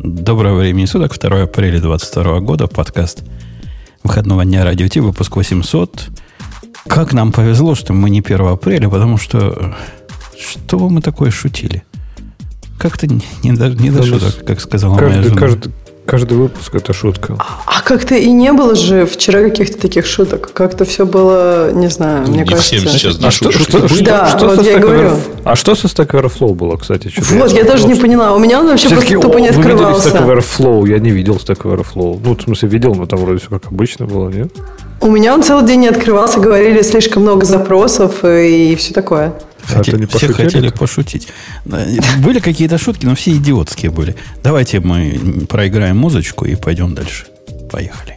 Доброго времени суток, 2 апреля 2022 года, подкаст выходного дня Радио Ти, выпуск 800. Как нам повезло, что мы не 1 апреля, потому что что мы такое шутили? Как-то не, не, до, не до шуток, как сказала каждый, моя жена. Каждый, каждый выпуск это шутка. А как-то и не было же вчера каких-то таких шуток. Как-то все было, не знаю, мне Не кажется. всем сейчас А что, шутки что, были. что- Да, что вот я говорю. А что со Stack Overflow было, кстати? Вот, я даже не поняла. У меня он вообще просто тупо не «О, вы видели открывался. Stack Overflow? Я не видел Stack Overflow. Ну, в смысле, видел, но там вроде все как обычно было, нет? У меня он целый день не открывался, говорили слишком много запросов и, все такое. А Хоте- это не все хотели пошутить. Были какие-то шутки, но все идиотские были. Давайте мы проиграем музычку и пойдем дальше. Поехали.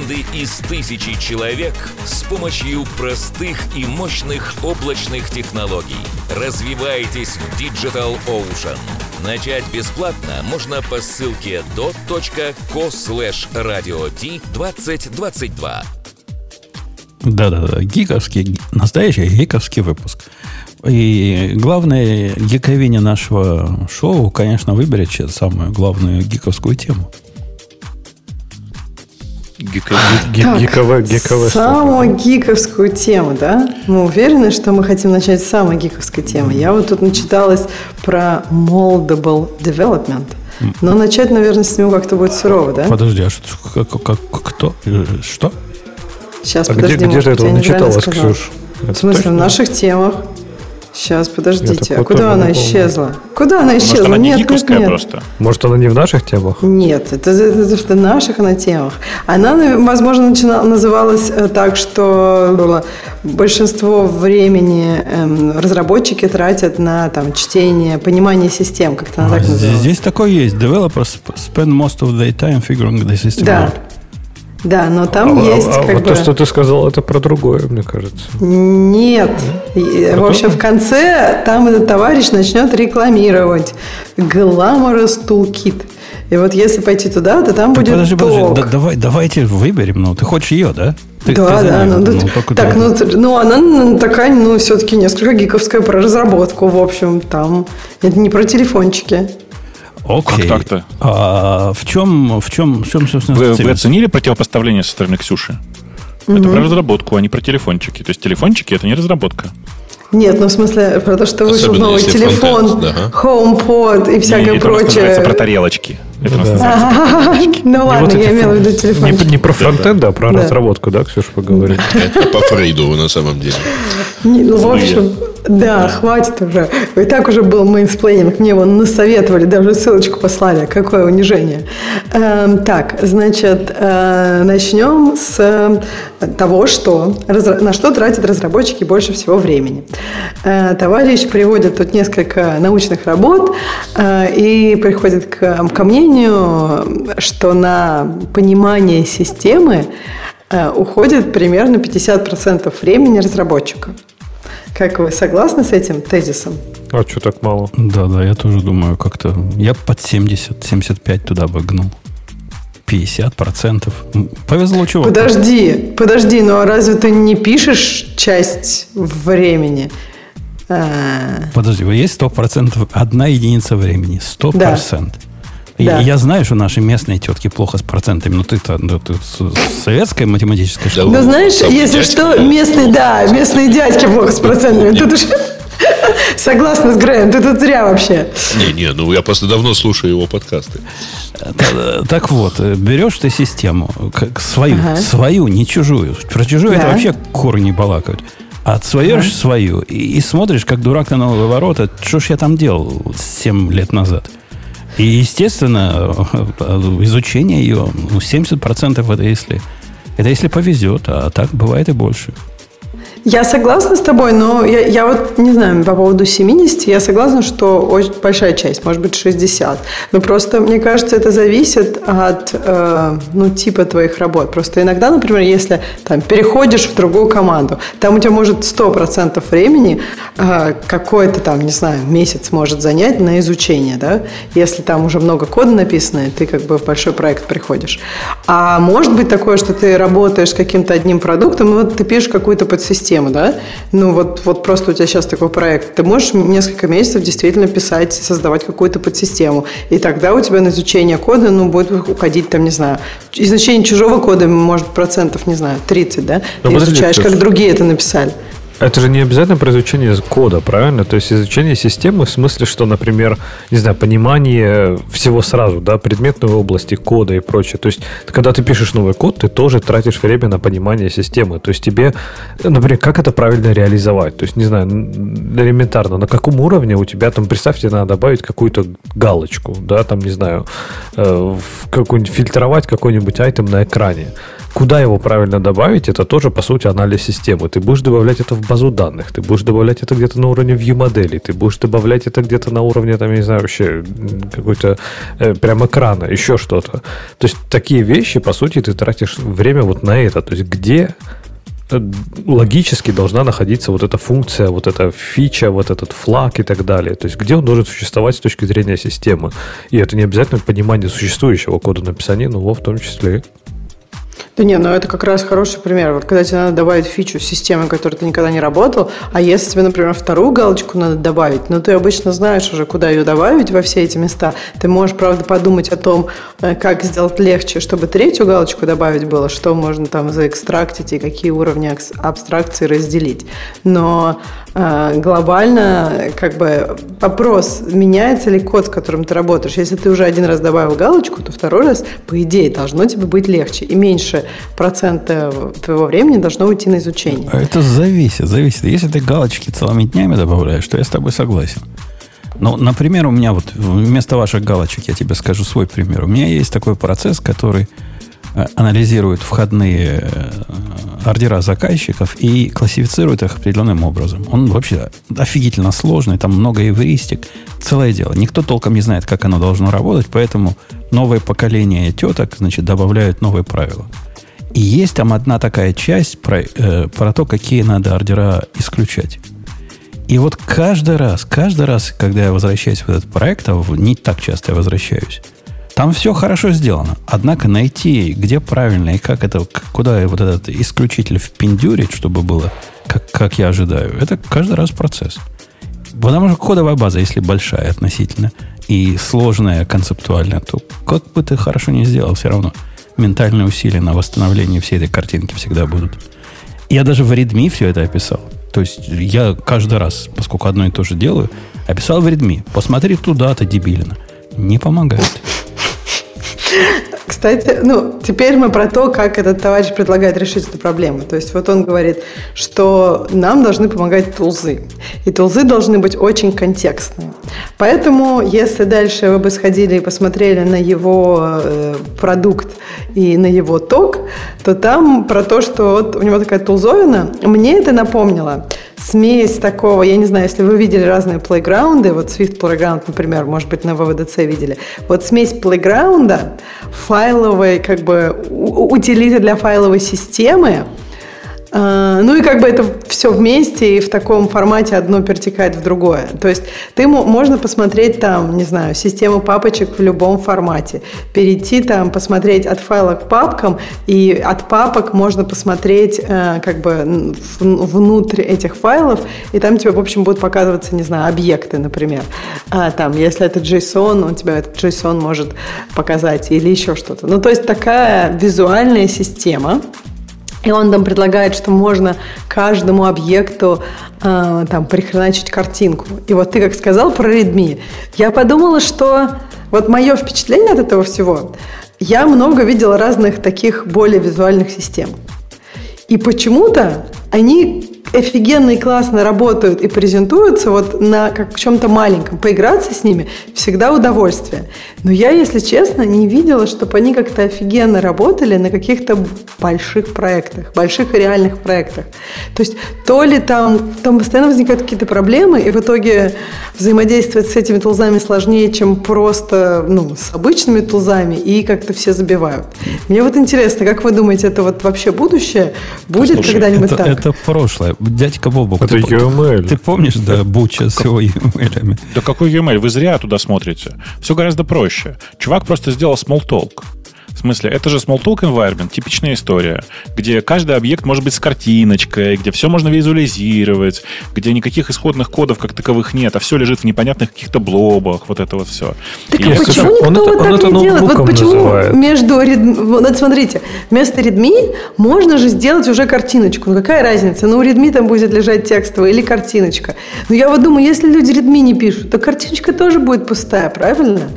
из тысячи человек с помощью простых и мощных облачных технологий. Развивайтесь в Digital Ocean. Начать бесплатно можно по ссылке dot.co slash radio 2022. Да-да-да, гиковский, настоящий гиковский выпуск. И главное гиковине нашего шоу, конечно, выберет сейчас самую главную гиковскую тему. Гика- Ги- Так, гиковая- гиковая самую гиковскую тему, да? Мы уверены, что мы хотим начать с самой гиковской темы. Я вот тут начиталась про moldable development. Но начать, наверное, с него как-то будет сурово, да? Подожди, а что, как, как- кто? Что? Сейчас, А подожди, где может же этого я неправильно начиталась. Ксюш? В смысле, точно? в наших темах. Сейчас, подождите. А куда она исчезла? Куда она Может, исчезла? она не нет, нет, нет. просто? Может, она не в наших темах? Нет, это, это, это в наших она темах. Она, возможно, начина- называлась э, так, что было большинство времени эм, разработчики тратят на там, чтение, понимание систем, как-то она А, так здесь, называлась. здесь такое есть. Developers spend most of their time figuring the system Да. out. Да, но там А- есть а- а как вот бы... то, что ты сказал, это про другое, мне кажется. Нет. И, В общем, в конце там этот товарищ начнет рекламировать Glamorous Toolkit. И вот если пойти туда, то там Так, будет подожди, подожди, ток. да- давай, давайте выберем. Ну, ты хочешь ее, да? Ты, да, ты за да, ну, Ну, так, да. ну, ну, она м, такая, ну, все-таки несколько гиковская про разработку, в общем, там, это не про телефончики. Окей. Как так-то? А в чем, в чем, в чем, собственно, Вы, вы оценили противопоставление со стороны Ксюши? Это про разработку, а не про телефончики. То есть телефончики это не разработка. Нет, ну, в смысле, про то, что вышел Особенно новый телефон. HomePod и всякое это у нас называется про прочее. тарелочки. Это у нас Да. называется Ну, ладно, вот я имела в виду телефон. не про фронтенд, а про Да. разработку, да, Ксюша, поговорить? Это по Фрейду на самом деле. Не, ну, в Злые. общем, да, хватит уже. И так уже был менсплейнинг. Мне его насоветовали, даже ссылочку послали. Какое унижение. Эм, так, значит, э, начнем с э, того, что, на что тратят разработчики больше всего времени. Э, товарищ приводит тут несколько научных работ и приходит к, ко мнению, что на понимание системы э, уходит примерно 50% времени разработчика. Как вы согласны с этим тезисом? А что так мало? Да, да, я тоже думаю, как-то... Я под 70, 75 туда бы гнул. 50 процентов. Повезло чего? Подожди, подожди, ну а разве ты не пишешь часть времени? А, Подожди, есть 100 процентов, одна единица времени. 100 Да. Да. Я знаю, что наши местные тетки плохо с процентами, но ты-то ну, ты с- с советской математической школы. Ну, знаешь, Там если дядьки, что, да. местные, да, местные дядьки плохо с процентами. Тут уже Согласна с Греем, ты тут зря вообще. Не-не, ну я просто давно слушаю его подкасты. Так вот, берешь ты систему, как свою, ага. свою, не чужую. Про чужую да. это вообще куры не балакают. Отсвоешь ага. свою и, и смотришь, как дурак на новые ворота. Что ж я там делал 7 лет назад? И, естественно, изучение ее, ну, 70% это если, это если повезет, а так бывает и больше. Я согласна с тобой, но я, я вот не знаю, по поводу 70, я согласна, что очень большая часть, может быть 60. Но просто, мне кажется, это зависит от, э, ну, типа твоих работ. Просто иногда, например, если там переходишь в другую команду, там у тебя может 100% времени э, какой-то там, не знаю, месяц может занять на изучение, да, если там уже много кода написано, и ты как бы в большой проект приходишь. А может быть такое, что ты работаешь с каким-то одним продуктом, и вот ты пишешь какую-то подсистему, систему, да, ну вот, вот просто у тебя сейчас такой проект, ты можешь несколько месяцев действительно писать, создавать какую-то подсистему, и тогда у тебя на изучение кода, ну, будет уходить там, не знаю, изучение чужого кода, может, процентов, не знаю, 30, да, Но ты изучаешь, как другие это написали. Это же не обязательно про изучение кода, правильно? То есть изучение системы в смысле, что, например, не знаю, понимание всего сразу, да, предметной области кода и прочее. То есть, когда ты пишешь новый код, ты тоже тратишь время на понимание системы. То есть тебе, например, как это правильно реализовать? То есть, не знаю, элементарно, на каком уровне у тебя там, представьте, надо добавить какую-то галочку, да, там, не знаю, э, какой-нибудь фильтровать какой-нибудь айтем на экране. Куда его правильно добавить, это тоже, по сути, анализ системы. Ты будешь добавлять это в базу данных, ты будешь добавлять это где-то на уровне view модели, ты будешь добавлять это где-то на уровне, там, я не знаю, вообще какой-то э, прям экрана, еще что-то. То есть такие вещи, по сути, ты тратишь время вот на это. То есть где э, логически должна находиться вот эта функция, вот эта фича, вот этот флаг и так далее. То есть где он должен существовать с точки зрения системы. И это не обязательно понимание существующего кода написания, но в том числе. Да не, ну это как раз хороший пример. Вот когда тебе надо добавить фичу системы, которой ты никогда не работал, а если тебе, например, вторую галочку надо добавить, ну ты обычно знаешь уже, куда ее добавить во все эти места. Ты можешь, правда, подумать о том, э, как сделать легче, чтобы третью галочку добавить было, что можно там заэкстрактить и какие уровни абстракции разделить. Но глобально как бы вопрос, меняется ли код, с которым ты работаешь. Если ты уже один раз добавил галочку, то второй раз, по идее, должно тебе быть легче и меньше процента твоего времени должно уйти на изучение. А это зависит, зависит. Если ты галочки целыми днями добавляешь, то я с тобой согласен. Ну, например, у меня вот вместо ваших галочек, я тебе скажу свой пример. У меня есть такой процесс, который анализирует входные э, ордера заказчиков и классифицирует их определенным образом. Он вообще офигительно сложный, там много эвристик, целое дело. Никто толком не знает, как оно должно работать, поэтому новое поколение теток, значит, добавляют новые правила. И есть там одна такая часть про, э, про то, какие надо ордера исключать. И вот каждый раз, каждый раз, когда я возвращаюсь в этот проект, а не так часто я возвращаюсь, там все хорошо сделано. Однако найти, где правильно и как это, куда вот этот исключитель впендюрить, чтобы было, как, как я ожидаю, это каждый раз процесс. Потому что кодовая база, если большая относительно и сложная концептуально, то как бы ты хорошо не сделал, все равно – ментальные усилия на восстановление всей этой картинки всегда будут. Я даже в Redmi все это описал. То есть я каждый раз, поскольку одно и то же делаю, описал в Redmi. Посмотри туда, то дебилина. Не помогает. Кстати, ну, теперь мы про то, как этот товарищ предлагает решить эту проблему. То есть вот он говорит, что нам должны помогать тулзы. И тулзы должны быть очень контекстные. Поэтому, если дальше вы бы сходили и посмотрели на его э, продукт и на его ток, то там про то, что вот у него такая тулзовина, мне это напомнило смесь такого, я не знаю, если вы видели разные плейграунды, вот Swift Playground, например, может быть, на VVDC видели, вот смесь плейграунда, файловой, как бы, утилиты для файловой системы, ну и как бы это все вместе и в таком формате одно перетекает в другое. То есть ты можно посмотреть там, не знаю, систему папочек в любом формате, перейти там, посмотреть от файла к папкам, и от папок можно посмотреть э, как бы внутрь этих файлов, и там тебе, в общем, будут показываться, не знаю, объекты, например. А, там, если это JSON, он тебя этот JSON может показать или еще что-то. Ну, то есть такая визуальная система, И он там предлагает, что можно каждому объекту э, там прихреначить картинку. И вот ты как сказал про Redmi, я подумала, что вот мое впечатление от этого всего, я много видела разных таких более визуальных систем. И почему-то они офигенно и классно работают и презентуются вот на как чем-то маленьком. Поиграться с ними всегда удовольствие. Но я, если честно, не видела, чтобы они как-то офигенно работали на каких-то больших проектах, больших и реальных проектах. То есть то ли там, там постоянно возникают какие-то проблемы, и в итоге взаимодействовать с этими тулзами сложнее, чем просто ну, с обычными тулзами, и как-то все забивают. Мне вот интересно, как вы думаете, это вот вообще будущее? Будет когда-нибудь так? Это прошлое. Дядька Бобок, Это ты, UML. ты помнишь, да, Буча с его UML? Да какой UML? Вы зря туда смотрите. Все гораздо проще. Чувак просто сделал small talk. В смысле, это же Smalltalk environment, типичная история, где каждый объект может быть с картиночкой, где все можно визуализировать, где никаких исходных кодов как таковых нет, а все лежит в непонятных каких-то блобах, вот это вот все. Так И а я почему никто он это- вот он так это не делает? Вот почему называет. между Redmi... Вот смотрите, вместо Redmi можно же сделать уже картиночку. Ну какая разница? Ну у Redmi там будет лежать текстовая или картиночка. Но я вот думаю, если люди Redmi не пишут, то картиночка тоже будет пустая, правильно?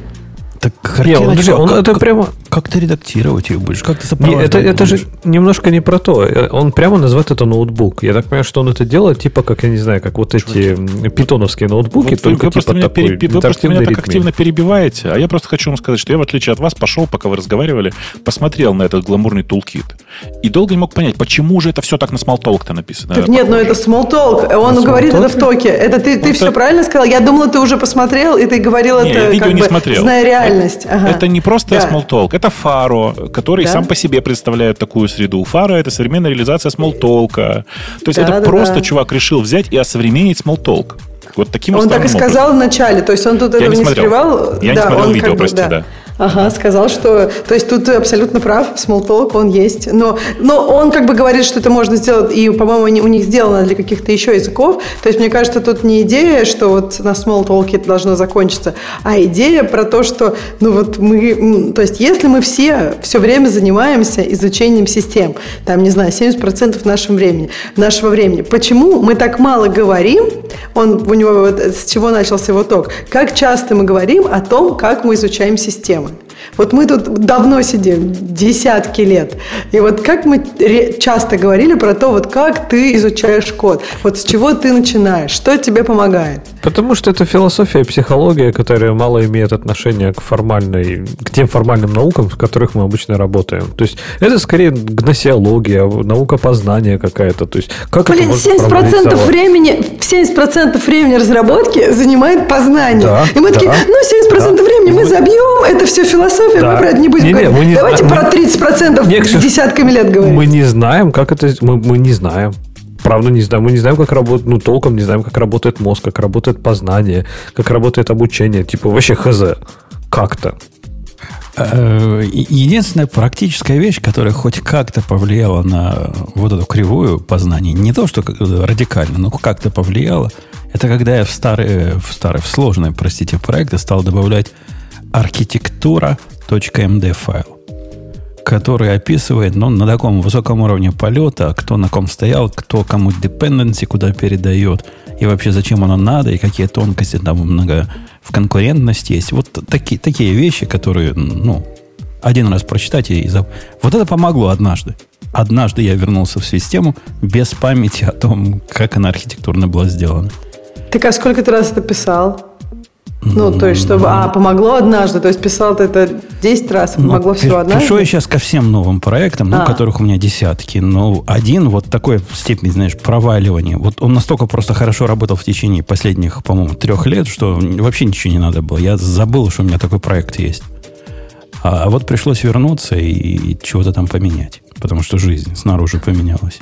Так Не, он, подожди, картиночку, он как, это как- прямо... как ты редактировать ее будешь? Как ты Не, это, это же немножко не про то. Э, Он прямо называет это ноутбук. Я так понимаю, что он это делает, типа, как, я не знаю, как вот эти м, питоновские ноутбуки, Вот только вы просто типа меня, такой пере- вы просто меня так активно перебиваете, а я просто хочу вам сказать, что я, в отличие от вас, пошел, пока вы разговаривали, посмотрел на этот гламурный тулкит. И долго не мог понять, почему же это все так на Smalltalk-то написано. Так нет, ну это talk. Он На говорит small это в токе. Это ты, ты Вот все это- правильно сказал. Я думала, ты уже посмотрел, и ты говорил Не, я это, видео как не бы, смотрел. зная реальность. Ага. Это не просто Да. Smalltalk, это Faro, который Да. сам по себе представляет такую среду. Faro — это современная реализация Smalltalk. То есть Да, это да, просто да. чувак решил взять и осовременить Smalltalk. Вот таким Он так и сказал в начале, то есть он тут Я этого не не, смотрел. скрывал. Я не да, смотрел он видео, как бы, прости, да. Ага, сказал, что... То есть тут ты абсолютно прав, Smalltalk, он есть. Но, но он как бы говорит, что это можно сделать, и, по-моему, у них сделано для каких-то еще языков. То есть, мне кажется, тут не идея, что вот на Smalltalk это должно закончиться, а идея про то, что, ну вот мы... То есть, если мы все все время занимаемся изучением систем, там, не знаю, 70% нашего времени, нашего времени, почему мы так мало говорим, он, у него вот с чего начался его ток, как часто мы говорим о том, как мы изучаем системы. Вот мы тут давно сидим, десятки лет. И вот как мы часто говорили про то, вот как ты изучаешь код, вот с чего ты начинаешь, что тебе помогает. Потому что это философия и психология, которая мало имеет отношения к формальной, к тем формальным наукам, в которых мы обычно работаем. То есть это скорее гносеология, наука познания какая-то. То есть как Блин, это можно 70% формализовать? времени, 70% времени разработки занимает познание. Да, и мы такие, да, ну 70% да. времени мы забьем, это все философия, Да. мы про это не будем Не-не, говорить. мы не Давайте знаем. про 30% Не, Ксюш, десятками лет говорить. Мы не знаем, как это... Мы, мы не знаем. Правда, не знаем. Мы не знаем, как работает, ну, толком не знаем, как работает мозг, как работает познание, как работает обучение. Типа, вообще хз. Как-то. Э, Единственная практическая вещь, которая хоть как-то повлияла на вот эту кривую познания, не то, что радикально, но как-то повлияла, это когда я в старые, в старые, в сложные, простите, проекты стал добавлять архитектура.md файл, который описывает ну, на таком высоком уровне полета, кто на ком стоял, кто кому dependency куда передает, и вообще зачем оно надо, и какие тонкости там много в конкурентности есть. Вот такие, такие вещи, которые, ну, один раз прочитать и за... Вот это помогло однажды. Однажды я вернулся в систему без памяти о том, как она архитектурно была сделана. Так а сколько ты раз это писал? Ну, то есть, чтобы... А, помогло однажды. То есть, писал ты это 10 раз, а помогло Ну, всего однажды? Пишу я сейчас ко всем новым проектам, ну, А. которых у меня десятки. Но один вот такой степень, знаешь, проваливания. Вот он настолько просто хорошо работал в течение последних, по-моему, трех лет, что вообще ничего не надо было. Я забыл, что у меня такой проект есть. А, а вот пришлось вернуться и, чего-то там поменять. Потому что жизнь снаружи поменялась.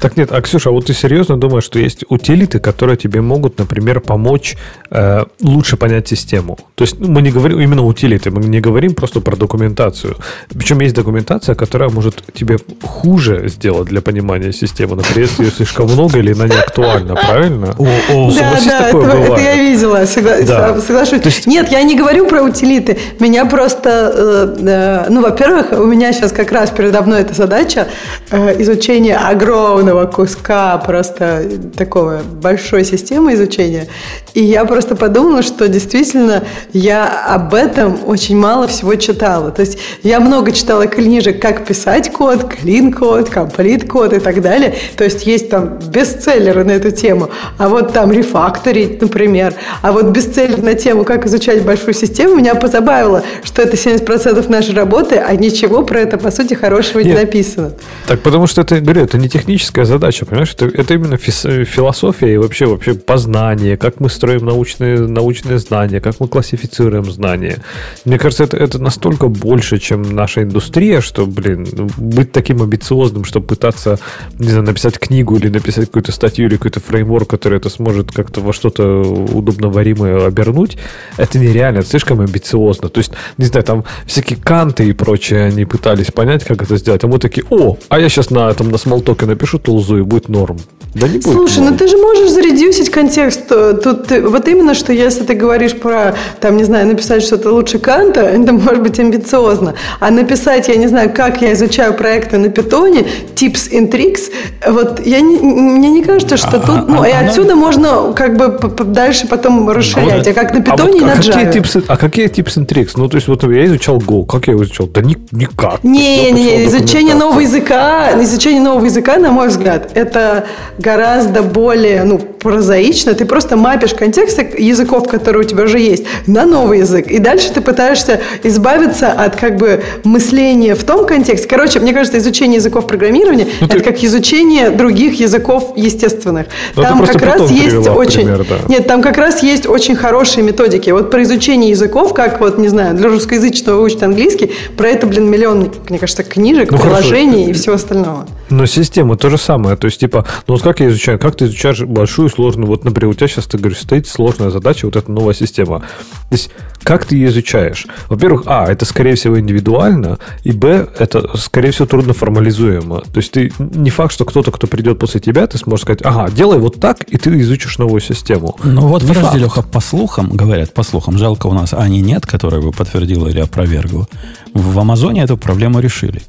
Так нет, а Ксюша, а вот ты серьезно думаешь, что есть утилиты, которые тебе могут, например, помочь э, лучше понять систему? То есть ну, мы не говорим именно утилиты, мы не говорим просто про документацию. Причем есть документация, которая может тебе хуже сделать для понимания системы. Например, если ее слишком много или она не актуальна, правильно? О, о, Да, да, это, я видела, согла- Да. соглашусь. Есть- Нет, я не говорю про утилиты. Меня просто, э, э, ну, во-первых, у меня сейчас как раз передо мной эта задача э, изучения огромного куска просто такого большой системы изучения. И я просто подумала, что действительно я об этом очень мало всего читала. То есть я много читала книжек, как писать код, клин-код, комплит-код и так далее. То есть есть там бестселлеры на эту тему. А вот там рефакторить, например. А вот бестселлер на тему, как изучать большую систему, меня позабавило, что это 70% нашей работы, а ничего про это, по сути, хорошего не Нет. написано. Так, потому что это, говорю, это не техническая задача, понимаешь? Это, это именно фис- философия и вообще, вообще познание, как мы строим научные, научные знания, как мы классифицируем знания. Мне кажется, это, это настолько больше, чем наша индустрия, что, блин, быть таким амбициозным, чтобы пытаться, не знаю, написать книгу или написать какую-то статью или какой-то фреймворк, который это сможет как-то во что-то удобно варимое обернуть, это нереально, это слишком амбициозно. То есть, не знаю, там всякие канты и прочее, они пытались понять, как это сделать, а мы такие, о, а я сейчас на этом на смолтоке напишу тулзу и будет норм. Да не будет Слушай, норм. ну ты же можешь заредюсить контекст. Тут ты- вот именно, что если ты говоришь про, там, не знаю, написать что-то лучше Канта, это может быть амбициозно. А написать, я не знаю, как я изучаю проекты на питоне, tips and tricks, вот я не, мне не кажется, что А- тут, ну, а- и она- отсюда можно как бы дальше потом расширять. А как на А питоне вот и на а какие типсы, а какие tips and tricks? Ну, то есть, вот я изучал Go. Как я его изучал? Да ни- никак. Не, не, не, изучение нового языка, изучение нового языка, на мой взгляд, это гораздо более, ну, прозаично. Ты просто мапишь контексты языков, которые у тебя уже есть, на новый язык. И дальше ты пытаешься избавиться от, как бы, мышления в том контексте. Короче, мне кажется, изучение языков программирования Ну, это ты- как изучение других языков естественных. Ну, ты там как раз есть очень... пример, да. Нет, там как раз есть очень хорошие методики. Вот про изучение языков, как вот, не знаю, для русскоязычного выучить английский, про это, блин, миллион, мне кажется, книжек, Ну, хорошо. приложений и всего остального. Но система то же самое. То есть, типа, ну вот как я изучаю, как ты изучаешь большую сложную, вот, например, у тебя сейчас, ты говоришь, стоит сложная задача, вот эта новая система. То есть, как ты ее изучаешь? Во-первых, а, это, скорее всего, индивидуально, и, б, это, скорее всего, трудно формализуемо. То есть, ты не факт, что кто-то, кто придет после тебя, ты сможешь сказать, ага, делай вот так, и ты изучишь новую систему. Ну вот, Не подожди, факт. Леха, по слухам, говорят, по слухам, жалко у нас Ани нет, которая бы подтвердила или опровергла. В Амазоне эту проблему решили.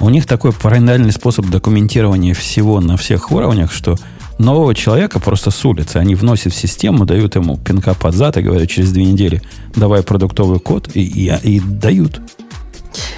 У них такой параноидальный способ документирования всего на всех уровнях, что нового человека просто с улицы они вносят в систему, дают ему пинка под зад и говорят, через две недели давай продуктовый код, и, и, и дают.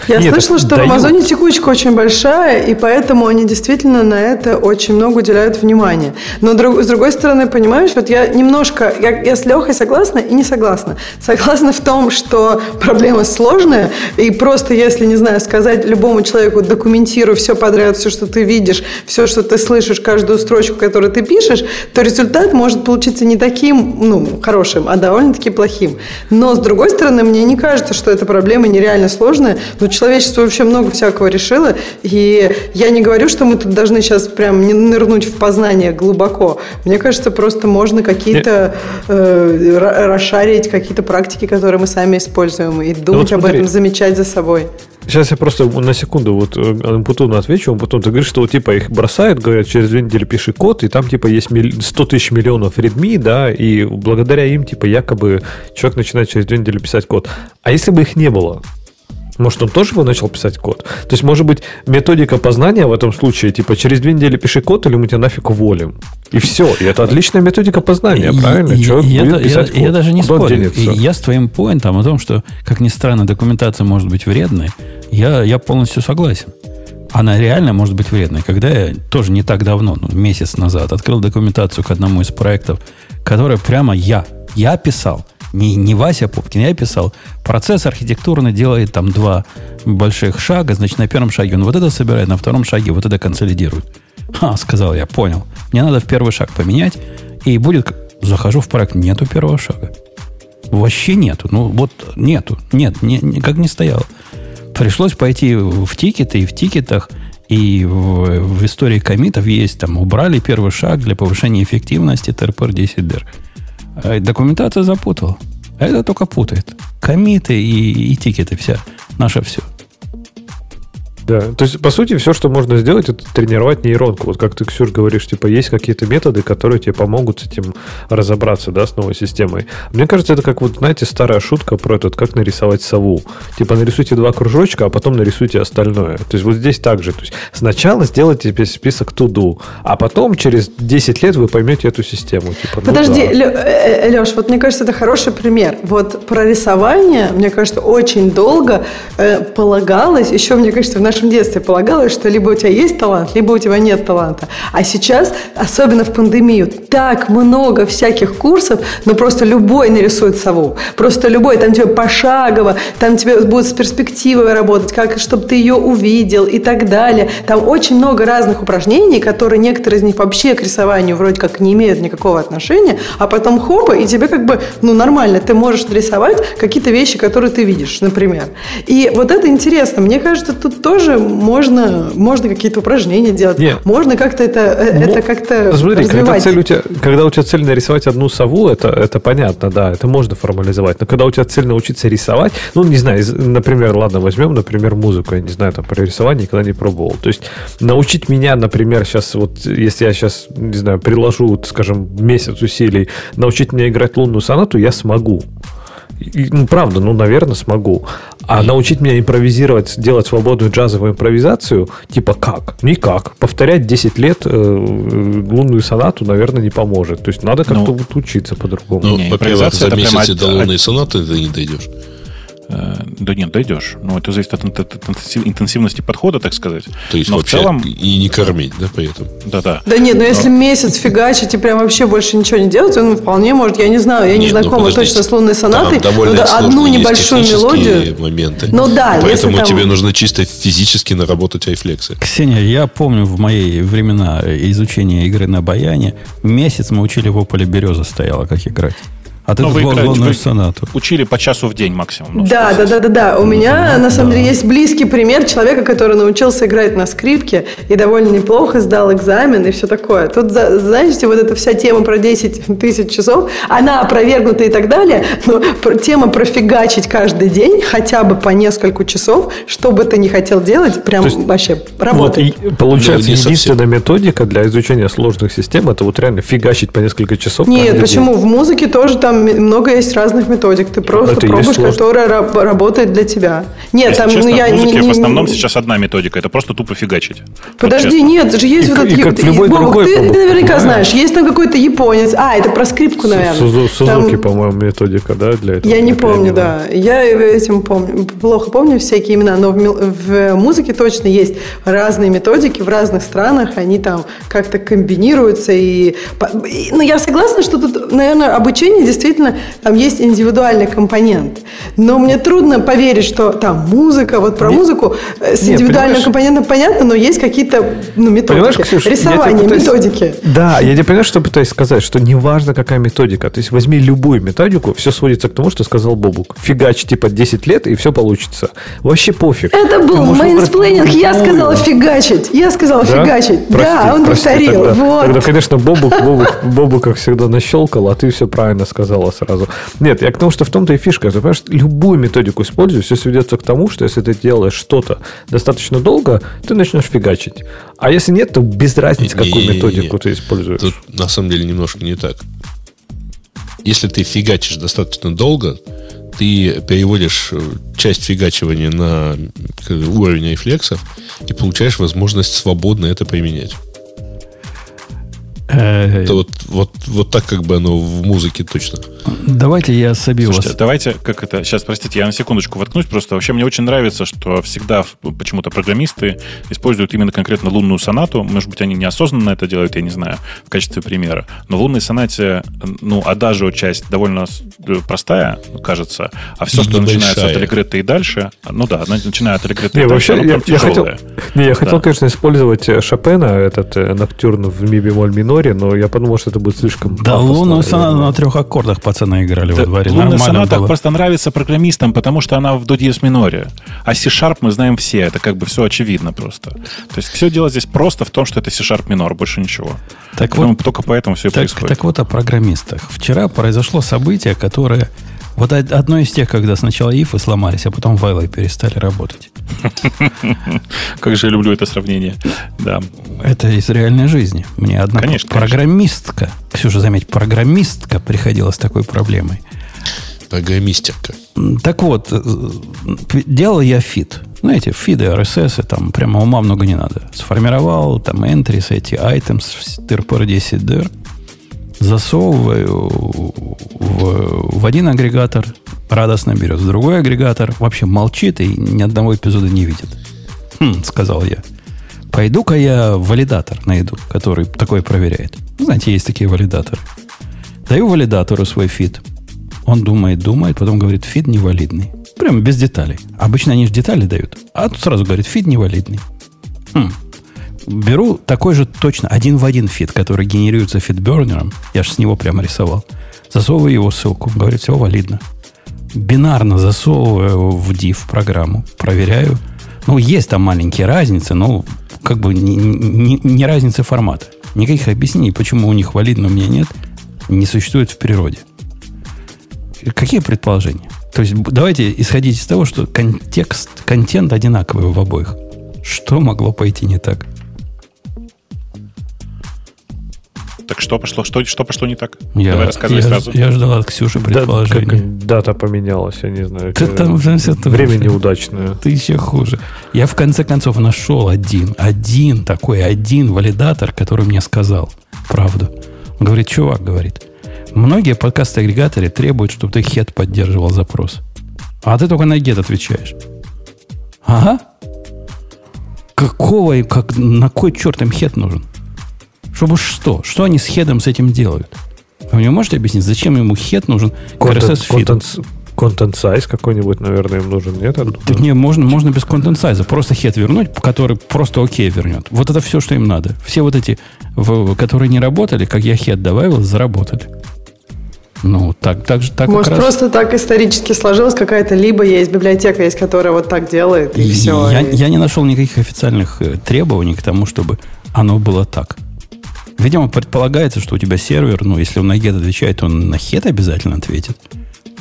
Я Нет, слышала, что дают. в Амазоне текучка очень большая, и поэтому они действительно на это очень много уделяют внимания. Но друг- с другой стороны, понимаешь, вот я немножко, я, я с Лехой согласна и не согласна. Согласна в том, что проблема сложная, и просто если, не знаю, сказать любому человеку, документируй все подряд, все, что ты видишь, все, что ты слышишь, каждую строчку, которую ты пишешь, то результат может получиться не таким, ну, хорошим, а довольно-таки плохим. Но, с другой стороны, мне не кажется, что эта проблема нереально сложная. Ну, человечество вообще много всякого решило. И я не говорю, что мы тут должны сейчас прям не нырнуть в познание глубоко. Мне кажется, просто можно какие-то э, ра- расшарить какие-то практики, которые мы сами используем, и думать об смотри. этом, замечать за собой. Сейчас я просто на секунду вот э, Путуну отвечу, он потом ты говоришь, что вот, типа их бросают, говорят, через две недели пиши код, и там типа есть милли- 100 тысяч миллионов редми, да, и благодаря им типа якобы человек начинает через две недели писать код. А если бы их не было? Может, он тоже бы начал писать код? То есть, может быть, методика познания в этом случае, типа, через две недели пиши код, или мы тебя нафиг уволим. И все. И это отличная методика познания, И- правильно? и- Человек и будет писать я, я код. даже не Куда спорю. И я с твоим поинтом о том, что, как ни странно, документация может быть вредной, я, я полностью согласен. Она реально может быть вредной. Когда я тоже не так давно, ну, месяц назад, открыл документацию к одному из проектов, который прямо я, я писал. Не, не Вася Пупкин, я писал. Процесс архитектурный делает там два больших шага. Значит, на первом шаге он вот это собирает, на втором шаге вот это консолидирует. Ха, сказал я, понял. Мне надо в первый шаг поменять, и будет... Захожу в проект, нету первого шага. Вообще нету. Ну, вот нету. Нет, не, не- как не стояло. Пришлось пойти в тикеты, и в тикетах И в, в истории комитов есть там, убрали первый шаг для повышения эффективности TRPR 10DR. А документация запутала. А это только путает. Комиты и, и тикеты вся. Наше все. Да, то есть, по сути, все, что можно сделать, это тренировать нейронку. Вот как ты, Ксюш, говоришь, типа, есть какие-то методы, которые тебе помогут с этим разобраться, да, с новой системой. Мне кажется, это как вот, знаете, старая шутка про этот, как нарисовать сову. Типа, нарисуйте два кружочка, а потом нарисуйте остальное. То есть, вот здесь так же. То есть, сначала сделайте список to-do, а потом через 10 лет вы поймете эту систему. Типа, ну, Подожди, да. Леш, вот мне кажется, это хороший пример. Вот про рисование, мне кажется, очень долго э, полагалось, еще, мне кажется, в нашей нашем детстве полагалось, что либо у тебя есть талант, либо у тебя нет таланта. А сейчас, особенно в пандемию, так много всяких курсов, но просто любой нарисует сову. Просто любой, там тебе пошагово, там тебе будет с перспективой работать, как, чтобы ты ее увидел и так далее. Там очень много разных упражнений, которые некоторые из них вообще к рисованию вроде как не имеют никакого отношения, а потом хопа, и тебе как бы, ну, нормально, ты можешь нарисовать какие-то вещи, которые ты видишь, например. И вот это интересно. Мне кажется, тут тоже тоже можно, можно какие-то упражнения делать. Нет. Можно как-то это, э, это как-то Смотри, когда цель у тебя, когда у тебя цель нарисовать одну сову, это, это понятно, да, это можно формализовать. Но когда у тебя цель научиться рисовать, ну, не знаю, например, ладно, возьмем, например, музыку, я не знаю, там, про рисование никогда не пробовал. То есть, научить меня, например, сейчас, вот, если я сейчас, не знаю, приложу, скажем, месяц усилий, научить меня играть лунную сонату, я смогу. И, ну, правда, ну, наверное, смогу. А научить меня импровизировать, делать свободную джазовую импровизацию, типа как? Никак. Повторять 10 лет э, лунную сонату, наверное, не поможет. То есть надо как-то ну, вот учиться по-другому. Ну, во-первых, за месяц до лунной сонаты ты не дойдешь. Э, да нет, дойдешь. Но это зависит от интенсивности подхода, так сказать. То есть но вообще в целом... и не кормить, да, при этом? Да-да. Да нет, но, но если месяц фигачить и прям вообще больше ничего не делать, он вполне может, я не знаю, я не нет, ну, знакома ну, точно с лунной сонатой, но да, одну небольшую мелодию. моменты. Ну да, Поэтому там... тебе нужно чисто физически наработать айфлексы. Ксения, я помню в мои времена изучения игры на баяне, месяц мы учили в Ополе береза стояла, как играть. А ты тут вы главную сонату. Учили по часу в день максимум. Ну, да, да, да, да, да. У меня, на самом да. деле, есть близкий пример человека, который научился играть на скрипке и довольно неплохо сдал экзамен и все такое. Тут, знаете, вот эта вся тема про 10 тысяч часов, она опровергнута и так далее, но тема профигачить каждый день хотя бы по несколько часов, что бы ты ни хотел делать, прям есть, вообще работает. Вот, и, получается, ну, единственная методика для изучения сложных систем, это вот реально фигачить по несколько часов Нет, почему? День. В музыке тоже там там много есть разных методик. Ты просто это пробуешь, которая работает для тебя. Нет, Если там честно, ну, я в музыке не, не, в основном сейчас одна методика. Это просто тупо фигачить. Подожди, вот нет, же есть и, вот этот... И, любой Бог, другой, ты, ты наверняка знаешь, есть там какой-то японец. А, это про скрипку, наверное. Сузуки, там... по-моему, методика, да, для этого? Я не помню, да. Я этим помню. Плохо помню всякие имена, но в, в музыке точно есть разные методики в разных странах. Они там как-то комбинируются. И, и, ну, я согласна, что тут, наверное, обучение действительно действительно там есть индивидуальный компонент. Но мне трудно поверить, что там музыка, вот про Нет. музыку э, с Нет, индивидуальным компонентом понятно, но есть какие-то ну, методики. Ксюш, Рисование, пытаюсь... методики. Да, я не понимаю, что пытаюсь сказать, что неважно, какая методика. То есть возьми любую методику, все сводится к тому, что сказал Бобук. Фигач типа 10 лет, и все получится. Вообще пофиг. Это был менсплейнинг, я сказала фигачить. Я сказала да? фигачить. Прости, да, он прости, повторил. Тогда, вот. тогда, конечно, Бобук, Бобук, Бобук, как всегда, нащелкал, а ты все правильно сказал сказала сразу. Нет, я к тому, что в том-то и фишка. Ты понимаешь, любую методику используй, все сведется к тому, что если ты делаешь что-то достаточно долго, ты начнешь фигачить. А если нет, то без разницы, какую методику ты используешь. Тут на самом деле немножко не так. Если ты фигачишь достаточно долго, ты переводишь э, часть фигачивания на уровень айфлексов и получаешь возможность свободно это применять. Э, Это вот, вот, вот так как бы оно в музыке точно. Давайте я собью Слушайте, вас. Давайте, как это, сейчас, простите, я на секундочку воткнусь, просто вообще мне очень нравится, что всегда почему-то программисты используют именно конкретно лунную сонату. Может быть, они неосознанно это делают, я не знаю, в качестве примера. Но в лунной сонате, ну, адажио часть довольно э, простая, кажется, а все, что начинается от аллегретто и дальше, ну да, начиная от аллегретто и дальше, вообще, я, я хотел, не, я хотел, да. конечно, использовать Шопена, этот ноктюрн в ми бемоль минор, миноре, но я подумал, что это будет слишком Да, лунную соната на трех аккордах пацаны играли во Да, дворе. лунная Нормально соната было. просто нравится программистам, потому что она в до диез миноре. А C-Sharp мы знаем все, это как бы все очевидно просто. То есть все дело здесь просто в том, что это C-Sharp минор, больше ничего. Так Поэтому вот, только поэтому все так, происходит. так вот о программистах. Вчера произошло событие, которое... Вот од- одно из тех, когда сначала ифы сломались, а потом вайлы перестали работать. Как же я люблю это сравнение. Да. Это из реальной жизни. Мне одна Конечно, программистка, Ксюша, заметь, программистка приходила с такой проблемой. Программистерка. М, Так вот, э, делал я фид. Знаете, фиды, RSS, там прямо ума много не надо. Сформировал там entries, эти items, тырпор 10 дыр, засовываю в, в один агрегатор, радостно берет, в другой агрегатор, вообще молчит и ни одного эпизода не видит. Хм, сказал я. Пойду-ка я валидатор найду, который такое проверяет. Ну, Знаете, есть такие валидаторы. Даю валидатору свой фид. Он думает, думает, потом говорит, фид невалидный. Прям без деталей. Обычно они же детали дают. А тут сразу говорит, фид невалидный. Хм. Беру такой же точно, один в один фид, который генерируется фидбернером. Я же с него прямо рисовал. Засовываю его ссылку. Говорит, все валидно. Бинарно засовываю в div программу. Проверяю. Ну, есть там маленькие разницы, но как бы не, не, не разницы формата. Никаких объяснений, почему у них валидно, у меня нет, не существует в природе. Какие предположения? То есть давайте исходить из того, что контекст, контент одинаковый в обоих. Что могло пойти не так? Так что пошло, что, что пошло не так? Я, Давай рассказывай я, сразу. я ждал от Ксюши Да, предположения. как дата поменялась, я не знаю. Это там всё тоже. Время неудачное. Ты еще хуже. Я в конце концов нашел один, один такой, один валидатор, который мне сказал правду. Он говорит, чувак, говорит, многие подкаст-агрегаторы требуют, чтобы ты хед поддерживал запрос. А ты только на get отвечаешь. Ага. Какого, и как, на кой черт им хед нужен? Чтобы что? Что они с хедом с этим делают? Вы мне можете объяснить, зачем ему хед нужен? Контент сайз какой-нибудь, наверное, им нужен, нет? Так не, можно, можно без контент сайза. Просто хед вернуть, который просто окей вернет. Вот это все, что им надо. Все вот эти, в- которые не работали, как я хед добавил, заработали. Ну, так, так же, так Может, как раз. просто так исторически сложилось какая-то, либо есть библиотека, есть, которая вот так делает, и, И все. я, я не нашел никаких официальных э, требований к тому, чтобы оно было так. Видимо, предполагается, что у тебя сервер, ну, если он на get отвечает, он на хед обязательно ответит.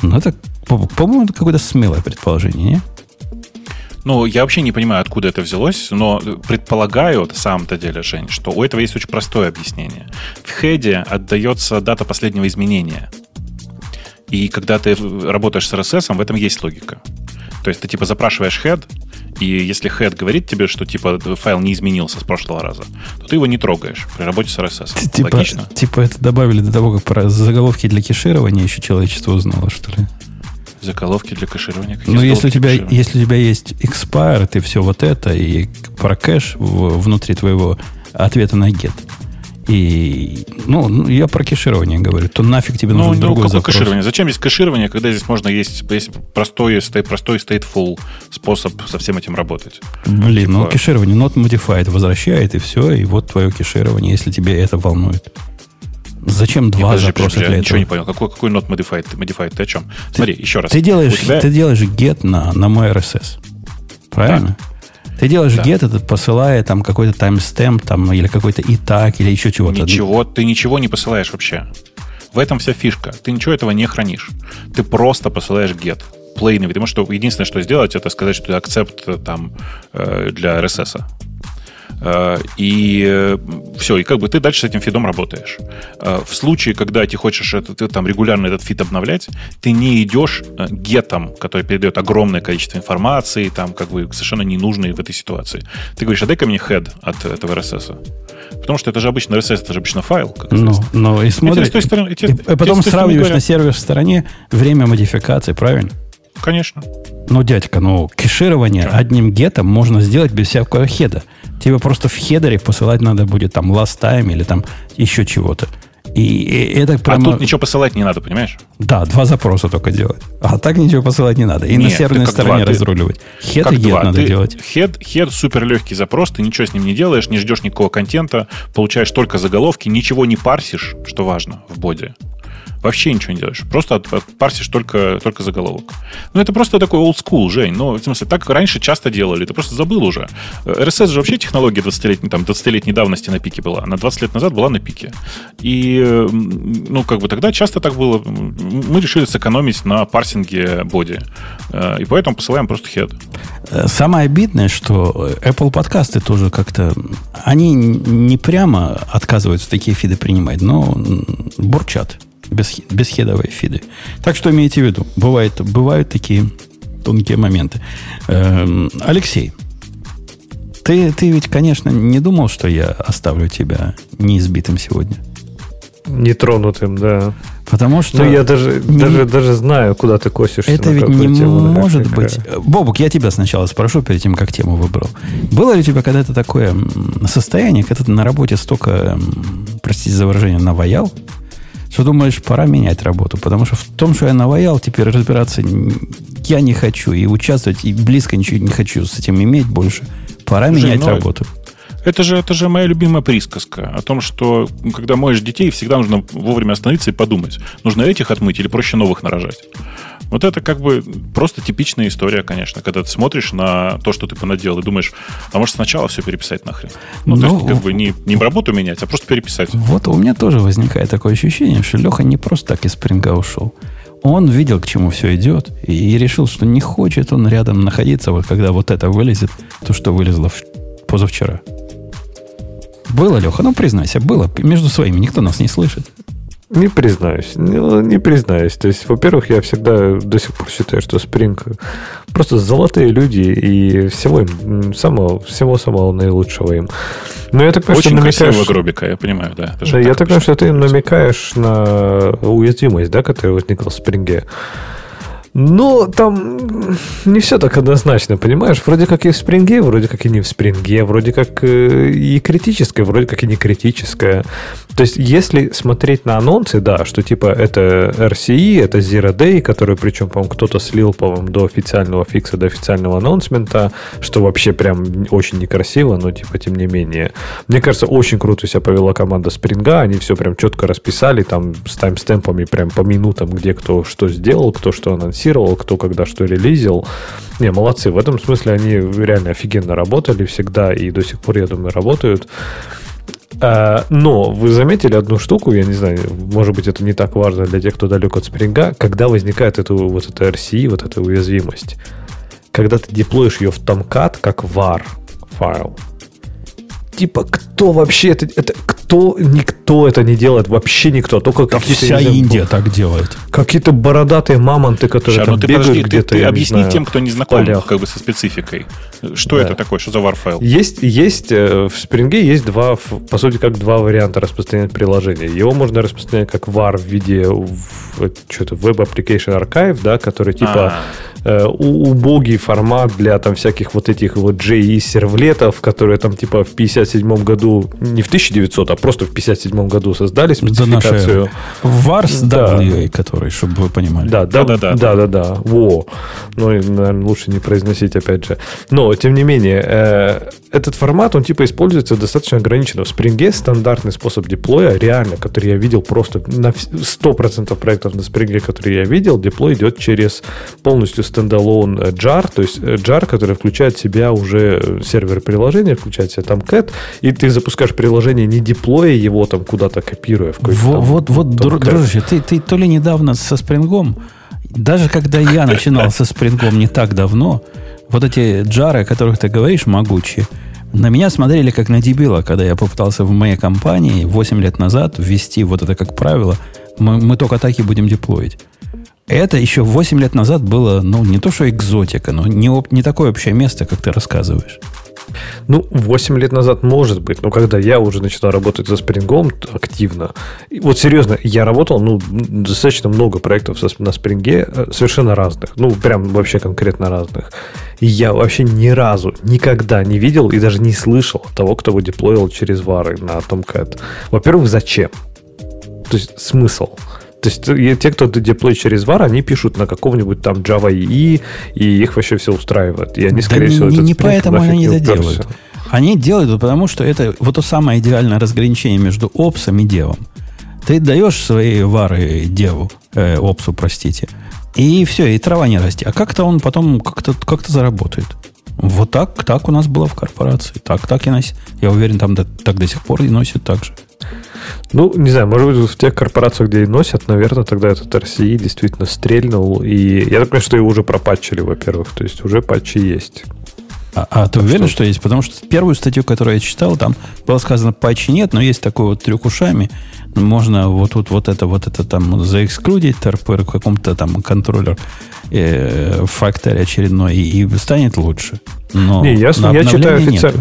Ну, это, по- по-моему, это какое-то смелое предположение, не? Ну, я вообще не понимаю, откуда это взялось, но предполагаю, на самом-то деле, Жень, что у этого есть очень простое объяснение. В хеде отдается дата последнего изменения. И когда ты работаешь с RSS, в этом есть логика. То есть ты типа запрашиваешь head, и если head говорит тебе, что типа файл не изменился с прошлого раза, то ты его не трогаешь при работе с RSS. Типа, Логично? типа это добавили до того, как про заголовки для кеширования еще человечество узнало, что ли? Заголовки для кэширования. Какие Ну, если у, тебя, если у тебя есть expire, ты все вот это, и про кэш в- внутри твоего ответа на get. И, ну, ну, я про кеширование говорю, то нафиг тебе Ну, нужен ну, другой какое запрос. кэширование? Зачем здесь кэширование, когда здесь можно есть, есть простой, простой stateful способ со всем этим работать? Блин, ну Типа- кеширование not modified возвращает, и все, и вот твое кеширование, если тебе это волнует. Зачем два Подожди, запроса подожди, для я этого? ничего не понял. Какой, какой not modified? Modified? Ты о чем? Смотри, еще раз. Ты делаешь, тебя- ты делаешь get на, на мой RSS. Правильно? Ты делаешь Да. get, это посылая там какой-то таймстемп, там, или какой-то и так, или еще чего-то. Ничего, ты ничего не посылаешь вообще. В этом вся фишка. Ты ничего этого не хранишь. Ты просто посылаешь get. Plain, потому что единственное, что сделать, это сказать, что ты акцепт там э, для RSS. Э, И все, и как бы ты дальше с этим фидом работаешь. Э, В случае, когда ты хочешь это, ты там регулярно этот фид обновлять, ты не идешь э, гетом, который передает огромное количество информации, там как бы совершенно ненужной в этой ситуации. Ты говоришь, а дай-ка мне head от этого RSS. Потому что это же обычно RSS, это же обычно файл, как Ну, ну и смотри, с той стороны- и, и эти потом сравниваешь на сервер в стороне время модификации, правильно? Конечно. Ну, дядька, ну, кеширование одним гетом можно сделать без всякого хеда. Тебе просто в хедере посылать надо будет там last time или там еще чего-то. И, и это прямо... А тут ничего посылать не надо, понимаешь? Да, два запроса только делать. А так ничего посылать не надо. И Нет, на серверной ты стороне два, ты- разруливать. Хед Как и гет надо Ты- делать. Head, head супер легкий запрос, ты ничего с ним не делаешь, не ждешь никакого контента, получаешь только заголовки, ничего не парсишь, что важно в боде. Вообще ничего не делаешь. Просто от- от- парсишь только, только заголовок. Ну, это просто такой old school, Жень. Ну, в смысле, так раньше часто делали. Ты просто забыл уже. Э, RSS же вообще технология 20-летней, там, 20-летней давности на пике была. Она 20 лет назад была на пике. И, э, ну, как бы тогда часто так было. Мы решили сэкономить на парсинге боди. Э, И поэтому посылаем просто head. Э, Самое обидное, что Apple подкасты тоже как-то... Они не прямо отказываются такие фиды принимать, но бурчат. Без, бесхедовые фиды. Так что имейте в виду, бывает, бывают такие тонкие моменты. Эм, Алексей, ты, ты ведь, конечно, не думал, что я оставлю тебя неизбитым сегодня. Нетронутым, да. Потому что... Ну, я даже, не- даже, даже знаю, куда ты косишься. Это ведь не тему, может какая. быть. Бобук, я тебя сначала спрошу, перед тем, как тему выбрал. Было ли у тебя когда-то такое состояние, когда ты на работе столько, простите за выражение, наваял, что думаешь, пора менять работу? Потому что в том, что я наваял, теперь разбираться я не хочу и участвовать, и близко ничего не хочу с этим иметь больше. Пора Жень, менять ну, работу. Это же, это же моя любимая присказка о том, что когда моешь детей, всегда нужно вовремя остановиться и подумать, нужно этих отмыть или проще новых нарожать. Вот это как бы просто типичная история, конечно, когда ты смотришь на то, что ты понаделал, и думаешь, а может сначала все переписать нахрен? Ну, то Ну, есть, как бы не, не работу менять, а просто переписать. Вот у меня тоже возникает такое ощущение, что Леха не просто так из спринга ушел. Он видел, к чему все идет, и решил, что не хочет он рядом находиться, вот когда вот это вылезет, то, что вылезло позавчера. Было, Леха? Ну, признайся, было. Между своими никто нас не слышит. Не признаюсь. Не, не признаюсь. То есть, во-первых, я всегда до сих пор считаю, что Spring просто золотые люди и всего им, самого, всего самого наилучшего им. Но я так понимаю, что Очень намекаешь... красивого гробика, я понимаю, да. Да, я так понимаю, что ты намекаешь на уязвимость, да, которая возникла в спринге. Но там не все так однозначно, понимаешь? Вроде как и в спринге, вроде как и не в спринге, вроде как э, и критическое, вроде как и не критическое. То есть, если смотреть на анонсы, да, что типа это RCE, это Zero Day, который причем, по-моему, кто-то слил, по-моему, до официального фикса, до официального анонсмента, что вообще прям очень некрасиво, но типа тем не менее. Мне кажется, очень круто себя повела команда Спринга, они все прям четко расписали, там с таймстемпами прям по минутам, где кто что сделал, кто что анонсировал, кто когда что релизил. Не, молодцы, в этом смысле они реально офигенно работали всегда и до сих пор, я думаю, работают. А, Но вы заметили одну штуку, я не знаю, может быть, это не так важно для тех, кто далек от спринга, когда возникает это, вот эта RCE, вот эта уязвимость. Когда ты деплоишь ее в Tomcat как var файл. Типа, кто вообще это, это кто, никто это не делает, вообще никто, только Да вся Индия так делает. Какие-то бородатые мамонты, которые Ща, там ну ты бегают подожди, ты, где-то, ты я не объясни знаю, тем, кто не знаком полях. как бы со спецификой. Что Да. это такое? Что за war-файл? Есть, есть э, в Spring есть два, по сути, как два варианта распространять приложение. Его можно распространять как var в виде в- что-то Web Application Archive, да, который типа э, у- убогий формат для там всяких вот этих вот JE сервлетов, которые там типа в 57 году, не в 1900, а просто в 57 году создали За спецификацию. Варс Да. WA, который, чтобы вы понимали. Да, да, да, Да-да-да. да, да, да. Во. Ну, и, наверное, лучше не произносить, опять же. Но, тем не менее, э, этот формат, он типа используется достаточно ограниченно. В Spring стандартный способ деплоя, реально, который я видел просто на вс- 100% проектов на Spring, которые я видел, деплой идет через полностью стендалон э, jar, то есть э, jar, который включает в себя уже э, сервер приложения, включает в себя там cat, и ты запускаешь приложение, не деплоя его там куда-то копируя в какой-то Во- там вот, вот, дру- дружище, ты, ты то ли недавно со спрингом, даже когда я начинал со спрингом не так давно, вот эти джары, о которых ты говоришь, могучие, на меня смотрели как на дебила, когда я попытался в моей компании 8 лет назад ввести вот это как правило, мы, мы только так и будем деплоить. Это еще 8 лет назад было, ну, не то что экзотика, но не, не такое общее место, как ты рассказываешь. Ну, 8 лет назад может быть, но когда я уже начинал работать за спрингом активно, вот серьезно, я работал, ну, достаточно много проектов со- на спринге, э, совершенно разных, ну, прям вообще конкретно разных. И я вообще ни разу, никогда не видел и даже не слышал того, кто бы деплоил через вары на Tomcat. Во-первых, зачем? То есть смысл? То есть э, те, кто деплой через var, они пишут на каком-нибудь там Java EE, и их вообще все устраивает. И они, Да скорее не, всего, не, не поэтому они это делают. Они делают, это потому что это вот то самое идеальное разграничение между опсом и девом. Ты даешь свои вары деву, э, опсу, простите, и все, и трава не расти. А как-то он потом как-то как заработает. Вот так, так у нас было в корпорации. Так, так и носит. Я уверен, там до- так до сих пор и носит так же. Ну, не знаю, может быть, в тех корпорациях, где и носят, наверное, тогда этот RCE действительно стрельнул. И я так понимаю, что его уже пропатчили, во-первых. То есть уже патчи есть. А, а ты уверен, что... есть? Потому что первую статью, которую я читал, там было сказано, патчи нет, но есть такой вот трюк ушами. Можно вот тут вот это, вот это там заэксклюдить ТРП каком-то там контроллер э, факторе очередной, и, и станет лучше. Но не, ясно, я читаю нету.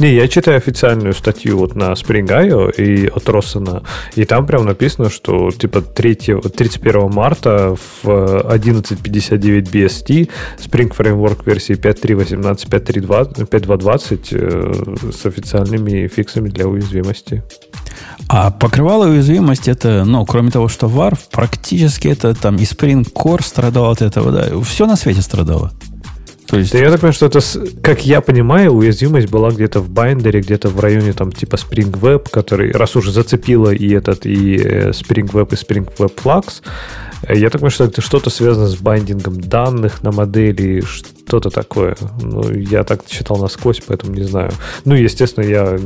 Не, я читаю официальную статью вот на Spring.io и от Россена, и там прям написано, что типа 3, 31 марта в 11.59 BST Spring Framework версии 5.3.18, 5.3.2 5.2.20 э, с официальными фиксами для уязвимости. А покрывало уязвимость это, ну, кроме того, что WAR, практически это там и Spring Core страдал от этого, да. Все на свете страдало. То есть, Да я так понимаю, что это, как я понимаю, уязвимость была где-то в binder е, где-то в районе там типа Spring Web, который, раз уже зацепило и этот, и э, Spring Web, и Spring WebFlux, я так понимаю, что это что-то связано с байдингом данных на модели, что-то такое. Ну, я так читал насквозь, поэтому не знаю. Ну, естественно, я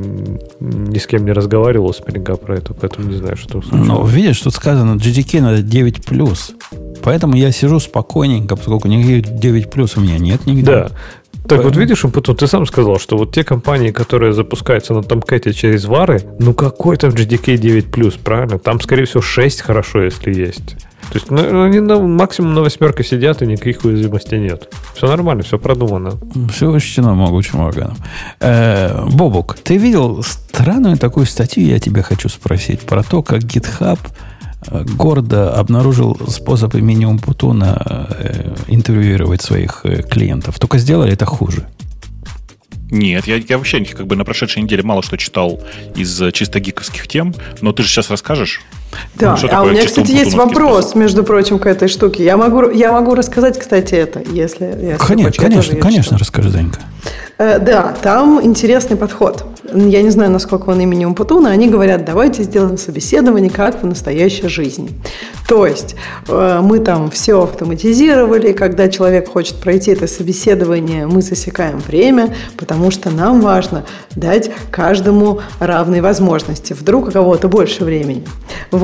ни с кем не разговаривал с Spring про это, поэтому не знаю, что ну, случилось. видишь, тут сказано GDK надо 9+. Поэтому я сижу спокойненько, поскольку никаких 9+, у меня нет нигде. Да. Так вот видишь, Умпутун, ты сам сказал, что вот те компании, которые запускаются на Tomcat через вары, ну какой там GDK 9+, правильно? Там, скорее всего, 6 хорошо, если есть. То есть ну, они на, максимум на восьмерке сидят, и никаких уязвимостей нет. Все нормально, все продумано. Все учтено могучим органом. Э, Бобук, ты видел странную такую статью, я тебя хочу спросить, про то, как GitHub гордо обнаружил способ минимум Путуна э, интервьюировать своих э, клиентов. Только сделали это хуже. Нет, я, я вообще как бы на прошедшей неделе мало что читал из э, чисто гиковских тем, но ты же сейчас расскажешь. Да, Ну, а у меня, кстати, есть вопрос, между прочим, к этой штуке. Я могу, я могу рассказать, кстати, это, если, если Конечно, хочешь. Конечно, конечно, расскажи, Занька. Э, Да, там интересный подход. Я не знаю, насколько он имени Умпутуна. Они говорят, давайте сделаем собеседование, как в настоящей жизни. То есть э, мы там все автоматизировали. Когда человек хочет пройти это собеседование, мы засекаем время, потому что нам важно дать каждому равные возможности. Вдруг у кого-то больше времени.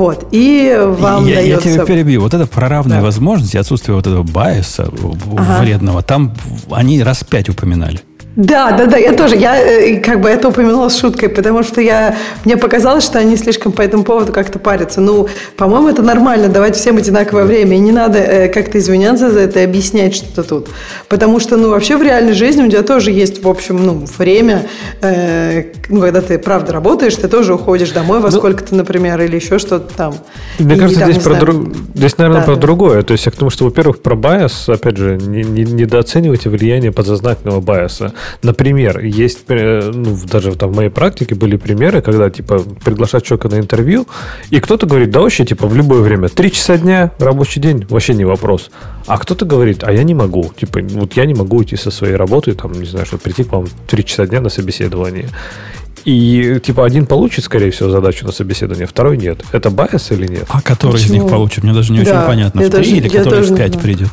Вот. И вам я, я дается... тебя перебью. Вот это про равные Да. возможности, отсутствие вот этого байса в- Ага. вредного, там они раз пять упоминали. Да, да, да, я тоже, я э, как бы это упомянула с шуткой, потому что я, мне показалось, что они слишком по этому поводу как-то парятся. Ну, по-моему, это нормально, давать всем одинаковое время, и не надо э, как-то извиняться за это и объяснять что-то тут. Потому что, ну, вообще в реальной жизни у тебя тоже есть, в общем, ну, время, э, ну, когда ты, правда, работаешь, ты тоже уходишь домой во сколько-то, например, или еще что-то там. Мне И кажется, там, здесь, про друг- здесь, наверное, Да, про да. другое. То есть я к тому, что, во-первых, про bias, опять же, не- не- недооценивайте влияние подсознательного bias а. Например, есть, э, ну, даже там в моей практике были примеры, когда, типа, приглашают человека на интервью, и кто-то говорит, да вообще, типа, в любое время, три часа дня, рабочий день, вообще не вопрос. А кто-то говорит, а я не могу, типа, вот я не могу уйти со своей работы, там, не знаю, чтобы прийти к вам три часа дня на собеседование. И, типа, один получит, скорее всего, задачу на собеседование, второй нет. Это байс или нет? А который из Почему? них получит, мне даже не Да, очень понятно. В три или который в пять придет?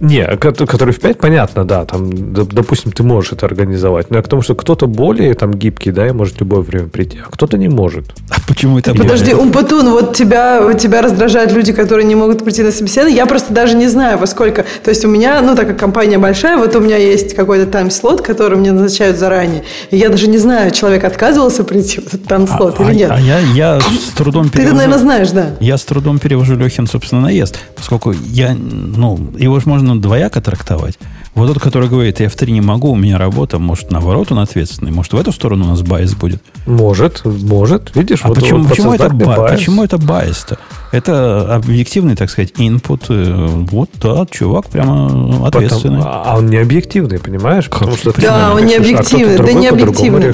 Не, ко- который в 5, понятно, да, там, допустим, ты можешь это организовать, но я к тому, что кто-то более там гибкий, да, и может в любое время прийти, а кто-то не может. А почему это Подожди? Умпутун, вот тебя, вот тебя раздражают люди, которые не могут прийти на собеседование. Я просто даже не знаю, во сколько. То есть у меня, ну, так как компания большая, вот у меня есть какой-то тайм-слот, который мне назначают заранее. И я даже не знаю, человек отказывался прийти в этот тайм-слот а, или нет. а я, я с трудом Ты, перевожу... наверное, знаешь, да. Я с трудом перевожу Лехин, собственно, наезд, поскольку я, ну, его же можно двояко трактовать. Вот тот, который говорит, я в три не могу, у меня работа, может, наоборот, он ответственный, может, в эту сторону у нас bias будет. Может, может, видишь, А вот почему, вот почему, это, ба- почему это bias -то? Это объективный, так сказать, input. Э, Вот, да, чувак прямо ответственный. Потом- а он не объективный, понимаешь? Потому что ты Да, он не пишешь, а объективный, да не объективный.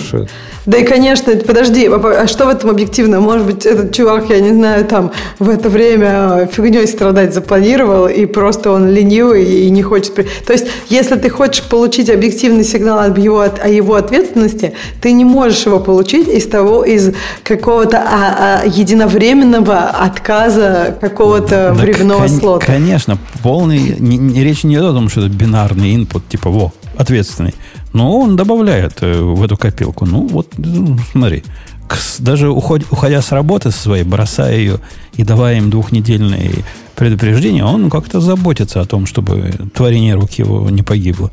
Да и, конечно, подожди, а а что в этом объективно? Может быть, этот чувак, я не знаю, там в это время фигней страдать запланировал, и просто он ленивый и не хочет... То есть, если ты хочешь получить объективный сигнал об его, от- о его ответственности, ты не можешь его получить из того, из какого-то а, а, единовременного отказа какого-то Да, временного кон- слота. Конечно, полный... не- не- речь не идет о том, что это бинарный input, типа, во, ответственный. Но он добавляет э, в эту копилку. Ну, вот, ну, смотри. Даже уход- уходя с работы своей, бросая ее и давая им двухнедельные предупреждения, он как-то заботится о том, чтобы творение рук его не погибло.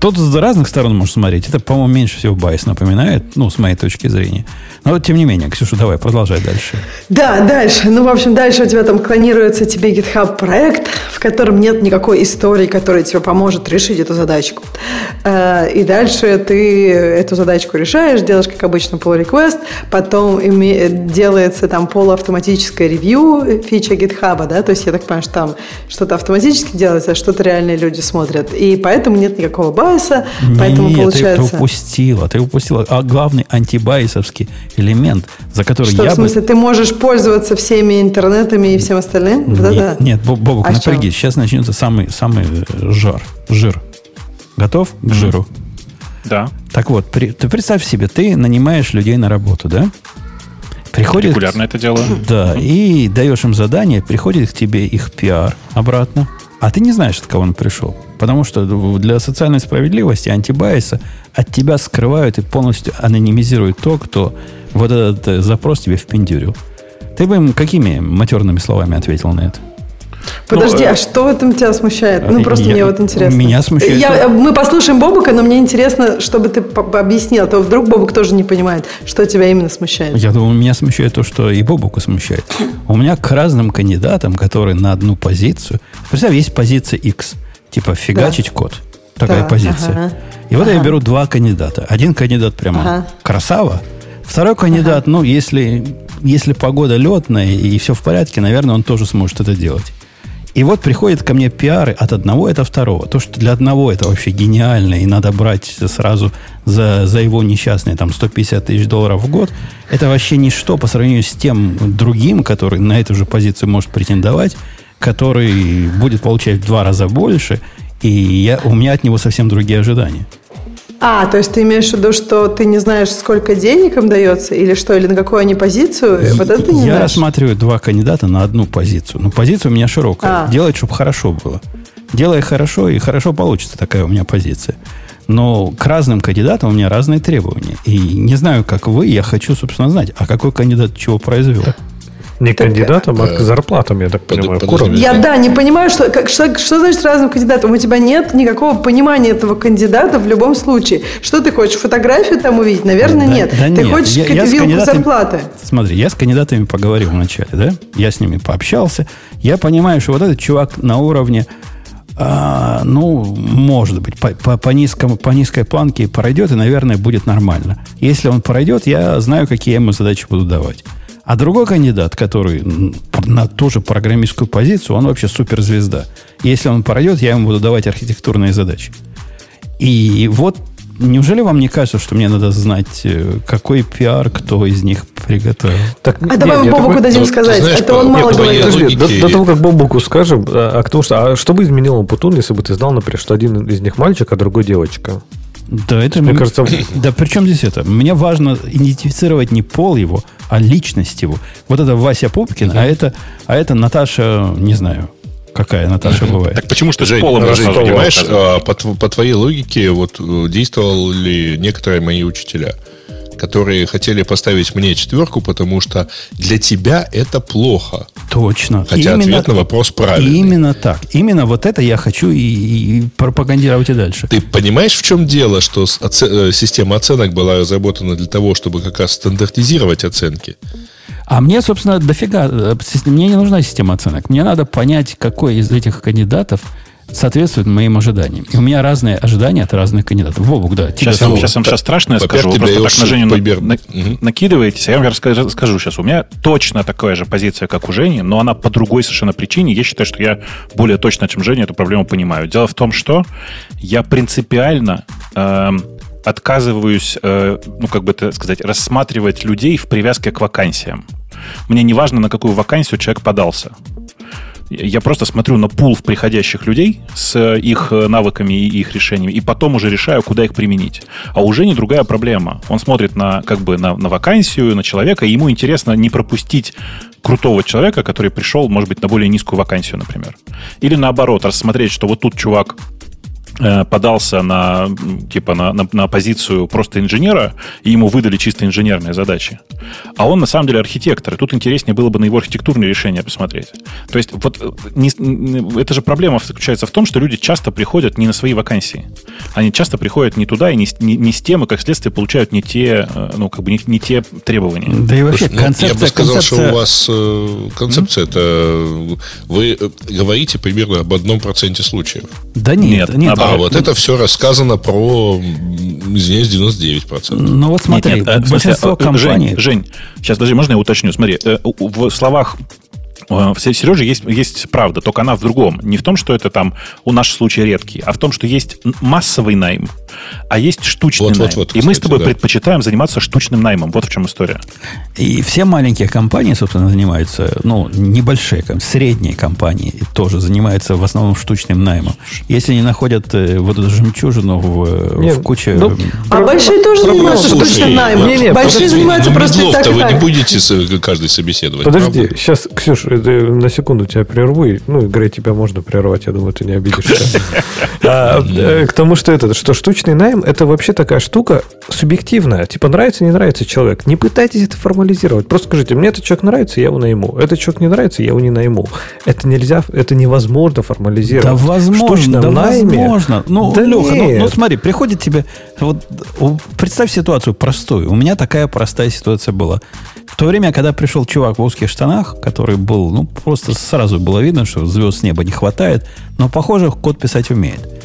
Тут с разных сторон можно смотреть. Это, по-моему, меньше всего байс напоминает, ну, с моей точки зрения. Но вот, тем не менее, Ксюша, давай, продолжай дальше. Да, дальше. Ну, в общем, дальше у тебя там клонируется тебе GitHub проект, в котором нет никакой истории, которая тебе поможет решить эту задачку. Э, И дальше ты эту задачку решаешь, делаешь, как обычно, pull request, потом делается там полуавтоматическое ревью фича GitHub, да, то есть я так понимаю, что там что-то автоматически делается, а что-то реальные люди смотрят. И поэтому нет никакого байса, поэтому Нет, ты- получается... ты упустила. Ты упустила а главный антибайсовский элемент, за который Что, я в смысле, бы... ты можешь пользоваться всеми интернетами и всем остальным? Нет, Да-да. нет, Боб- Бобук, А напрягись. Сейчас начнется самый, самый э, жар. Жир. Готов к жиру? Да, Так вот, при- ты представь себе, ты нанимаешь людей на работу, да? Приходит, регулярно это делаю. Да, и даешь им задание, приходит к тебе их пиар обратно, а ты не знаешь, от кого он пришел. Потому что для социальной справедливости, антибайса от тебя скрывают и полностью анонимизируют то, кто вот этот э, запрос тебе впендюрил. Ты бы им какими матерными словами ответил на это? Подожди, Ну, э, а что в этом тебя смущает? Ну, э, просто я- мне вот интересно. меня смущает Я, то- мы послушаем Бобука, но мне интересно, чтобы ты объяснил, а то вдруг Бобук тоже не понимает, что тебя именно смущает. Я думаю, меня смущает то, что и Бобука смущает. У меня к разным кандидатам, которые на одну позицию... Представь, есть позиция X, типа фигачить код. Такая Да, позиция. ага. И вот я Ага. беру два кандидата. Один кандидат прямо Ага. красава, второй кандидат, ну, если, если погода летная и все в порядке, наверное, он тоже сможет это делать. И вот приходят ко мне пиары от одного и от второго. То, что для одного это вообще гениально, и надо брать сразу за, за его несчастные там 150 тысяч долларов в год, это вообще ничто по сравнению с тем другим, который на эту же позицию может претендовать, который будет получать в два раза больше, и я, у меня от него совсем другие ожидания. А, то есть ты имеешь в виду, что ты не знаешь, сколько денег им дается, или что, или на какую они позицию? Вот это ты не Я знаешь? рассматриваю два кандидата на одну позицию. Ну, позиция у меня широкая. А. Делать, чтобы хорошо было. Делай хорошо, и хорошо получится такая у меня позиция. Но к разным кандидатам у меня разные требования. И не знаю, как вы, я хочу, собственно, знать, а какой кандидат чего произвел. Не к кандидатам, а к зарплатам, я так под- понимаю, уровню. Я, да, не понимаю, что, как, что, что значит разным кандидатам. У тебя нет никакого понимания этого кандидата в любом случае. Что ты хочешь, фотографию там увидеть? Наверное, Да- нет. да ты нет. хочешь Я- я вилку зарплаты? Смотри, я с кандидатами поговорил вначале, да? Я с ними пообщался. Я понимаю, что вот этот чувак на уровне, а, ну, может быть, по, по, по, низкому, по низкой планке пройдет, и, наверное, будет нормально. Если он пройдет, я знаю, какие я ему задачи буду давать. А другой кандидат, который на ту же программистскую позицию, он вообще суперзвезда. Если он пройдет, я ему буду давать архитектурные задачи. И вот неужели вам не кажется, что мне надо знать, э, какой пиар кто из них приготовил? Так, А давай мы Бобуку такой- дадим Ну, сказать. знаешь, это он мало говорит. Подожди, до, до того, как Бобуку скажем, а, а что, а что бы изменило Путун, если бы ты знал, например, что один из них мальчик, а другой девочка? Да, это Мне кажется, Да при чем здесь это? Мне важно идентифицировать не пол его, а личность его. Вот это Вася Пупкин, а это, а это Наташа, не знаю, какая Наташа бывает. Так почему что с Жень, полом Жень, понимаешь, а, по, по твоей логике вот э, действовали некоторые мои учителя, которые хотели поставить мне четверку, потому что для тебя это плохо. Точно. Хотя ответ на вопрос правильный. Именно так. Именно вот это я хочу и, и- пропагандировать и дальше. Ты понимаешь, в чем дело, что оце- э, система оценок была разработана для того, чтобы как раз стандартизировать оценки? А мне, собственно, дофига. э, Мне не нужна система оценок. Мне надо понять, какой из этих кандидатов соответствует моим ожиданиям. И у меня разные ожидания от разных кандидатов. Вовук, да. Сейчас, я, сейчас вам сейчас страшное скажу. Вы просто так на Женю пример. на, угу. накидываетесь, а я вам расскажу, скажу сейчас. У меня точно такая же позиция, как у Жени, но она по другой совершенно причине. Я считаю, что я более точно, чем Женя, эту проблему понимаю. Дело в том, что я принципиально... Э, отказываюсь, э, ну, как бы это сказать, рассматривать людей в привязке к вакансиям. Мне не важно, на какую вакансию человек подался. Я просто смотрю на пул приходящих людей с их навыками и их решениями, и потом уже решаю, куда их применить. А уже не другая проблема. Он смотрит на, как бы, на, на вакансию, на человека, и ему интересно не пропустить крутого человека, который пришел, может быть, на более низкую вакансию, например. Или наоборот, рассмотреть, что вот тут чувак Э, подался на, типа, на, на, на позицию просто инженера, и ему выдали чисто инженерные задачи. А он на самом деле архитектор, и тут интереснее было бы на его архитектурные решения посмотреть. То есть вот э, не, не, это же проблема заключается в том, что люди часто приходят не на свои вакансии. Они часто приходят не туда и не, не, не с тем, и как следствие получают не те, э, ну, как бы не, не те требования. Да и вообще Слушай, концепция... Ну, я бы сказал, концепция... что у вас э, концепция mm-hmm. это... Вы говорите примерно об одном проценте случаев. Да нет, нет. нет а, вот это все рассказано про, извиняюсь, 99%. Ну вот смотри, нет, нет, большинство смысле, компаний... Жень, Жень, сейчас даже можно я уточню? Смотри, э, в словах Э, в Сереже есть, есть правда, только она в другом. Не в том, что это там у нас случай редкий, а в том, что есть массовый найм, а есть штучный вот, найм. Вот, вот, кстати, и мы с тобой да. предпочитаем заниматься штучным наймом. Вот в чем история. И все маленькие компании, собственно, занимаются, ну, небольшие, средние компании тоже занимаются в основном штучным наймом. Если они находят э, вот эту жемчужину в, Нет, в куче... Ну, а большие тоже занимаются штучным наймом. Не, не, большие занимаются ну, просто так вы не будете каждый собеседовать. Подожди, правда? сейчас, Ксюш, на секунду тебя прерву. И, ну, Грей, тебя можно прервать, я думаю, ты не обидишься. А, э, к тому, что это, что штучный найм, это вообще такая штука субъективная. Типа, нравится, не нравится человек. Не пытайтесь это формализировать. Просто скажите, мне этот человек нравится, я его найму. Этот человек не нравится, я его не найму. Это нельзя, это невозможно формализировать. Да возможно, да найме, возможно. Ну, да Леха, ну, ну смотри, приходит тебе... Вот, представь ситуацию простую. У меня такая простая ситуация была. В то время, когда пришел чувак в узких штанах, который был, ну, просто сразу было видно, что звезд с неба не хватает, но, похоже, код писать умеет.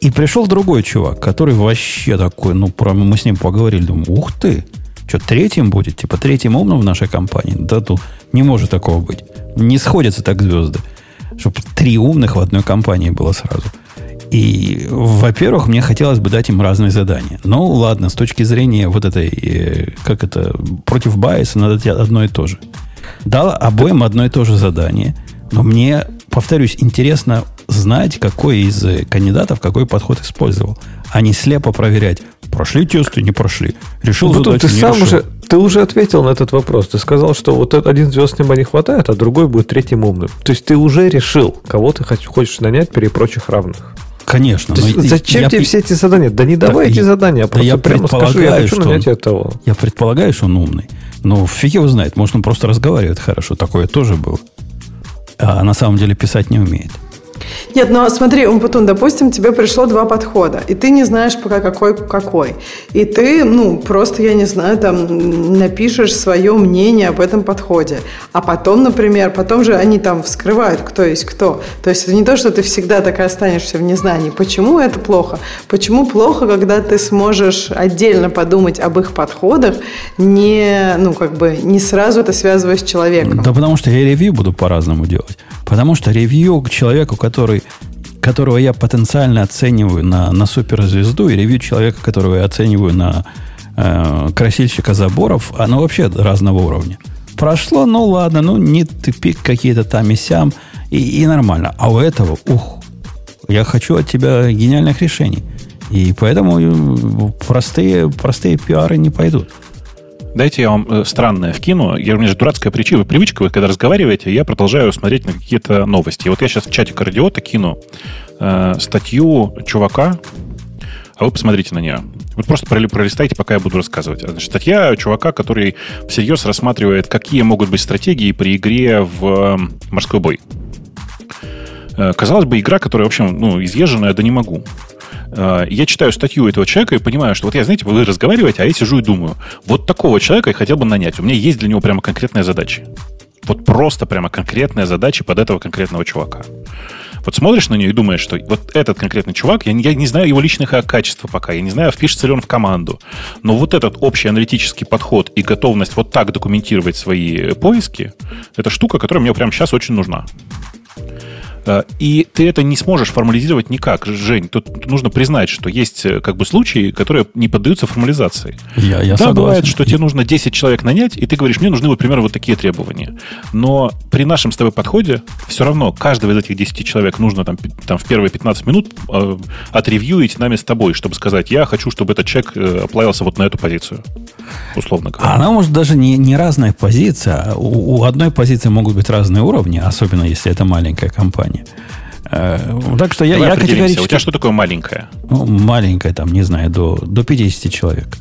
И пришел другой чувак, который вообще такой, ну, про, мы с ним поговорили, думаю, ух ты, что, третьим будет? Типа, третьим умным в нашей компании? Да тут не может такого быть. Не сходятся так звезды. Чтобы три умных в одной компании было сразу. И, во-первых, мне хотелось бы дать им разные задания. Ну, ладно, с точки зрения вот этой, э, как это, против байса надо одно и то же. Дал обоим одно и то же задание, но мне, повторюсь, интересно знать, какой из кандидатов какой подход использовал, а не слепо проверять, прошли тесты, не прошли. Решил ну, задачу, ты не сам решил. уже, ты уже ответил на этот вопрос. Ты сказал, что вот один звезд неба не хватает, а другой будет третьим умным. То есть ты уже решил, кого ты хочешь нанять при прочих равных. Конечно. То есть, зачем я, тебе я, все эти задания? Да не давай да, эти задания, а просто я прямо скажи, я хочу нанять он, этого. Я предполагаю, что он умный. Но фиг его знает. Может, он просто разговаривает хорошо. Такое тоже было. А на самом деле писать не умеет. Нет, но смотри, Умпутун, допустим, тебе пришло два подхода, и ты не знаешь пока какой какой. И ты, ну, просто, я не знаю, там, напишешь свое мнение об этом подходе. А потом, например, потом же они там вскрывают, кто есть кто. То есть это не то, что ты всегда так и останешься в незнании. Почему это плохо? Почему плохо, когда ты сможешь отдельно подумать об их подходах, не, ну, как бы, не сразу это связывая с человеком? Да потому что я ревью буду по-разному делать. Потому что ревью к человеку, которого я потенциально оцениваю на, на суперзвезду, и ревью человека, которого я оцениваю на э, красильщика заборов, оно вообще разного уровня. Прошло, ну ладно, ну не тупик какие-то там и сям, и, и нормально. А у этого, ух, я хочу от тебя гениальных решений. И поэтому э, простые, простые пиары не пойдут. Дайте я вам э, странное вкину. Я, у меня же дурацкая причина, привычка, вы когда разговариваете, я продолжаю смотреть на какие-то новости. И вот я сейчас в чате радиота кину э, статью чувака, а вы посмотрите на нее. Вот просто пролистайте, пока я буду рассказывать. Значит, статья чувака, который всерьез рассматривает, какие могут быть стратегии при игре в э, морской бой. Э, казалось бы, игра, которая, в общем, ну, изъезженная, да не могу. Э, я читаю статью этого человека и понимаю, что вот я, знаете, вы разговариваете, а я сижу и думаю, вот такого человека я хотел бы нанять. У меня есть для него прямо конкретная задача. Вот просто прямо конкретная задача под этого конкретного чувака. Вот смотришь на нее и думаешь, что вот этот конкретный чувак, я, я не знаю его личных качеств пока, я не знаю, впишется ли он в команду, но вот этот общий аналитический подход и готовность вот так документировать свои поиски, это штука, которая мне прямо сейчас очень нужна. Э, и ты это не сможешь формализировать никак, Жень. Тут нужно признать, что есть э, как бы случаи, которые не поддаются формализации. Я, я да, согласен. бывает, что тебе нужно 10 человек нанять, и ты говоришь, мне нужны, вот, примерно, вот такие требования. Но при нашем с тобой подходе все равно каждого из этих 10 человек нужно там, там в первые 15 минут э, отревьюить нами с тобой, чтобы сказать, я хочу, чтобы этот человек э, оплавился вот на эту позицию. Условно говоря. Она может даже не, не разная позиция. У, у одной позиции могут быть разные уровни, особенно если это маленькая компания компании. Э, так что я, я категорически... У тебя что такое маленькое? Ну, маленькое, там, не знаю, до, до 50 человек.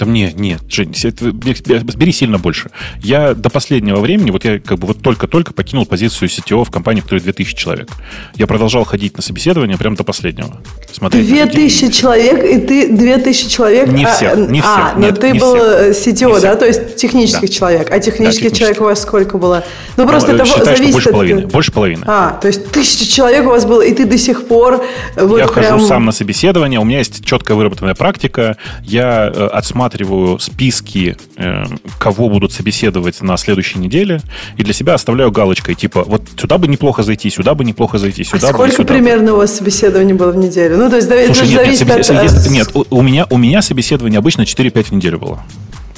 Да мне, нет, Жень, бери сильно больше. Я до последнего времени, вот я как бы вот только-только покинул позицию CTO в компании, в которой 2000 человек. Я продолжал ходить на собеседование прямо до последнего. Смотреть 2000 человек, и ты 2000 человек... Не а, всех, не всех. А, но ты был всех. CTO, не да? То есть технических да. человек. А технических да, человек у вас сколько было? Ну, просто ну, это считай, зависит больше от... половины. Больше половины. А, то есть тысяча человек у вас было, и ты до сих пор... Вот я прям... хожу сам на собеседование, у меня есть четкая выработанная практика, я э, отсматриваю просматриваю списки, э, кого будут собеседовать на следующей неделе, и для себя оставляю галочкой, типа, вот сюда бы неплохо зайти, сюда бы неплохо зайти, сюда а бы сколько сюда примерно бы. у вас собеседований было в неделю? Ну, то есть, Слушай, нет, зависит нет, от... Есть, нет, у, у, меня, у меня собеседование обычно 4-5 в неделю было.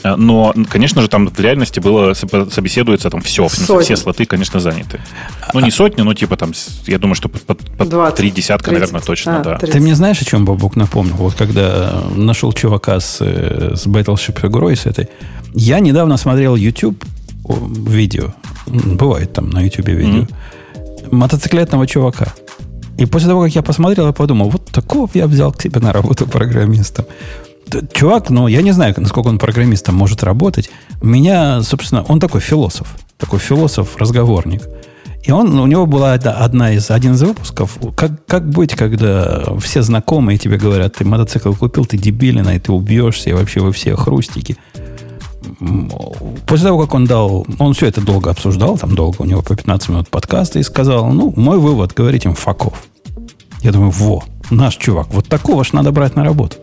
Э, но, конечно же, там в реальности было собеседуется там все, сотни. все слоты, конечно, заняты. Ну, не сотни, но типа там, я думаю, что под, под 20, три десятка, 30. наверное, точно, а, да. 30. Ты мне знаешь, о чем Бабук напомнил? Вот когда нашел чувака с, э, с Battleship игрой, с этой, я недавно смотрел YouTube видео, бывает там на YouTube видео, mm-hmm. мотоциклетного чувака. И после того, как я посмотрел, я подумал, вот такого я взял к себе на работу программистом чувак, ну, я не знаю, насколько он программистом может работать. У меня, собственно, он такой философ. Такой философ-разговорник. И он, у него была одна из, один из выпусков, как, как быть, когда все знакомые тебе говорят, ты мотоцикл купил, ты дебилина, и ты убьешься, и вообще вы все хрустики. После того, как он дал, он все это долго обсуждал, там долго, у него по 15 минут подкаста, и сказал, ну, мой вывод, говорить им факов. Я думаю, во, наш чувак, вот такого ж надо брать на работу.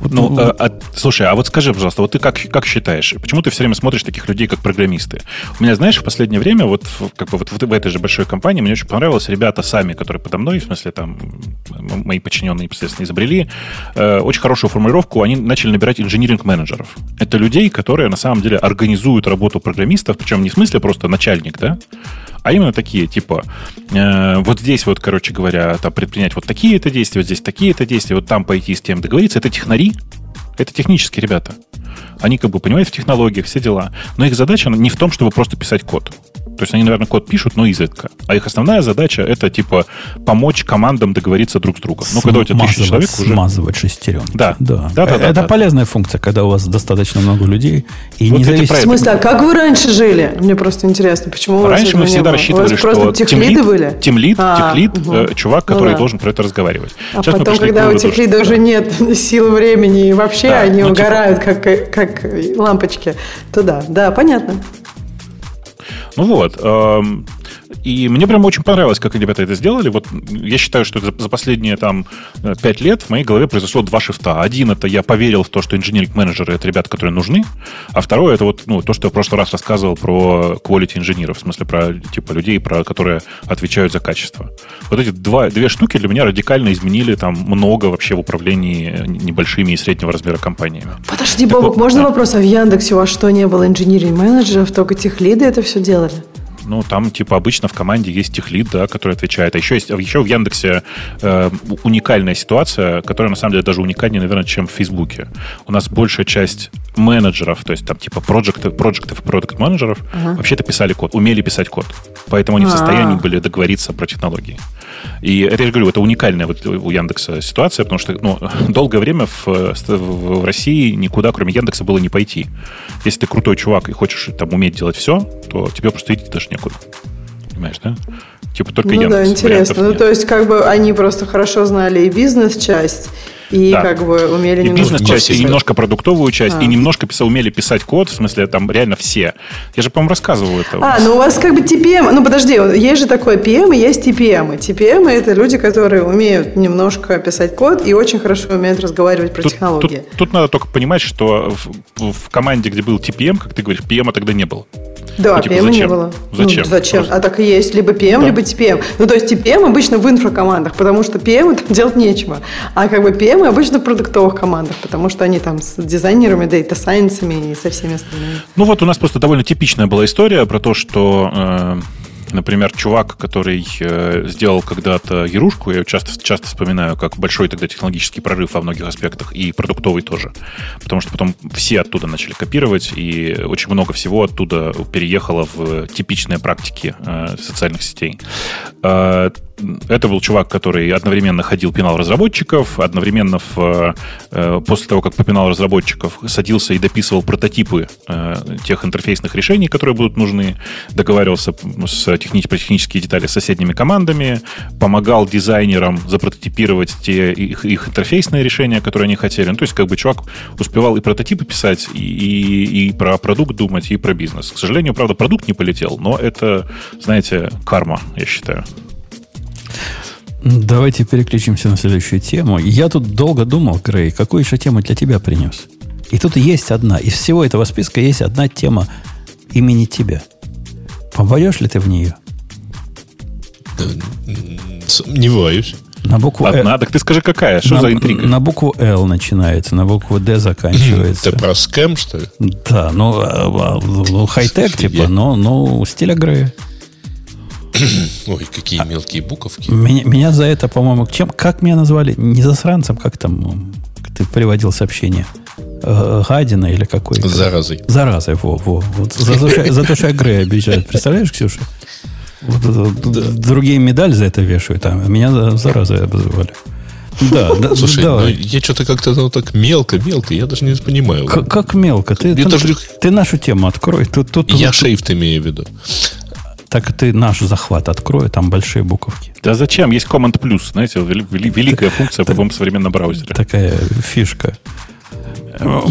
Вот, ну, ну, а, а, слушай, а вот скажи, пожалуйста, вот ты как, как считаешь, почему ты все время смотришь таких людей, как программисты? У меня, знаешь, в последнее время, вот как бы вот в, в этой же большой компании, мне очень понравилось, ребята сами, которые подо мной, в смысле, там, мои подчиненные непосредственно изобрели, э, очень хорошую формулировку, они начали набирать инжиниринг-менеджеров. Это людей, которые на самом деле организуют работу программистов, причем не в смысле просто начальник, да, а именно такие, типа, э, вот здесь вот, короче говоря, там предпринять вот такие-то действия, вот здесь такие-то действия, вот там пойти с тем договориться. Это технари, это технические ребята. Они как бы понимают в технологиях, все дела. Но их задача не в том, чтобы просто писать код. То есть они, наверное, код пишут, но изредка. А их основная задача это типа помочь командам договориться друг с другом. Ну, когда у тебя тысяча человек уже... Смазывать шестеренки. Да. Да. да, да, да это да, полезная да. функция, когда у вас достаточно много людей. И вот не зависит... В смысле, а как вы раньше жили? Мне просто интересно, почему Раньше мы всегда рассчитывали, что просто техлиды были? Тимлид, а, техлид, угу. э, чувак, который ну, да. должен про это разговаривать. А Сейчас потом, когда у техлида уже нет сил времени и вообще да, они ну, типа угорают, типа... как, как лампочки, то да, да, понятно. Ну вот. И мне прям очень понравилось, как ребята это сделали. Вот я считаю, что за, за последние там пять лет в моей голове произошло два шифта. Один это я поверил в то, что инженеринг-менеджеры это ребята, которые нужны. А второе это вот ну, то, что я в прошлый раз рассказывал про quality инженеров, в смысле про типа людей, про которые отвечают за качество. Вот эти два, две штуки для меня радикально изменили там много вообще в управлении небольшими и среднего размера компаниями. Подожди, так Бобок, вот, можно да. вопрос? А в Яндексе у вас что, не было инженеринг-менеджеров, только тех лиды это все делали? Ну, там, типа, обычно в команде есть техлит, да, который отвечает. А еще есть, еще в Яндексе э, уникальная ситуация, которая, на самом деле, даже уникальнее, наверное, чем в Фейсбуке. У нас большая часть менеджеров, то есть там, типа, проектов, проектов продукт менеджеров uh-huh. вообще-то писали код, умели писать код. Поэтому они uh-huh. в состоянии были договориться про технологии. И это, я же говорю, это уникальная вот у Яндекса ситуация, потому что ну, долгое время в, в России никуда, кроме Яндекса, было не пойти. Если ты крутой чувак и хочешь там уметь делать все, то тебе просто идти даже некуда. Понимаешь, да? Типа только ну, Яндекс. Да, интересно. Ну, то есть, как бы они просто хорошо знали и бизнес-часть, и Да. как бы умели И немного... бизнес-часть, и немножко продуктовую часть, А. и немножко писал, умели писать код, в смысле, там реально все. Я же, по-моему, рассказывал это. А, ну у вас как бы TPM, ну подожди, есть же такое PM и есть TPM. И TPM это люди, которые умеют немножко писать код и очень хорошо умеют разговаривать про Тут, технологии. тут- тут надо только понимать, что в, в команде, где был TPM, как ты говоришь, PM тогда не было. Да, Ну, типа, PM не зачем? было. Зачем? Ну, зачем? Просто. А так и есть. Либо PM, Да. либо TPM. Ну, то есть TPM обычно в инфракомандах, потому что PM там делать нечего. А как бы PM обычно в продуктовых командах, потому что они там с дизайнерами, дейта сайенсами и со всеми остальными. Ну вот у нас просто довольно типичная была история про то, что, э, например, чувак, который э, сделал когда-то Ярушку, я часто, часто вспоминаю как большой тогда технологический прорыв во многих аспектах, и продуктовый тоже. Потому что потом все оттуда начали копировать, и очень много всего оттуда переехало в типичные практики э, социальных сетей. Э, это был чувак, который одновременно ходил, пинал разработчиков, одновременно в, э, после того, как попинал разработчиков, садился и дописывал прототипы э, тех интерфейсных решений, которые будут нужны, договаривался с техни- про технические детали с соседними командами, помогал дизайнерам запрототипировать те их, их интерфейсные решения, которые они хотели. Ну, то есть, как бы чувак успевал и прототипы писать, и, и, и про продукт думать, и про бизнес. К сожалению, правда, продукт не полетел, но это, знаете, карма, я считаю. Давайте переключимся на следующую тему. Я тут долго думал, Грей, какую еще тему для тебя принес. И тут есть одна. Из всего этого списка есть одна тема имени тебя. Попадешь ли ты в нее? Сомневаюсь. На букву Ладно, «Э». а, так ты скажи, какая? Что на, за интрига? на букву Л начинается, на букву Д заканчивается. Ты про скэм, что ли? Да, ну, а, а, ну, хай-тек, типа, но, ну, стиля Грея. Ой, какие мелкие буковки. Меня, меня за это, по-моему, чем, как меня назвали? Не засранцем, как там ты приводил сообщение? Э, Гадина или какой? Заразой. Заразой, во, во. Вот за, то, что, за то, что я Грея обижаю. Представляешь, Ксюша? Вот это- Другие медаль за это вешают, а меня за- заразой обзывали. Да, да, Слушай, ну, давай. я что-то как-то ну, так мелко, мелко, я даже не понимаю. К- как мелко. Ты, ты, даже- ты нашу тему открой. Тут, тут, Я тут- шейфт имею в виду. так ты наш захват открой, там большие буковки. Да зачем? Есть Command Plus, знаете, вели- вели- великая функция в любом современном браузере. Такая фишка.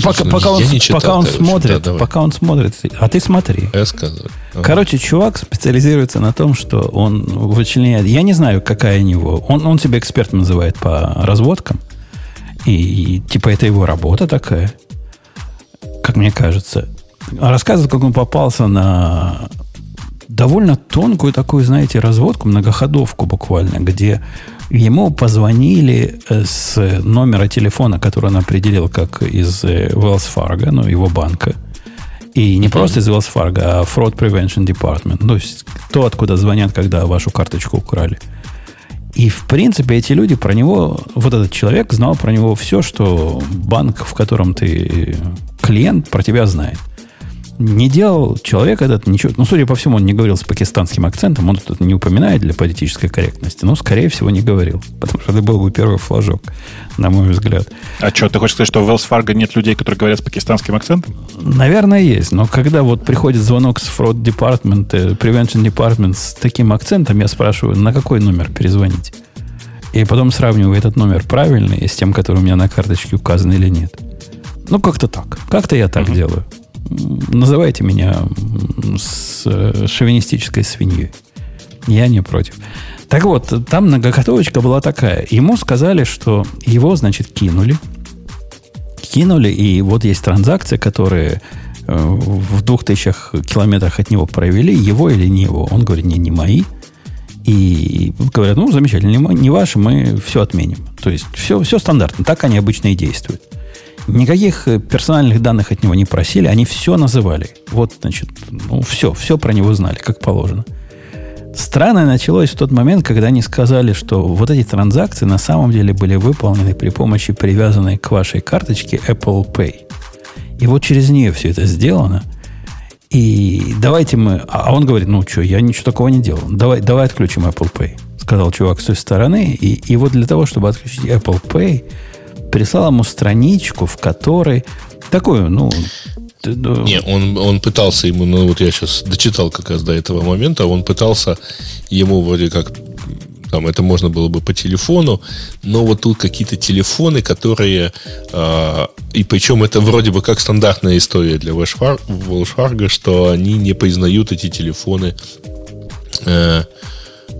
Пока, ну, пока он, я читал, пока он короче. смотрит, Да, давай. пока он смотрит, а ты смотри. Рассказывай. Ага. Короче, чувак специализируется на том, что он вычленяет... Я не знаю, какая у него... Он, он себя экспертом называет по разводкам. И, и, типа это его работа такая, как мне кажется. Рассказывает, как он попался на довольно тонкую такую, знаете, разводку, многоходовку буквально, где ему позвонили э, с номера телефона, который он определил как из э, Wells Fargo, ну, его банка. И не просто из Wells Fargo, а Fraud Prevention Department. То есть то, откуда звонят, когда вашу карточку украли. И, в принципе, эти люди про него, вот этот человек знал про него все, что банк, в котором ты клиент, про тебя знает. Не делал человек этот ничего. Ну, судя по всему, он не говорил с пакистанским акцентом. Он тут не упоминает для политической корректности. Но, скорее всего, не говорил. Потому что это был бы первый флажок, на мой взгляд. А что, ты хочешь сказать, что в Wells Fargo нет людей, которые говорят с пакистанским акцентом? Наверное, есть. Но когда вот приходит звонок с Fraud Department, э, Prevention Department с таким акцентом, я спрашиваю, на какой номер перезвонить? И потом сравниваю этот номер правильный с тем, который у меня на карточке указан или нет. Ну, как-то так. Как-то я так делаю. Называйте меня с э, шовинистической свиньей. Я не против. Так вот, там многоготовочка была такая. Ему сказали, что его, значит, кинули. Кинули, и вот есть транзакции, которые э, в двух тысячах километрах от него провели, его или не его. Он говорит, не, не мои. И говорят, ну, замечательно, не ваши, мы все отменим. То есть все, все стандартно, так они обычно и действуют. Никаких э, персональных данных от него не просили, они все называли. Вот, значит, ну, все, все про него знали, как положено. Странное началось в тот момент, когда они сказали, что вот эти транзакции на самом деле были выполнены при помощи привязанной к вашей карточке Apple Pay. И вот через нее все это сделано. И давайте мы... А он говорит, ну что, я ничего такого не делал. Давай, давай отключим Apple Pay, сказал чувак с той стороны. И, и вот для того, чтобы отключить Apple Pay, прислал ему страничку, в которой такую, ну... ну, Не, он, он пытался ему, ну вот я сейчас дочитал как раз до этого момента, он пытался ему вроде как там это можно было бы по телефону, но вот тут какие-то телефоны, которые... Э, и причем это вроде бы как стандартная история для Wells что они не признают эти телефоны э,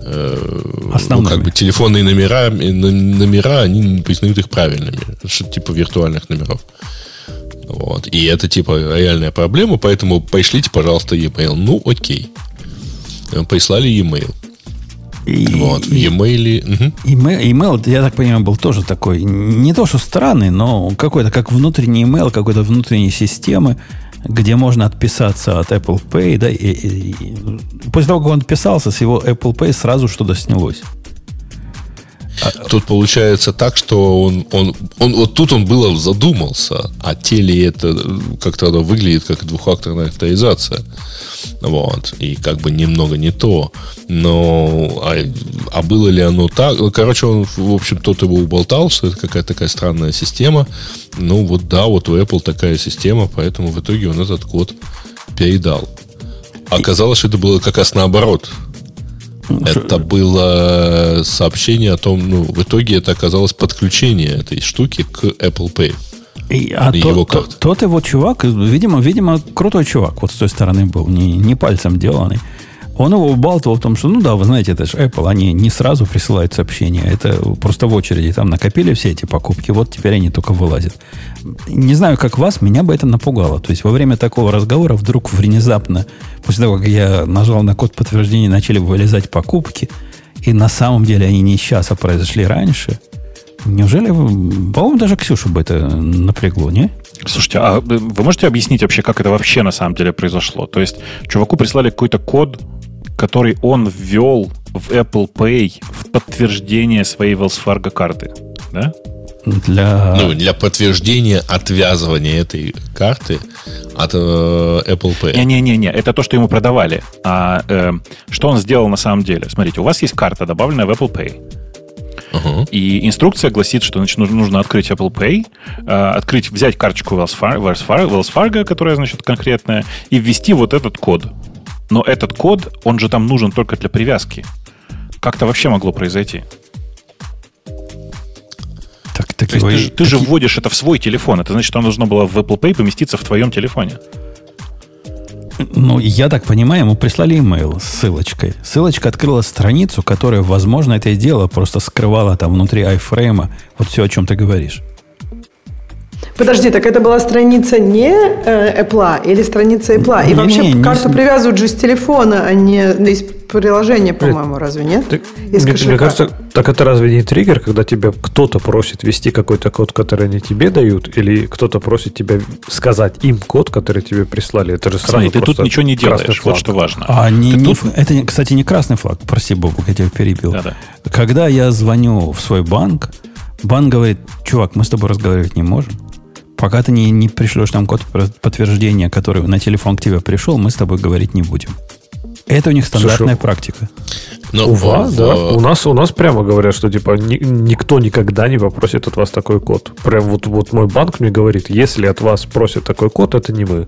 Основными. ну, как бы телефонные номера, номера, они признают их правильными. Что типа виртуальных номеров. Вот. И это типа реальная проблема, поэтому пришлите, пожалуйста, e-mail. Ну, окей. Прислали e-mail. И, вот, в e-mail... Угу. Email, email, я так понимаю, был тоже такой, не то что странный, но какой-то как внутренний email, какой-то внутренней системы, где можно отписаться от Apple Pay, да, и, и, и после того, как он отписался, с его Apple Pay сразу что-то снялось. Тут получается так, что он, он, он вот тут он было задумался, а теле это как-то оно выглядит как двухфакторная авторизация. Вот. И как бы немного не то. Но а, а было ли оно так? Ну, короче, он, в общем, тот его уболтал, что это какая-то такая странная система. Ну, вот да, вот у Apple такая система, поэтому в итоге он этот код передал. Оказалось, что это было как раз наоборот. Это было сообщение о том, ну, в итоге это оказалось подключение этой штуки к Apple Pay. И, а и то, его то, тот его чувак, видимо, видимо, крутой чувак вот с той стороны был, не, не пальцем деланный. Он его убалтывал в том, что, ну да, вы знаете, это же Apple, они не сразу присылают сообщения, это просто в очереди там накопили все эти покупки, вот теперь они только вылазят. Не знаю, как вас, меня бы это напугало. То есть во время такого разговора вдруг внезапно, после того, как я нажал на код подтверждения, начали вылезать покупки, и на самом деле они не сейчас, а произошли раньше. Неужели, по-моему, даже Ксюшу бы это напрягло, не? Слушайте, а вы можете объяснить вообще, как это вообще на самом деле произошло? То есть чуваку прислали какой-то код, который он ввел в Apple Pay в подтверждение своей Wells Fargo карты. Да? Для... Ну, для подтверждения отвязывания этой карты от э, Apple Pay. Не-не-не, это то, что ему продавали. А э, что он сделал на самом деле? Смотрите, у вас есть карта, добавленная в Apple Pay. Uh-huh. И инструкция гласит, что значит, нужно, нужно открыть Apple Pay, э, открыть, взять карточку Wells Fargo, Wells Fargo, Wells Fargo, которая, значит, конкретная, и ввести вот этот код. Но этот код, он же там нужен только для привязки. Как это вообще могло произойти? Так, так его, ты, же, ты же вводишь это в свой телефон. Это значит, что оно должно было в Apple Pay поместиться в твоем телефоне. Ну, я так понимаю, ему прислали имейл с ссылочкой. Ссылочка открыла страницу, которая, возможно, это и дело, просто скрывала там внутри айфрейма вот все, о чем ты говоришь. Подожди, так это была страница не э, Apple или страница Apple? И не, вообще не, карту не... привязывают же с телефона, а не из приложения, по-моему, разве нет? Так, из мне, мне кажется, так это разве не триггер, когда тебя кто-то просит ввести какой-то код, который они тебе дают, или кто-то просит тебя сказать им код, который тебе прислали? Это же сразу Смотри, ты тут ничего не делаешь, вот что важно. А не, не, тут... Это, кстати, не красный флаг, прости, Бог, я тебя перебил. Да-да. Когда я звоню в свой банк, банк говорит, чувак, мы с тобой разговаривать не можем Пока ты не, не пришлешь нам код подтверждения, который на телефон к тебе пришел, мы с тобой говорить не будем. Это у них стандартная Слушай, практика. Но, у вас, да. У нас, у нас прямо говорят, что типа ни, никто никогда не попросит от вас такой код. Прям вот, вот мой банк мне говорит, если от вас просят такой код, это не мы.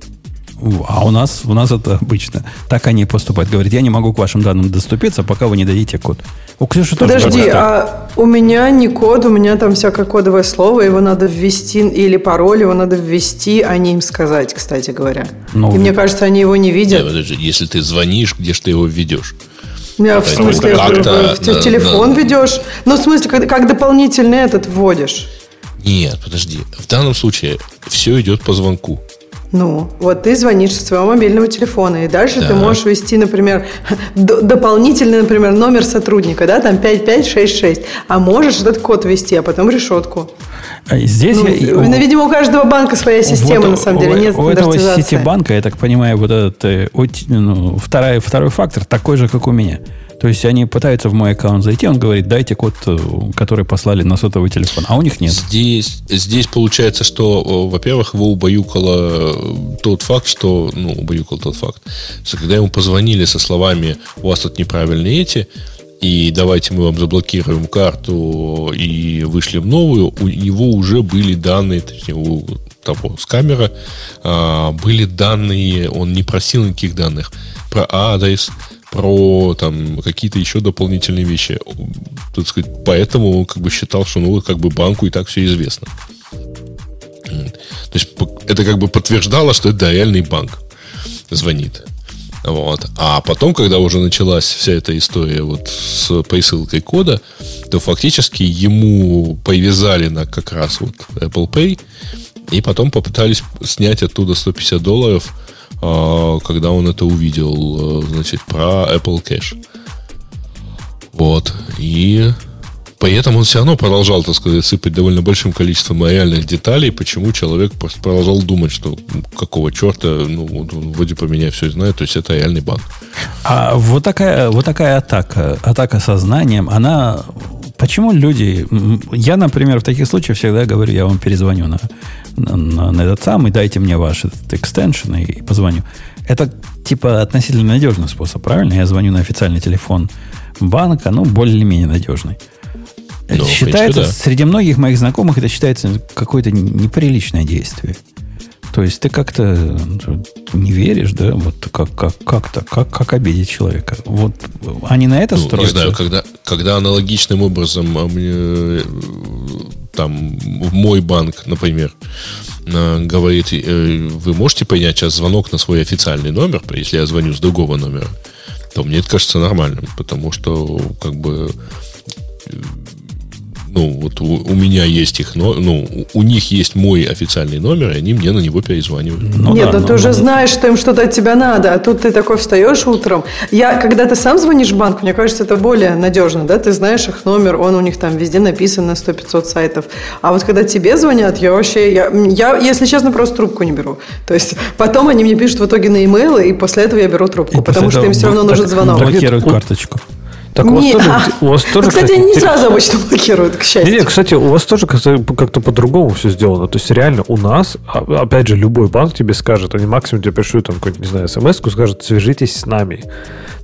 А у нас, у нас это обычно. Так они поступают. Говорят, я не могу к вашим данным доступиться, пока вы не дадите код. У Ксюши тоже Подожди, а у меня не код, у меня там всякое кодовое слово, его надо ввести, или пароль, его надо ввести, а не им сказать, кстати говоря. Ну, И мне кажется, они его не видят. Нет, подожди, если ты звонишь, где же ты его введешь? Я в смысле, в, в телефон на, ведешь? Ну, в смысле, как, как дополнительный этот вводишь. Нет, подожди. В данном случае все идет по звонку. Ну, вот ты звонишь со своего мобильного телефона, и дальше да. ты можешь ввести, например, дополнительный, например, номер сотрудника, да, там 5566, а можешь этот код ввести, а потом решетку. А здесь ну, я, ну, видимо, у каждого банка своя система, вот, на самом деле, нет У этого сети банка, я так понимаю, вот этот э, ну, второй, второй фактор такой же, как у меня. То есть они пытаются в мой аккаунт зайти, он говорит, дайте код, э, который послали на сотовый телефон, а у них нет. Здесь, здесь получается, что, э, во-первых, его убаюкало э, тот факт, что, ну, убаюкал тот факт, что когда ему позвонили со словами, у вас тут неправильные эти, и давайте мы вам заблокируем карту и вышлем новую, у него уже были данные, точнее, у того с камера а, были данные, он не просил никаких данных про адрес, про там какие-то еще дополнительные вещи. так сказать, поэтому он как бы считал, что ну как бы банку и так все известно. То есть это как бы подтверждало, что это реальный банк звонит. Вот. А потом, когда уже началась вся эта история вот с присылкой кода, то фактически ему повязали на как раз вот Apple Pay, и потом попытались снять оттуда 150 долларов, когда он это увидел, э, значит, про Apple Cash. Вот. И при этом он все равно продолжал, так сказать, сыпать довольно большим количеством реальных деталей, почему человек просто продолжал думать, что какого черта, ну, вроде по меня все знает, то есть это реальный банк. А вот такая, вот такая атака, атака сознанием, она... Почему люди... Я, например, в таких случаях всегда говорю, я вам перезвоню на, на, на этот самый, дайте мне ваш этот экстеншн и, и позвоню. Это типа относительно надежный способ, правильно? Я звоню на официальный телефон банка, ну, более-менее надежный. Ну, считается, принципе, да. среди многих моих знакомых это считается какое-то неприличное действие. То есть ты как-то ну, не веришь, да, вот как, как, как-то, как, как обидеть человека. Вот они на это ну, строятся. Не знаю, когда, когда аналогичным образом а мне, там мой банк, например, говорит, э, вы можете принять сейчас звонок на свой официальный номер, если я звоню с другого номера, то мне это кажется нормальным, потому что как бы ну, вот у, у меня есть их, но, ну, у них есть мой официальный номер, и они мне на него перезванивают. Ну, Нет, да, ну ты но, уже но... знаешь, что им что-то от тебя надо, а тут ты такой встаешь утром. Я, когда ты сам звонишь в банк, мне кажется, это более надежно, да, ты знаешь их номер, он у них там везде написан на 100-500 сайтов. А вот когда тебе звонят, я вообще, я, я, если честно, просто трубку не беру. То есть потом они мне пишут в итоге на e-mail, и после этого я беру трубку, и потому что им все равно нужен звонок. Блокируют карточку. Так у вас тоже, у вас тоже ну, кстати, кстати, они не сразу обычно блокируют, к счастью. Нет, кстати, у вас тоже как-то по-другому все сделано. То есть, реально, у нас, а, опять же, любой банк тебе скажет, они максимум тебе пришлют, там, какую-нибудь, не знаю, смс скажут, свяжитесь с нами.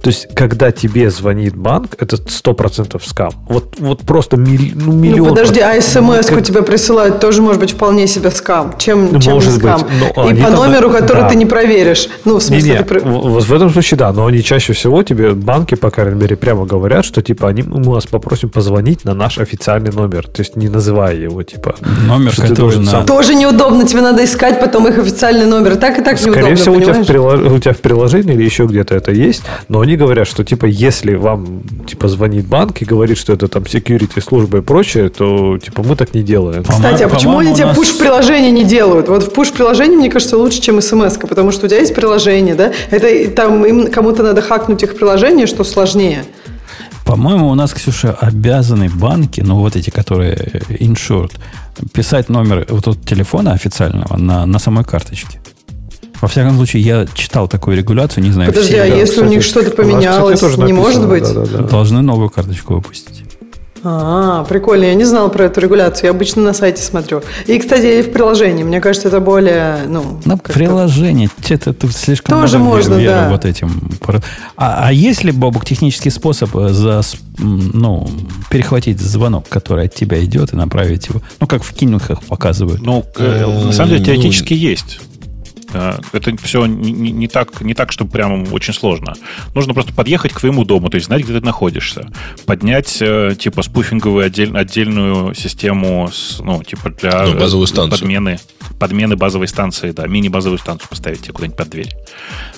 То есть, когда тебе звонит банк, это 100% скам. Вот, вот просто милли, ну, миллион... Ну, подожди, а смс как... тебе присылают тоже может быть вполне себе скам. Чем, чем может не скам? Быть, но И по номеру, там... который да. ты не проверишь. Ну, в смысле... Не, не. Ты... Вот в этом случае, да. Но они чаще всего тебе, банки, по крайней мере, прямо говорят, что, типа, они, мы вас попросим позвонить на наш официальный номер. То есть, не называя его, типа... Номер, который на... Тоже неудобно. Тебе надо искать потом их официальный номер. Так и так Скорее неудобно, всего, у тебя, в прилож... у тебя в приложении или еще где-то это есть, но они говорят, что, типа, если вам, типа, звонит банк и говорит, что это там security служба и прочее, то, типа, мы так не делаем. Кстати, а почему они тебе нас... пуш-приложение не делают? Вот в пуш-приложении, мне кажется, лучше, чем смс потому что у тебя есть приложение, да? Это там им кому-то надо хакнуть их приложение, что сложнее. По-моему, у нас, Ксюша, обязаны банки, ну вот эти, которые insured, писать номер вот тут телефона официального на, на самой карточке. Во всяком случае, я читал такую регуляцию, не знаю. Подожди, все, а да, если кстати, у них что-то поменялось, кстати, не может быть? Да, да, да. Должны новую карточку выпустить. А, прикольно. Я не знала про эту регуляцию. Я обычно на сайте смотрю. И, кстати, в приложении. Мне кажется, это более, ну... На приложение. Это, это слишком Тоже можно, веру да. вот этим. А, а есть ли, Бобук, технический способ э, за, ну, перехватить звонок, который от тебя идет, и направить его? Ну, как в кинухах показывают. Ну, э, на самом деле, теоретически есть. Э, это все не, не, так, не так, чтобы прям очень сложно. Нужно просто подъехать к твоему дому, то есть знать, где ты находишься. Поднять, э, типа, спуфинговую отдель, отдельную систему, с, ну, типа, для ну, базовую станцию. подмены, подмены базовой станции, да, мини-базовую станцию поставить тебе куда-нибудь под дверь.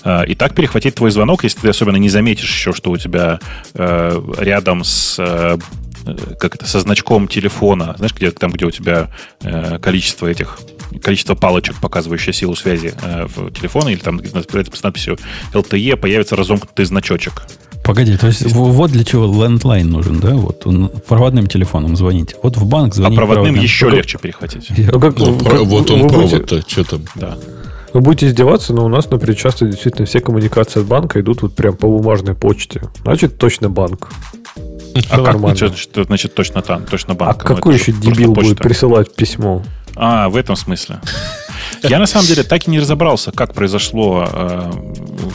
Э, и так перехватить твой звонок, если ты особенно не заметишь еще, что у тебя рядом с как это, со значком телефона, знаешь, где там, где у тебя э, количество этих, количество палочек, показывающее силу связи э, в телефоне, или там с надписью LTE появится разомкнутый значочек. Погоди, то есть вот для чего лендлайн нужен, да? Вот он, проводным телефоном звонить. Вот в банк звонить. А проводным, проводным. еще ну, легче перехватить. Ну, как, ну, как, вот он провод-то, что там? Да. Вы будете издеваться, но у нас, например, часто действительно все коммуникации от банка идут вот прям по бумажной почте. Значит, точно банк. А как значит, что, значит точно там, точно банк? А какой еще дебил будет присылать письмо? А, в этом смысле. Я на самом деле так и не разобрался, как произошло, э,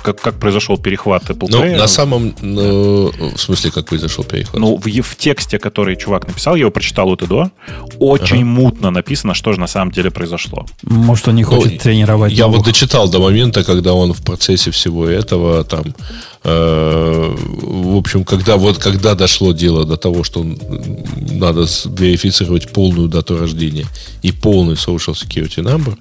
как, как произошел перехват Apple Ну, Pay. на самом, ну, в смысле, как произошел перехват? Ну, в, в тексте, который чувак написал, я его прочитал от и до, очень ага. мутно написано, что же на самом деле произошло. Может, он не хочет ну, тренировать. Я новых. вот дочитал до момента, когда он в процессе всего этого там в общем, когда вот когда дошло дело до того, что надо верифицировать полную дату рождения и полный social security number,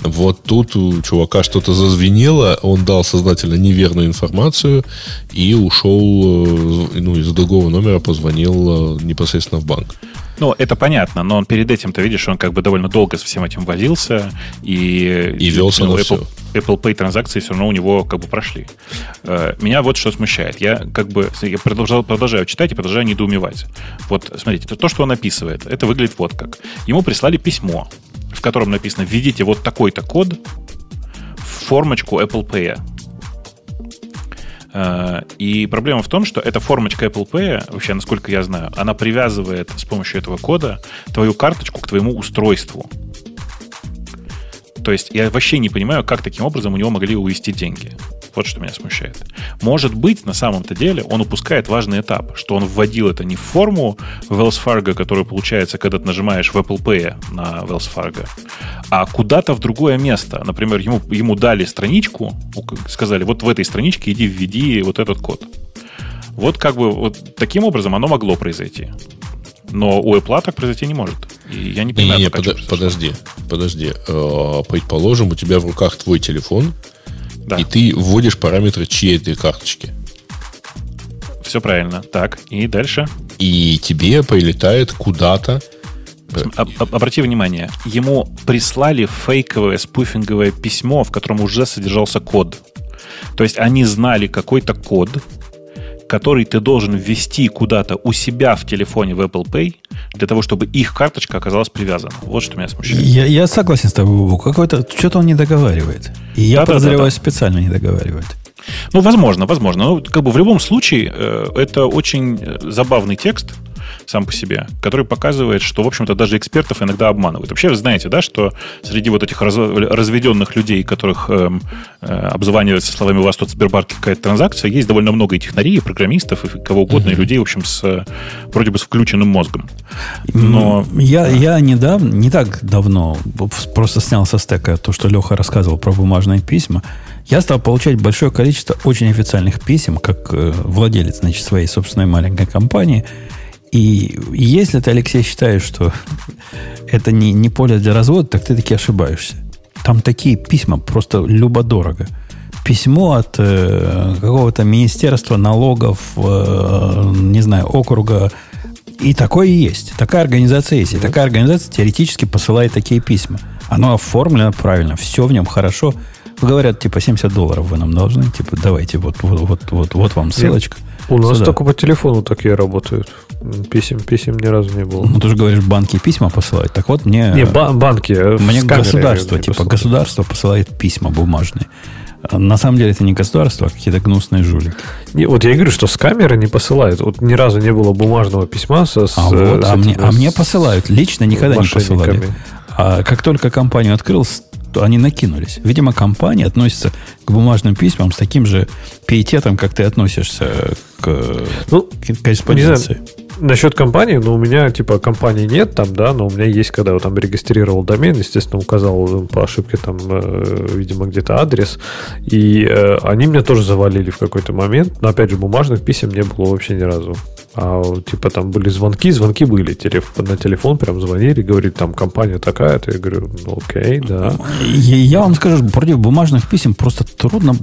вот тут у чувака что-то зазвенело, он дал сознательно неверную информацию и ушел, э, ну, из другого номера позвонил э, непосредственно в банк. Ну, это понятно, но он перед этим, ты видишь, он как бы довольно долго со всем этим возился, и, и велся ну, на Apple, все. Apple Pay транзакции все равно у него как бы прошли. Э, меня вот что смущает. Я как бы я продолжал, продолжаю читать и продолжаю недоумевать. Вот, смотрите, то, что он описывает, это выглядит вот как. Ему прислали письмо, в котором написано «Введите вот такой-то код в формочку Apple Pay». Э, и проблема в том, что эта формочка Apple Pay, вообще, насколько я знаю, она привязывает с помощью этого кода твою карточку к твоему устройству. То есть я вообще не понимаю, как таким образом у него могли увести деньги. Вот что меня смущает. Может быть, на самом-то деле он упускает важный этап, что он вводил это не в форму Wells Fargo, которая получается, когда ты нажимаешь в Apple Pay на Wells Fargo, а куда-то в другое место. Например, ему, ему дали страничку, сказали, вот в этой страничке иди введи вот этот код. Вот как бы вот таким образом оно могло произойти. Но у Apple так произойти не может. И я не понимаю, не, не, пока, под, подожди, подожди. Э, предположим, у тебя в руках твой телефон, Да. и ты вводишь параметры чьей-то карточки. Все правильно. Так, и дальше. И тебе прилетает куда-то об- обрати внимание, ему прислали фейковое спуфинговое письмо, в котором уже содержался код. То есть они знали какой-то код, который ты должен ввести куда-то у себя в телефоне в Apple Pay, для того, чтобы их карточка оказалась привязана. Вот что меня смущает. Я, я согласен с тобой, Бубу. Какой-то, что-то он не договаривает. И я Да-да-да-да. подозреваю, специально не договаривает. Ну, возможно, возможно. Ну, как бы в любом случае, э, это очень э, забавный текст сам по себе, который показывает, что, в общем-то, даже экспертов иногда обманывают. Вообще, вы знаете, да, что среди вот этих раз- разведенных людей, которых эм, э, обзванивают со словами «у вас тут в Сбербанке какая-то транзакция», есть довольно много и технарей, и программистов, и кого угодно, и людей, в общем, с э, вроде бы с включенным мозгом. Но... Я, я недавно, не так давно просто снял со стека то, что Леха рассказывал про бумажные письма. Я стал получать большое количество очень официальных писем, как э, владелец значит, своей собственной маленькой компании. И если ты, Алексей, считаешь, что это не, не поле для развода, так ты таки ошибаешься. Там такие письма просто любо-дорого. Письмо от э, какого-то министерства налогов, э, не знаю, округа. И такое есть. Такая организация есть. И такая организация теоретически посылает такие письма. Оно оформлено правильно, все в нем хорошо. Говорят, типа, 70 долларов вы нам должны. Типа, давайте, вот, вот, вот, вот, вот вам ссылочка. У нас Сюда. только по телефону такие работают. Писем, писем ни разу не было. Ну, ты же говоришь, банки письма посылают. Так вот, мне... Не, ба- банки. э, Мне с государство, типа, посылают. государство посылает письма бумажные. А На самом деле это не государство, а какие-то гнусные жулики. Не, вот я и говорю, что с камеры не посылают. Вот ни разу не было бумажного письма со, с, А, э, вот, с а, этим, мне, а с- мне посылают. Лично никогда не посылали. А как только компанию открыл, с- то они накинулись. Видимо, компания относится к бумажным письмам с таким же пиететом, как ты относишься к, Ну, к корреспонденции. Насчет компании, ну, у меня, типа, компании нет там, да, но у меня есть, когда я там регистрировал домен, естественно, указал по ошибке там, э, видимо, где-то адрес, и э, они меня тоже завалили в какой-то момент, но, опять же, бумажных писем не было вообще ни разу. А, типа, там были звонки, звонки были, телеф- на телефон прям звонили, говорит, там, компания такая-то, я говорю, ну, окей, да. Я вам скажу, против бумажных писем просто трудно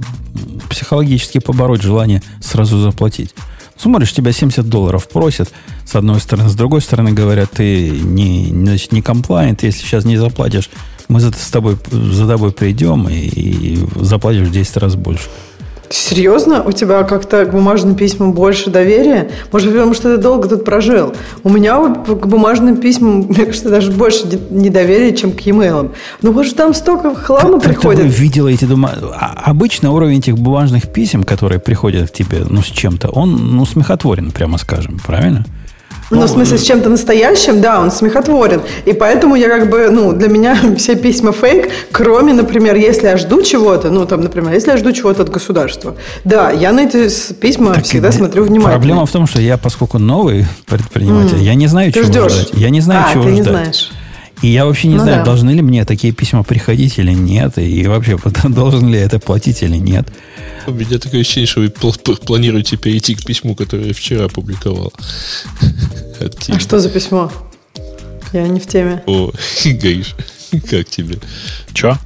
психологически побороть желание сразу заплатить. Смотришь, тебя 70 долларов просят, с одной стороны, с другой стороны говорят, ты не, значит, не compliant, если сейчас не заплатишь, мы за, с тобой, за тобой придем и, и заплатишь в 10 раз больше. Серьезно? У тебя как-то к бумажным письмам больше доверия? Может быть, потому что ты долго тут прожил? У меня к бумажным письмам, мне кажется, даже больше не- недоверия, чем к e-mail. Ну, вот же там столько хлама Как- как-то вы приходит. видела эти дома... а- Обычно уровень этих бумажных писем, которые приходят к тебе, ну, с чем-то, он, ну, смехотворен, прямо скажем, правильно? Ну, в смысле, с чем-то настоящим, да, он смехотворен. И поэтому я как бы, ну, для меня все письма фейк, кроме, например, если я жду чего-то, ну, там, например, если я жду чего-то от государства. Да, я на эти письма Так, всегда смотрю внимательно. Проблема в том, что я, поскольку новый предприниматель, М. я не знаю, Ты чего ждешь? ждать. Я не знаю, а, чего ты не ждать. знаешь. И я вообще не Ну знаю, да. должны ли мне такие письма приходить или нет, и вообще должен ли я это платить или нет. У меня такое ощущение, что вы пл- пл- планируете перейти к письму, которое я вчера опубликовал. А что за письмо? Я не в теме. О, Гаиш, как тебе? Че?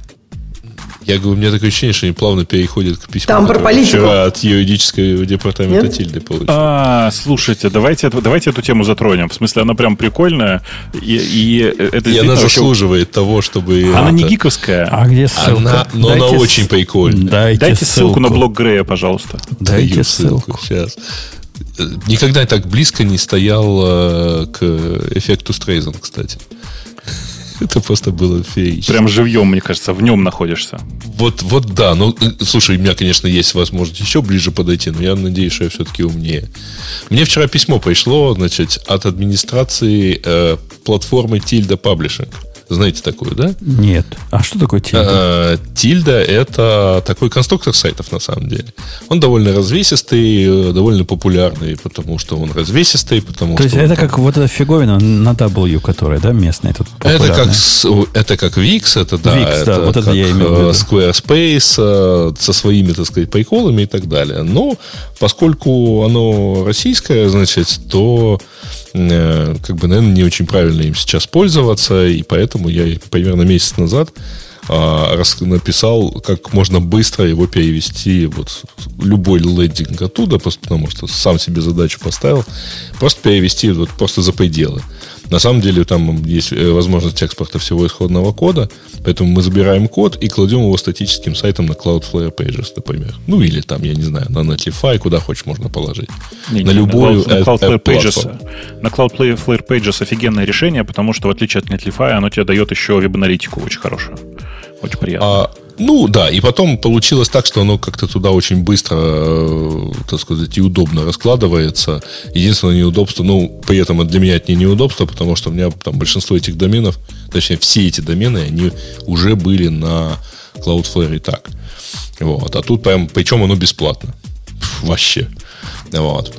Я говорю, у меня такое ощущение, что они плавно переходят к письму, Там про политику. вчера от юридического департамента Нет? Тильды получил. А, слушайте, давайте, эту- давайте эту тему затронем. В смысле, она прям прикольная. И, и это И она заслуживает того, чтобы... Она не это- гиковская. А где ссылка? Она, но она Дайте очень с- прикольная. Дайте, Дайте ссылку на блог Грея, пожалуйста. Дайте Даю ссылку. Сейчас. Никогда так близко не стоял э, к эффекту Стрейзен, кстати. Это просто было феерично. Прям живьем, мне кажется, в нем находишься. Вот, вот да. Ну, э, слушай, у меня, конечно, есть возможность еще ближе подойти, но я надеюсь, что я все-таки умнее. Мне вчера письмо пришло, значит, от администрации э, платформы Tilda Publishing. Знаете такую, да? Нет. А что такое тильда? Э, Тильда это такой конструктор сайтов на самом деле. Он довольно развесистый, э, довольно популярный, потому что он развесистый, потому То есть что он это там- как вот эта фиговина на W, которая, да, местная тут это как, это как Wix, это да, Wix, да, это вот это я имел в э, виду. Squarespace со своими, так сказать, приколами и так далее. Но поскольку оно российское, значит, то как бы, наверное, не очень правильно им сейчас пользоваться, и поэтому я примерно месяц назад а, написал, как можно быстро его перевести вот любой лендинг оттуда, просто потому что сам себе задачу поставил, просто перевести вот просто за пределы. На самом деле там есть э, возможность экспорта всего исходного кода, поэтому мы забираем код и кладем его статическим сайтом на Cloudflare Pages, например. Ну или там, я не знаю, на Netlify, куда хочешь можно положить. Не, на не, любую на, Cloud- на Cloudflare Pages, на Cloudflare Flare Pages офигенное решение, потому что в отличие от Netlify, оно тебе дает еще веб-аналитику очень хорошую. Очень приятно. А, ну да, и потом получилось так, что оно как-то туда очень быстро, э, так сказать, и удобно раскладывается. Единственное неудобство, ну, при этом для меня это не неудобство, потому что у меня там большинство этих доменов, точнее, все эти домены, они уже были на Cloudflare и так. Вот. А тут прям, причем оно бесплатно. Пф, Вообще. Вот.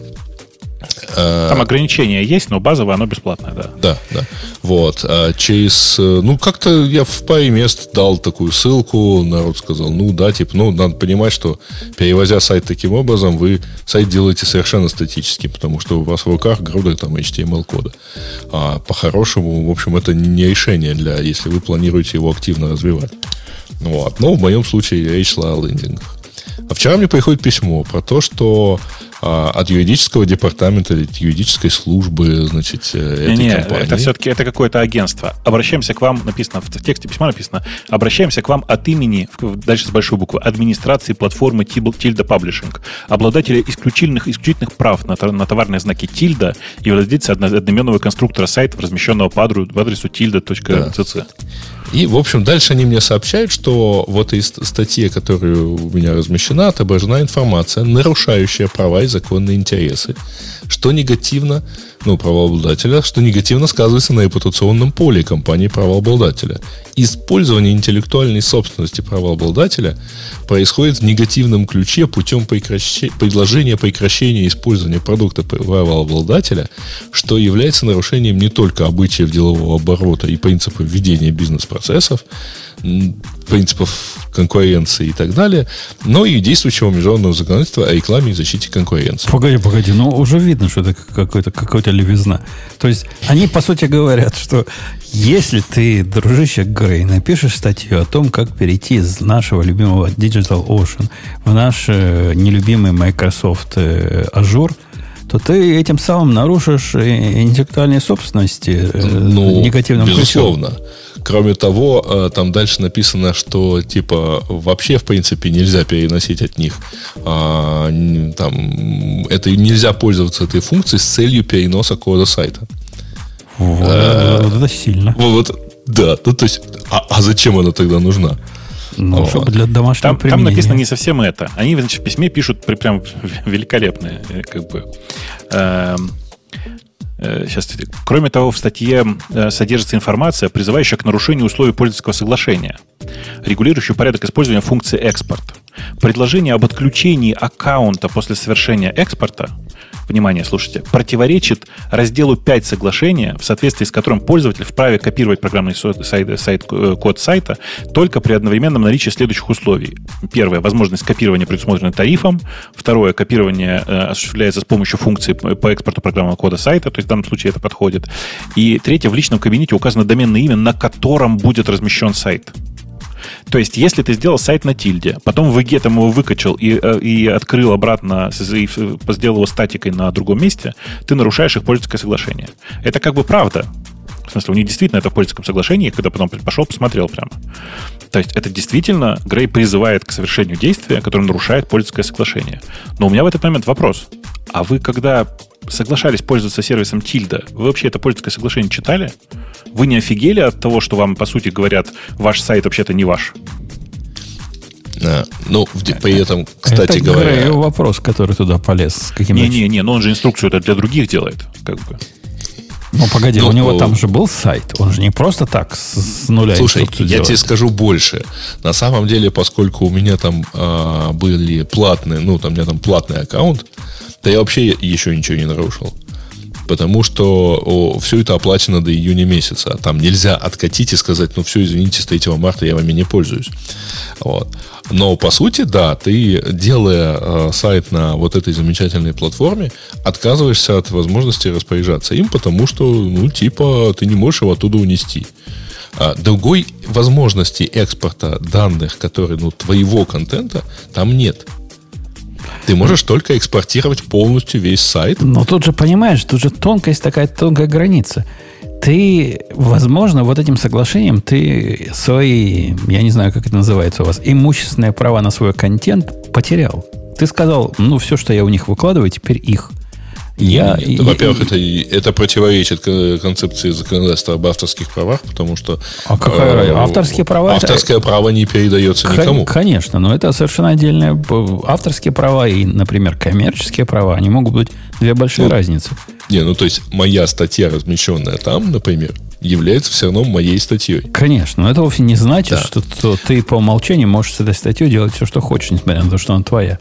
Э, Там ограничения есть, но базовое оно бесплатное, да. Да, да. Вот. А через... э, Ну, как-то я в паре мест дал такую ссылку, народ сказал, ну да, типа, ну, надо понимать, что перевозя сайт таким образом, вы сайт делаете совершенно статическим, потому что у вас в руках груда там HTML-кода. А по-хорошему, в общем, это не решение для, если вы планируете его активно развивать. Вот. Но в моем случае речь шла о лендингах. А вчера мне приходит письмо про то, что а, от юридического департамента или от юридической службы, значит, э, этой Не, компании. это все-таки это какое-то агентство. Обращаемся к вам, написано в тексте письма написано, обращаемся к вам от имени, дальше с большой буквы, администрации платформы Tilda Publishing, обладателя исключительных, исключительных прав на, на товарные знаки Tilda и владельца одно- одноименного конструктора сайта, размещенного по адресу, tilda.cc. И, в общем, дальше они мне сообщают, что в этой ст- статье, которая у меня размещена, отображена информация, нарушающая права и законные интересы, что негативно, ну, правообладателя, что негативно сказывается на репутационном поле компании правообладателя. Использование интеллектуальной собственности правообладателя происходит в негативном ключе путем прекращи- предложения прекращения использования продукта правообладателя, что является нарушением не только обычаев делового оборота и принципов ведения бизнес-процессов, принципов конкуренции и так далее, но и действующего международного законодательства о рекламе и защите конкуренции. Погоди, погоди, ну уже видно, что это какой-то какой-то левизна. То есть они, по сути, говорят, что если ты, дружище Грей, напишешь статью о том, как перейти из нашего любимого Digital Ocean в наш э, нелюбимый Microsoft э, Azure, то ты этим самым нарушишь интеллектуальные собственности э, Ну, негативным ключом. безусловно. Кроме того, э, там дальше написано, что типа вообще в принципе нельзя переносить от них а, там это нельзя пользоваться этой функцией с целью переноса кода сайта. Вот, Э, вот это сильно. Вот, да, ну то есть, а, а зачем она тогда нужна? Ну, Вот. чтобы для домашнего Там, там применения. написано не совсем это. Они значит, в письме пишут прям великолепные, э, как бы. Эм, э, Сейчас, кроме того, в статье э, содержится информация, призывающая к нарушению условий пользовательского соглашения, регулирующая порядок использования функции экспорт. Предложение об отключении аккаунта после совершения экспорта внимание, слушайте, противоречит разделу 5 соглашения, в соответствии с которым пользователь вправе копировать программный сайт, сайт, э, код сайта только при одновременном наличии следующих условий. Первое, возможность копирования предусмотрена тарифом. Второе, копирование э, осуществляется с помощью функции по экспорту программного кода сайта, то есть в данном случае это подходит. И третье, в личном кабинете указано доменное имя, на котором будет размещен сайт. То есть, если ты сделал сайт на тильде, потом в там его выкачал и, э, и открыл обратно, и сделал его статикой на другом месте, ты нарушаешь их пользовательское соглашение. Это как бы правда. В смысле, у них действительно это в пользовательском соглашении, когда потом пошел, посмотрел прямо. То есть это действительно Грей призывает к совершению действия, которое нарушает пользовательское соглашение. Но у меня в этот момент вопрос. А вы когда соглашались пользоваться сервисом Тильда, вы вообще это пользовательское соглашение читали? Вы не офигели от того, что вам, по сути, говорят, ваш сайт вообще-то не ваш? А, ну, при этом, кстати это говоря... Это вопрос, который туда полез. Не-не-не, но он же инструкцию это для других делает. Как бы. Ну, погоди, ну, у него там же был сайт. Он же не просто так с, с нуля Слушай, я делает. тебе скажу больше. На самом деле, поскольку у меня там а, были платные, ну, там у меня там платный аккаунт, то я вообще еще ничего не нарушил потому что о, все это оплачено до июня месяца. Там нельзя откатить и сказать, ну все, извините, с 3 марта я вами не пользуюсь. Вот. Но по сути, да, ты, делая э, сайт на вот этой замечательной платформе, отказываешься от возможности распоряжаться им, потому что, ну, типа, ты не можешь его оттуда унести. А другой возможности экспорта данных, которые, ну, твоего контента, там нет. Ты можешь только экспортировать полностью весь сайт. Но тут же, понимаешь, тут же тонкость такая, тонкая граница. Ты, возможно, вот этим соглашением ты свои, я не знаю, как это называется у вас, имущественные права на свой контент потерял. Ты сказал, ну, все, что я у них выкладываю, теперь их. Я, Нет, во-первых, это, это противоречит концепции законодательства об авторских правах, потому что... А какая э, Авторские права... Авторское это, право не передается никому. Конечно, но это совершенно отдельное... Авторские права и, например, коммерческие права, они могут быть две большие ну, разницы. Не, ну то есть моя статья, размещенная там, например, является все равно моей статьей. Конечно, но это вовсе не значит, да. что, что ты по умолчанию можешь с этой статьей делать все, что хочешь, несмотря на то, что она твоя.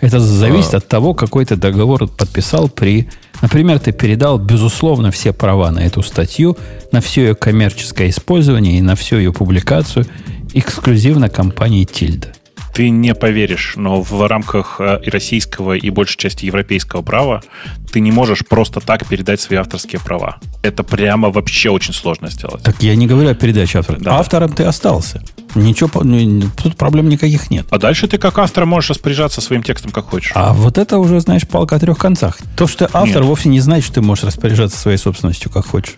Это зависит а. от того, какой ты договор подписал при... Например, ты передал, безусловно, все права на эту статью, на все ее коммерческое использование и на всю ее публикацию эксклюзивно компании Тильда. Ты не поверишь, но в рамках э, и российского, и большей части европейского права ты не можешь просто так передать свои авторские права. Это прямо вообще очень сложно сделать. Так я не говорю о передаче автора. Да. Автором ты остался. Ничего, ну, тут проблем никаких нет. А дальше ты как автор можешь распоряжаться своим текстом как хочешь. А вот это уже, знаешь, палка о трех концах. То, что ты автор, нет. вовсе не значит, что ты можешь распоряжаться своей собственностью как хочешь.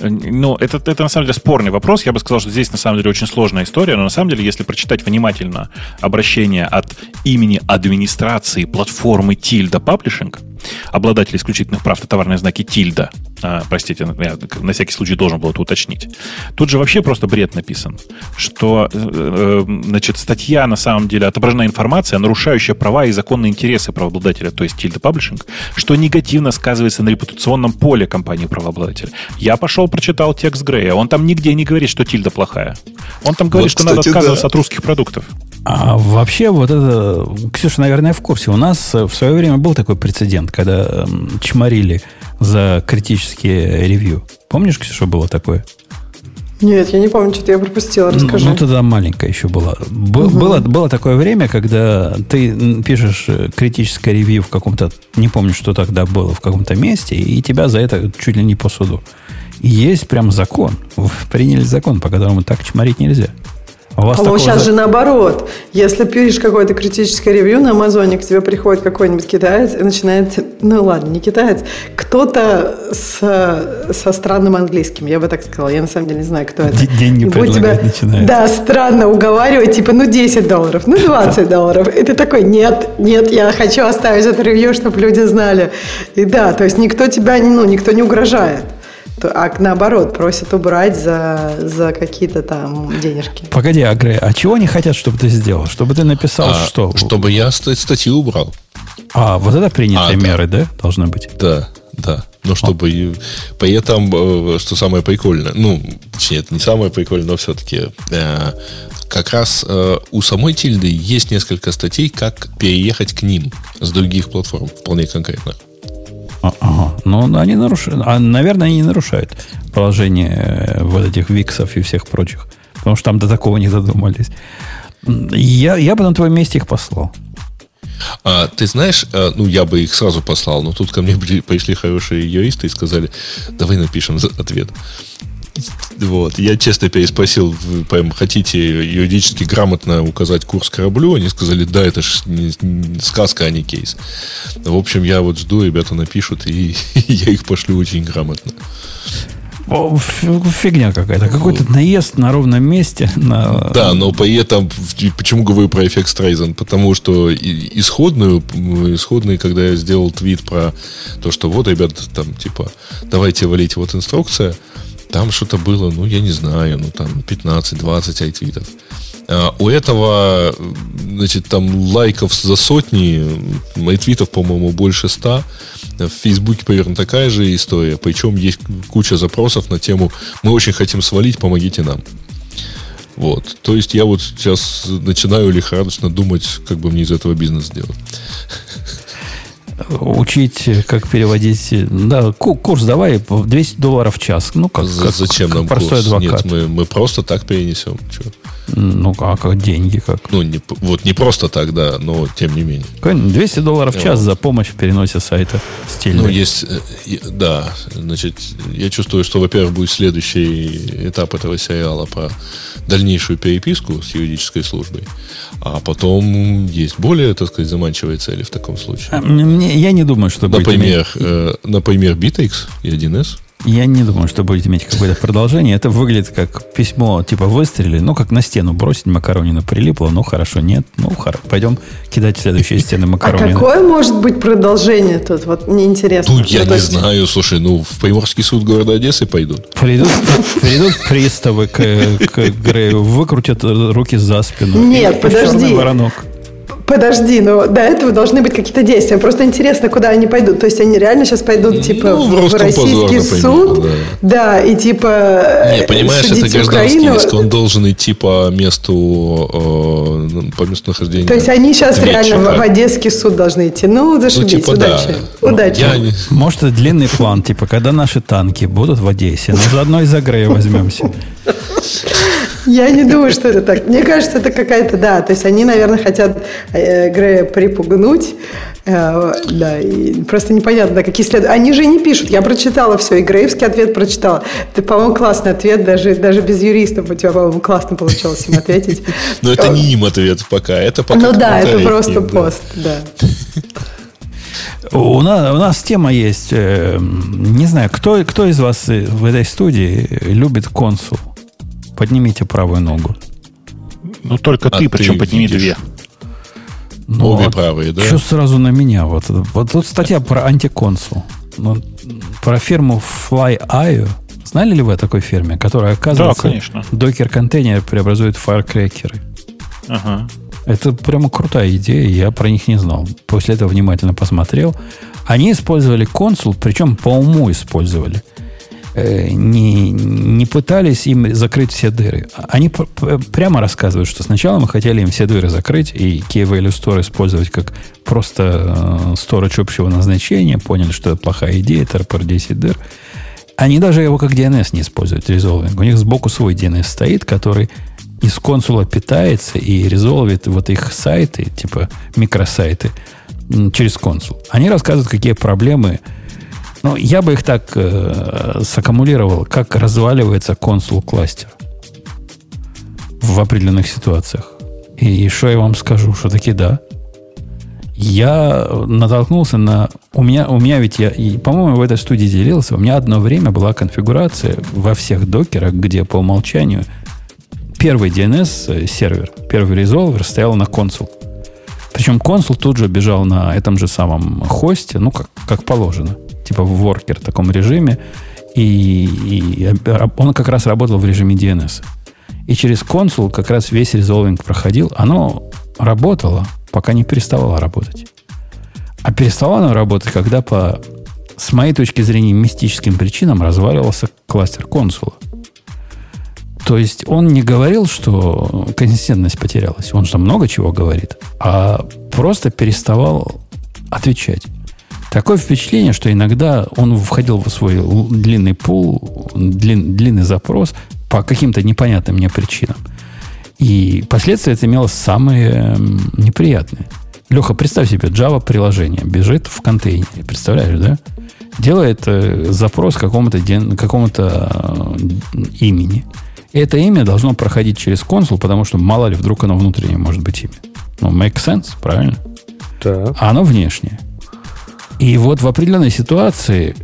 Ну, это, это на самом деле спорный вопрос. Я бы сказал, что здесь на самом деле очень сложная история, но на самом деле, если прочитать внимательно обращение от имени администрации платформы Tilda Publishing, обладатель исключительных прав на товарные знаки Тильда. А, простите, я на всякий случай должен был это уточнить. Тут же вообще просто бред написан, что э, э, значит, статья на самом деле отображена информация, нарушающая права и законные интересы правообладателя, то есть Тильда Паблишинг, что негативно сказывается на репутационном поле компании правообладателя. Я пошел, прочитал текст Грея, он там нигде не говорит, что Тильда плохая. Он там говорит, вот, что кстати, надо отказываться да. от русских продуктов. А вообще вот это... Ксюша, наверное, в курсе. У нас в свое время был такой прецедент, когда чморили за критические ревью. Помнишь, что было такое? Нет, я не помню, что-то я пропустила. Расскажи. Ну, ну тогда маленькая еще была. Б- угу. было, было такое время, когда ты пишешь э, критическое ревью в каком-то, не помню, что тогда было, в каком-то месте, и тебя за это чуть ли не по суду. И есть прям закон. Приняли закон, по которому так чморить нельзя. А у вас а сейчас за... же наоборот. Если пишешь какое-то критическое ревью на Амазоне, к тебе приходит какой-нибудь китаец и начинает, ну ладно, не китаец, кто-то с, со странным английским, я бы так сказала. Я на самом деле не знаю, кто это. Деньги предлагать тебя, начинает. Да, странно уговаривать, типа, ну 10 долларов, ну 20 долларов. И ты такой, нет, нет, я хочу оставить это ревью, чтобы люди знали. И да, то есть никто тебя, ну, никто не угрожает а наоборот, просят убрать за, за какие-то там денежки. Погоди, Агре, а чего они хотят, чтобы ты сделал? Чтобы ты написал а, что? Чтобы я статью убрал. А, вот это принятые а, меры, да. да, должны быть? Да, да. Но чтобы а. при этом, э, что самое прикольное, ну, точнее, это не самое прикольное, но все-таки э, как раз э, у самой тильды есть несколько статей, как переехать к ним с других платформ, вполне конкретно. А, ага. Ну, они нарушают. А, наверное, они не нарушают положение э, вот этих виксов и всех прочих. Потому что там до такого не додумались. Я, я бы на твоем месте их послал. А, ты знаешь, а, ну, я бы их сразу послал, но тут ко мне пришли хорошие юристы и сказали, давай напишем ответ. Вот. Я честно переспросил, вы прям хотите юридически грамотно указать курс кораблю? Они сказали, да, это же не, не сказка, а не кейс. В общем, я вот жду, ребята напишут, и я их пошлю очень грамотно. Фигня какая-то. Какой-то наезд на ровном месте. На... Да, но по этом, почему говорю про эффект Стрейзен? Потому что исходную, исходный, когда я сделал твит про то, что вот, ребят, там, типа, давайте валить вот инструкция, там что-то было, ну, я не знаю, ну, там 15-20 айтвитов. А у этого, значит, там лайков за сотни, айтвитов, по-моему, больше ста. В Фейсбуке примерно такая же история. Причем есть куча запросов на тему «Мы очень хотим свалить, помогите нам». Вот. То есть я вот сейчас начинаю лихорадочно думать, как бы мне из этого бизнес сделать учить, как переводить. Да, курс давай 200 долларов в час. Ну, как, как Зачем как нам простой курс? адвокат. Нет, мы, мы просто так перенесем. Чего? Ну, а как деньги как? Ну, не, вот не просто так, да, но тем не менее. 200 долларов в час вот. за помощь в переносе сайта стильный. Ну, есть, э, да, значит, я чувствую, что, во-первых, будет следующий этап этого сериала по дальнейшую переписку с юридической службой. А потом есть более, так сказать, заманчивые цели в таком случае. А, мне, я не думаю, что например, будет э, например, BitX и 1С. Я не думаю, что будет иметь какое-то продолжение. Это выглядит как письмо, типа выстрелили, ну, как на стену бросить, макаронина прилипла, ну, хорошо, нет, ну, хорошо, пойдем кидать следующие стены макаронина. А какое может быть продолжение тут? Вот мне интересно. Тут я ну, не знаю, слушай, ну, в Приморский суд города Одессы пойдут. Придут, придут приставы к, к Грею, выкрутят руки за спину. Нет, подожди. Воронок. Подожди, но до этого должны быть какие-то действия. Просто интересно, куда они пойдут. То есть они реально сейчас пойдут ну, типа ну, в, в российский суд, да. да, и типа Не, понимаешь, это гражданский Украину. иск, он должен идти по месту э, по месту нахождения. То есть они сейчас реально в, в Одесский суд должны идти. Ну, зашибись, ну, типа, удачи. Да. Удачи. Я... Может, это длинный план, типа, когда наши танки будут в Одессе, ну, заодно из Агрея возьмемся. Я не думаю, что это так. Мне кажется, это какая-то, да, то есть они, наверное, хотят э, Грея припугнуть, э, да, и просто непонятно, какие следуют. Они же не пишут, я прочитала все, и Греевский ответ прочитала. Это, по-моему, классный ответ, даже, даже без юристов у тебя, по-моему, классно получилось им ответить. Но это не им ответ пока, это пока Ну да, это просто пост, да. У нас, у нас тема есть. Э, не знаю, кто, кто из вас в этой студии любит консул? Поднимите правую ногу. Ну, только а ты, причем ты подними видишь. две. Ну, Обе правые, да? Что сразу на меня? Вот, вот тут статья про антиконсул. Ну, про фирму FlyIO. Знали ли вы о такой фирме, которая, оказывается, да, конечно. докер-контейнер преобразует в фаеркрекеры? Ага. Это прямо крутая идея, я про них не знал. После этого внимательно посмотрел. Они использовали консул, причем по уму использовали – не, не пытались им закрыть все дыры. Они прямо рассказывают, что сначала мы хотели им все дыры закрыть и Key Value Store использовать как просто storage э, общего назначения. Поняли, что это плохая идея, ТРПР 10 дыр. Они даже его как DNS не используют, резолвинг. У них сбоку свой DNS стоит, который из консула питается и резолвит вот их сайты, типа микросайты, через консул. Они рассказывают, какие проблемы ну, я бы их так э, саккумулировал, как разваливается консул кластер в определенных ситуациях. И что я вам скажу, что таки да. Я натолкнулся на... У меня, у меня ведь я, и, по-моему, в этой студии делился. У меня одно время была конфигурация во всех докерах, где по умолчанию первый DNS сервер, первый резолвер стоял на консул. Причем консул тут же бежал на этом же самом хосте, ну, как, как положено типа в воркер таком режиме, и, и он как раз работал в режиме DNS. И через консул как раз весь резолвинг проходил. Оно работало, пока не переставало работать. А переставало оно работать, когда по, с моей точки зрения, мистическим причинам разваливался кластер консула. То есть он не говорил, что консистентность потерялась. Он же много чего говорит. А просто переставал отвечать. Такое впечатление, что иногда он входил в свой длинный пул, длин, длинный запрос по каким-то непонятным мне причинам. И последствия это имело самые неприятные. Леха, представь себе, Java приложение бежит в контейнере. Представляешь, да? Делает э, запрос какому-то, какому-то э, имени. И это имя должно проходить через консул, потому что мало ли вдруг оно внутреннее может быть имя. Ну, make sense, правильно? Так. А оно внешнее. И вот в определенной ситуации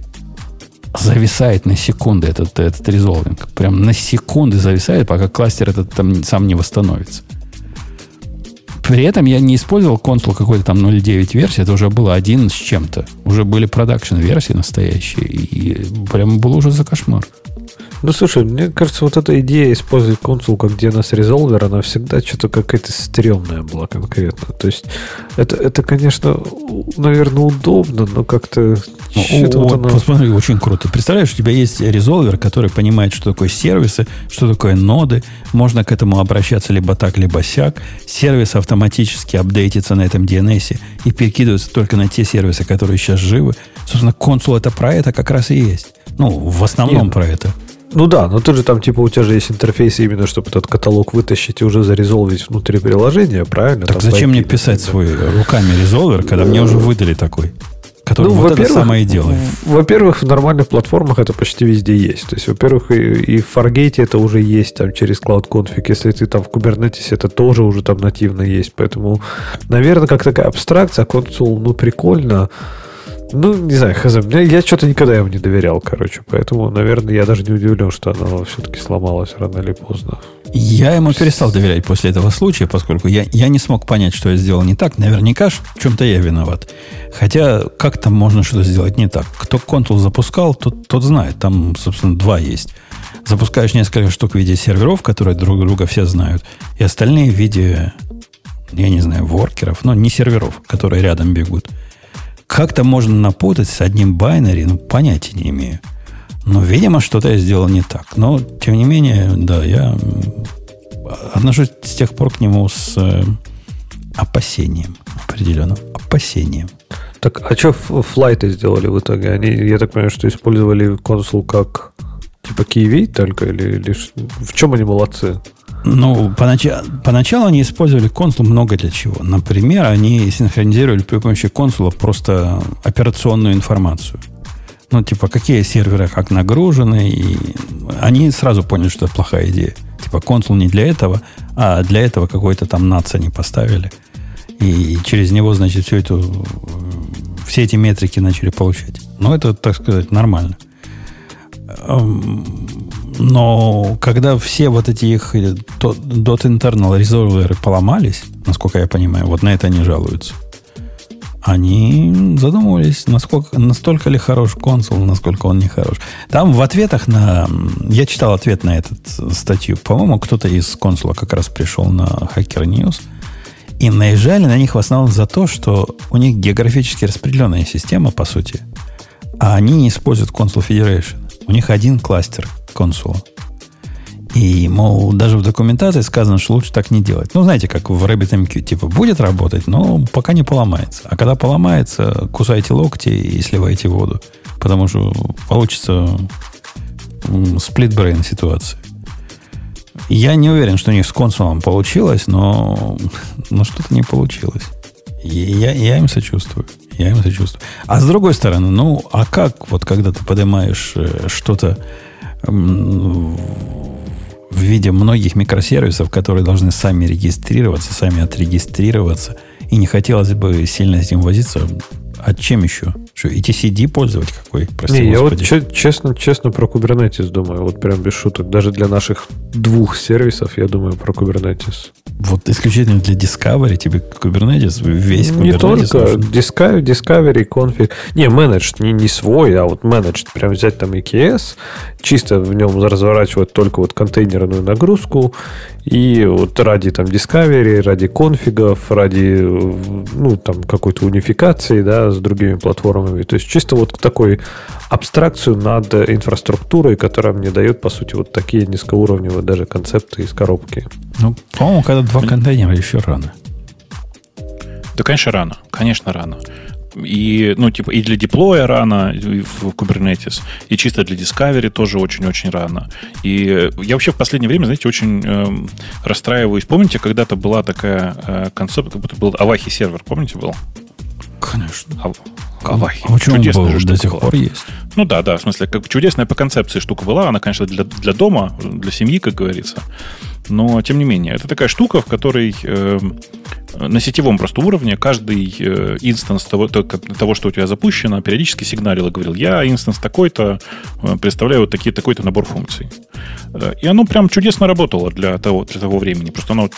зависает на секунды этот, этот резолвинг. Прям на секунды зависает, пока кластер этот там сам не восстановится. При этом я не использовал консул какой-то там 0.9 версии, это уже было один с чем-то. Уже были продакшн версии настоящие, и прям был уже за кошмар. Ну, слушай, мне кажется, вот эта идея использовать консул как DNS резолвер, она всегда что-то какая-то стрёмная была конкретно. То есть, это, это конечно, наверное, удобно, но как-то... Ну, вот оно... Посмотри, очень круто. Представляешь, у тебя есть резолвер, который понимает, что такое сервисы, что такое ноды. Можно к этому обращаться либо так, либо сяк. Сервис автоматически апдейтится на этом DNS и перекидывается только на те сервисы, которые сейчас живы. Собственно, консул это про это как раз и есть. Ну, в основном Нет. про это. Ну да, но тут же там, типа, у тебя же есть интерфейс именно, чтобы этот каталог вытащить и уже зарезолвить внутри приложения, правильно? Так там зачем мне писать свой руками резолвер, когда мне уже выдали такой? Который ну, вот это самое делает. Во-первых, в нормальных платформах это почти везде есть. То есть, во-первых, и, и в Fargate это уже есть там через Cloud Config. Если ты там в Kubernetes, это тоже уже там нативно есть. Поэтому, наверное, как такая абстракция, консул, ну, прикольно. Ну, не знаю, хз. Я что-то никогда ему не доверял, короче. Поэтому, наверное, я даже не удивлен, что оно все-таки сломалось рано или поздно. Я ему перестал доверять после этого случая, поскольку я, я не смог понять, что я сделал не так. Наверняка в чем-то я виноват. Хотя как там можно что-то сделать не так? Кто контул запускал, тот, тот знает. Там, собственно, два есть. Запускаешь несколько штук в виде серверов, которые друг друга все знают, и остальные в виде, я не знаю, воркеров, но не серверов, которые рядом бегут – как-то можно напутать с одним байнери, ну, понятия не имею. Но, видимо, что-то я сделал не так. Но, тем не менее, да, я отношусь с тех пор к нему с э, опасением. Определенно. Опасением. Так, а что флайты сделали в итоге? Они, я так понимаю, что использовали консул как типа Киевей только? Или, или в чем они молодцы? Ну, поначалу, поначалу они использовали консул много для чего. Например, они синхронизировали при помощи консула просто операционную информацию. Ну, типа, какие серверы как нагружены, и они сразу поняли, что это плохая идея. Типа, консул не для этого, а для этого какой-то там нация они поставили. И через него, значит, все это, все эти метрики начали получать. Ну, это, так сказать, нормально. Но когда все вот эти их э, dot internal резолверы поломались, насколько я понимаю, вот на это они жалуются, они задумывались, насколько, настолько ли хорош консул, насколько он не хорош. Там в ответах на... Я читал ответ на эту статью. По-моему, кто-то из консула как раз пришел на Hacker News. И наезжали на них в основном за то, что у них географически распределенная система, по сути. А они не используют Consul Federation. У них один кластер консула. И, мол, даже в документации сказано, что лучше так не делать. Ну, знаете, как в RabbitMQ, типа, будет работать, но пока не поломается. А когда поломается, кусайте локти и сливайте воду. Потому что получится split-brain ситуация. Я не уверен, что у них с консулом получилось, но, но что-то не получилось. Я, я им сочувствую. Я им сочувствую. А с другой стороны, ну, а как вот когда ты поднимаешь э, что-то в виде многих микросервисов, которые должны сами регистрироваться, сами отрегистрироваться, и не хотелось бы сильно с этим возиться, а чем еще? Что, и TCD пользовать какой? Прости, Не, господи. я вот честно, честно про Kubernetes думаю, вот прям без шуток. Даже для наших двух сервисов я думаю про Kubernetes. Вот исключительно для Discovery тебе Kubernetes, весь Kubernetes. Не только. Discovery, Discovery, config. Не, managed, не, не свой, а вот managed. Прям взять там EKS, чисто в нем разворачивать только вот контейнерную нагрузку и вот ради там Discovery, ради конфигов, ради ну там какой-то унификации, да, да, с другими платформами. То есть чисто вот такой абстракцию над инфраструктурой, которая мне дает, по сути, вот такие низкоуровневые даже концепты из коробки. Ну, по-моему, когда два контейнера еще рано. Да, конечно, рано. Конечно, рано. И, ну, типа, и для деплоя рано в Kubernetes, и чисто для Discovery тоже очень-очень рано. И я вообще в последнее время, знаете, очень э, расстраиваюсь. Помните, когда-то была такая э, концепция, как будто был Avahi сервер, помните, был? Конечно. А, Avahi. А почему он был? До сих была. пор есть. Ну да, да, в смысле, как чудесная по концепции штука была. Она, конечно, для, для дома, для семьи, как говорится. Но, тем не менее, это такая штука, в которой э, на сетевом просто уровне каждый э, instance того, того, что у тебя запущено, периодически сигналил и говорил, я instance такой-то, э, представляю вот такие, такой-то набор функций. И оно прям чудесно работало для того, для того времени. Просто оно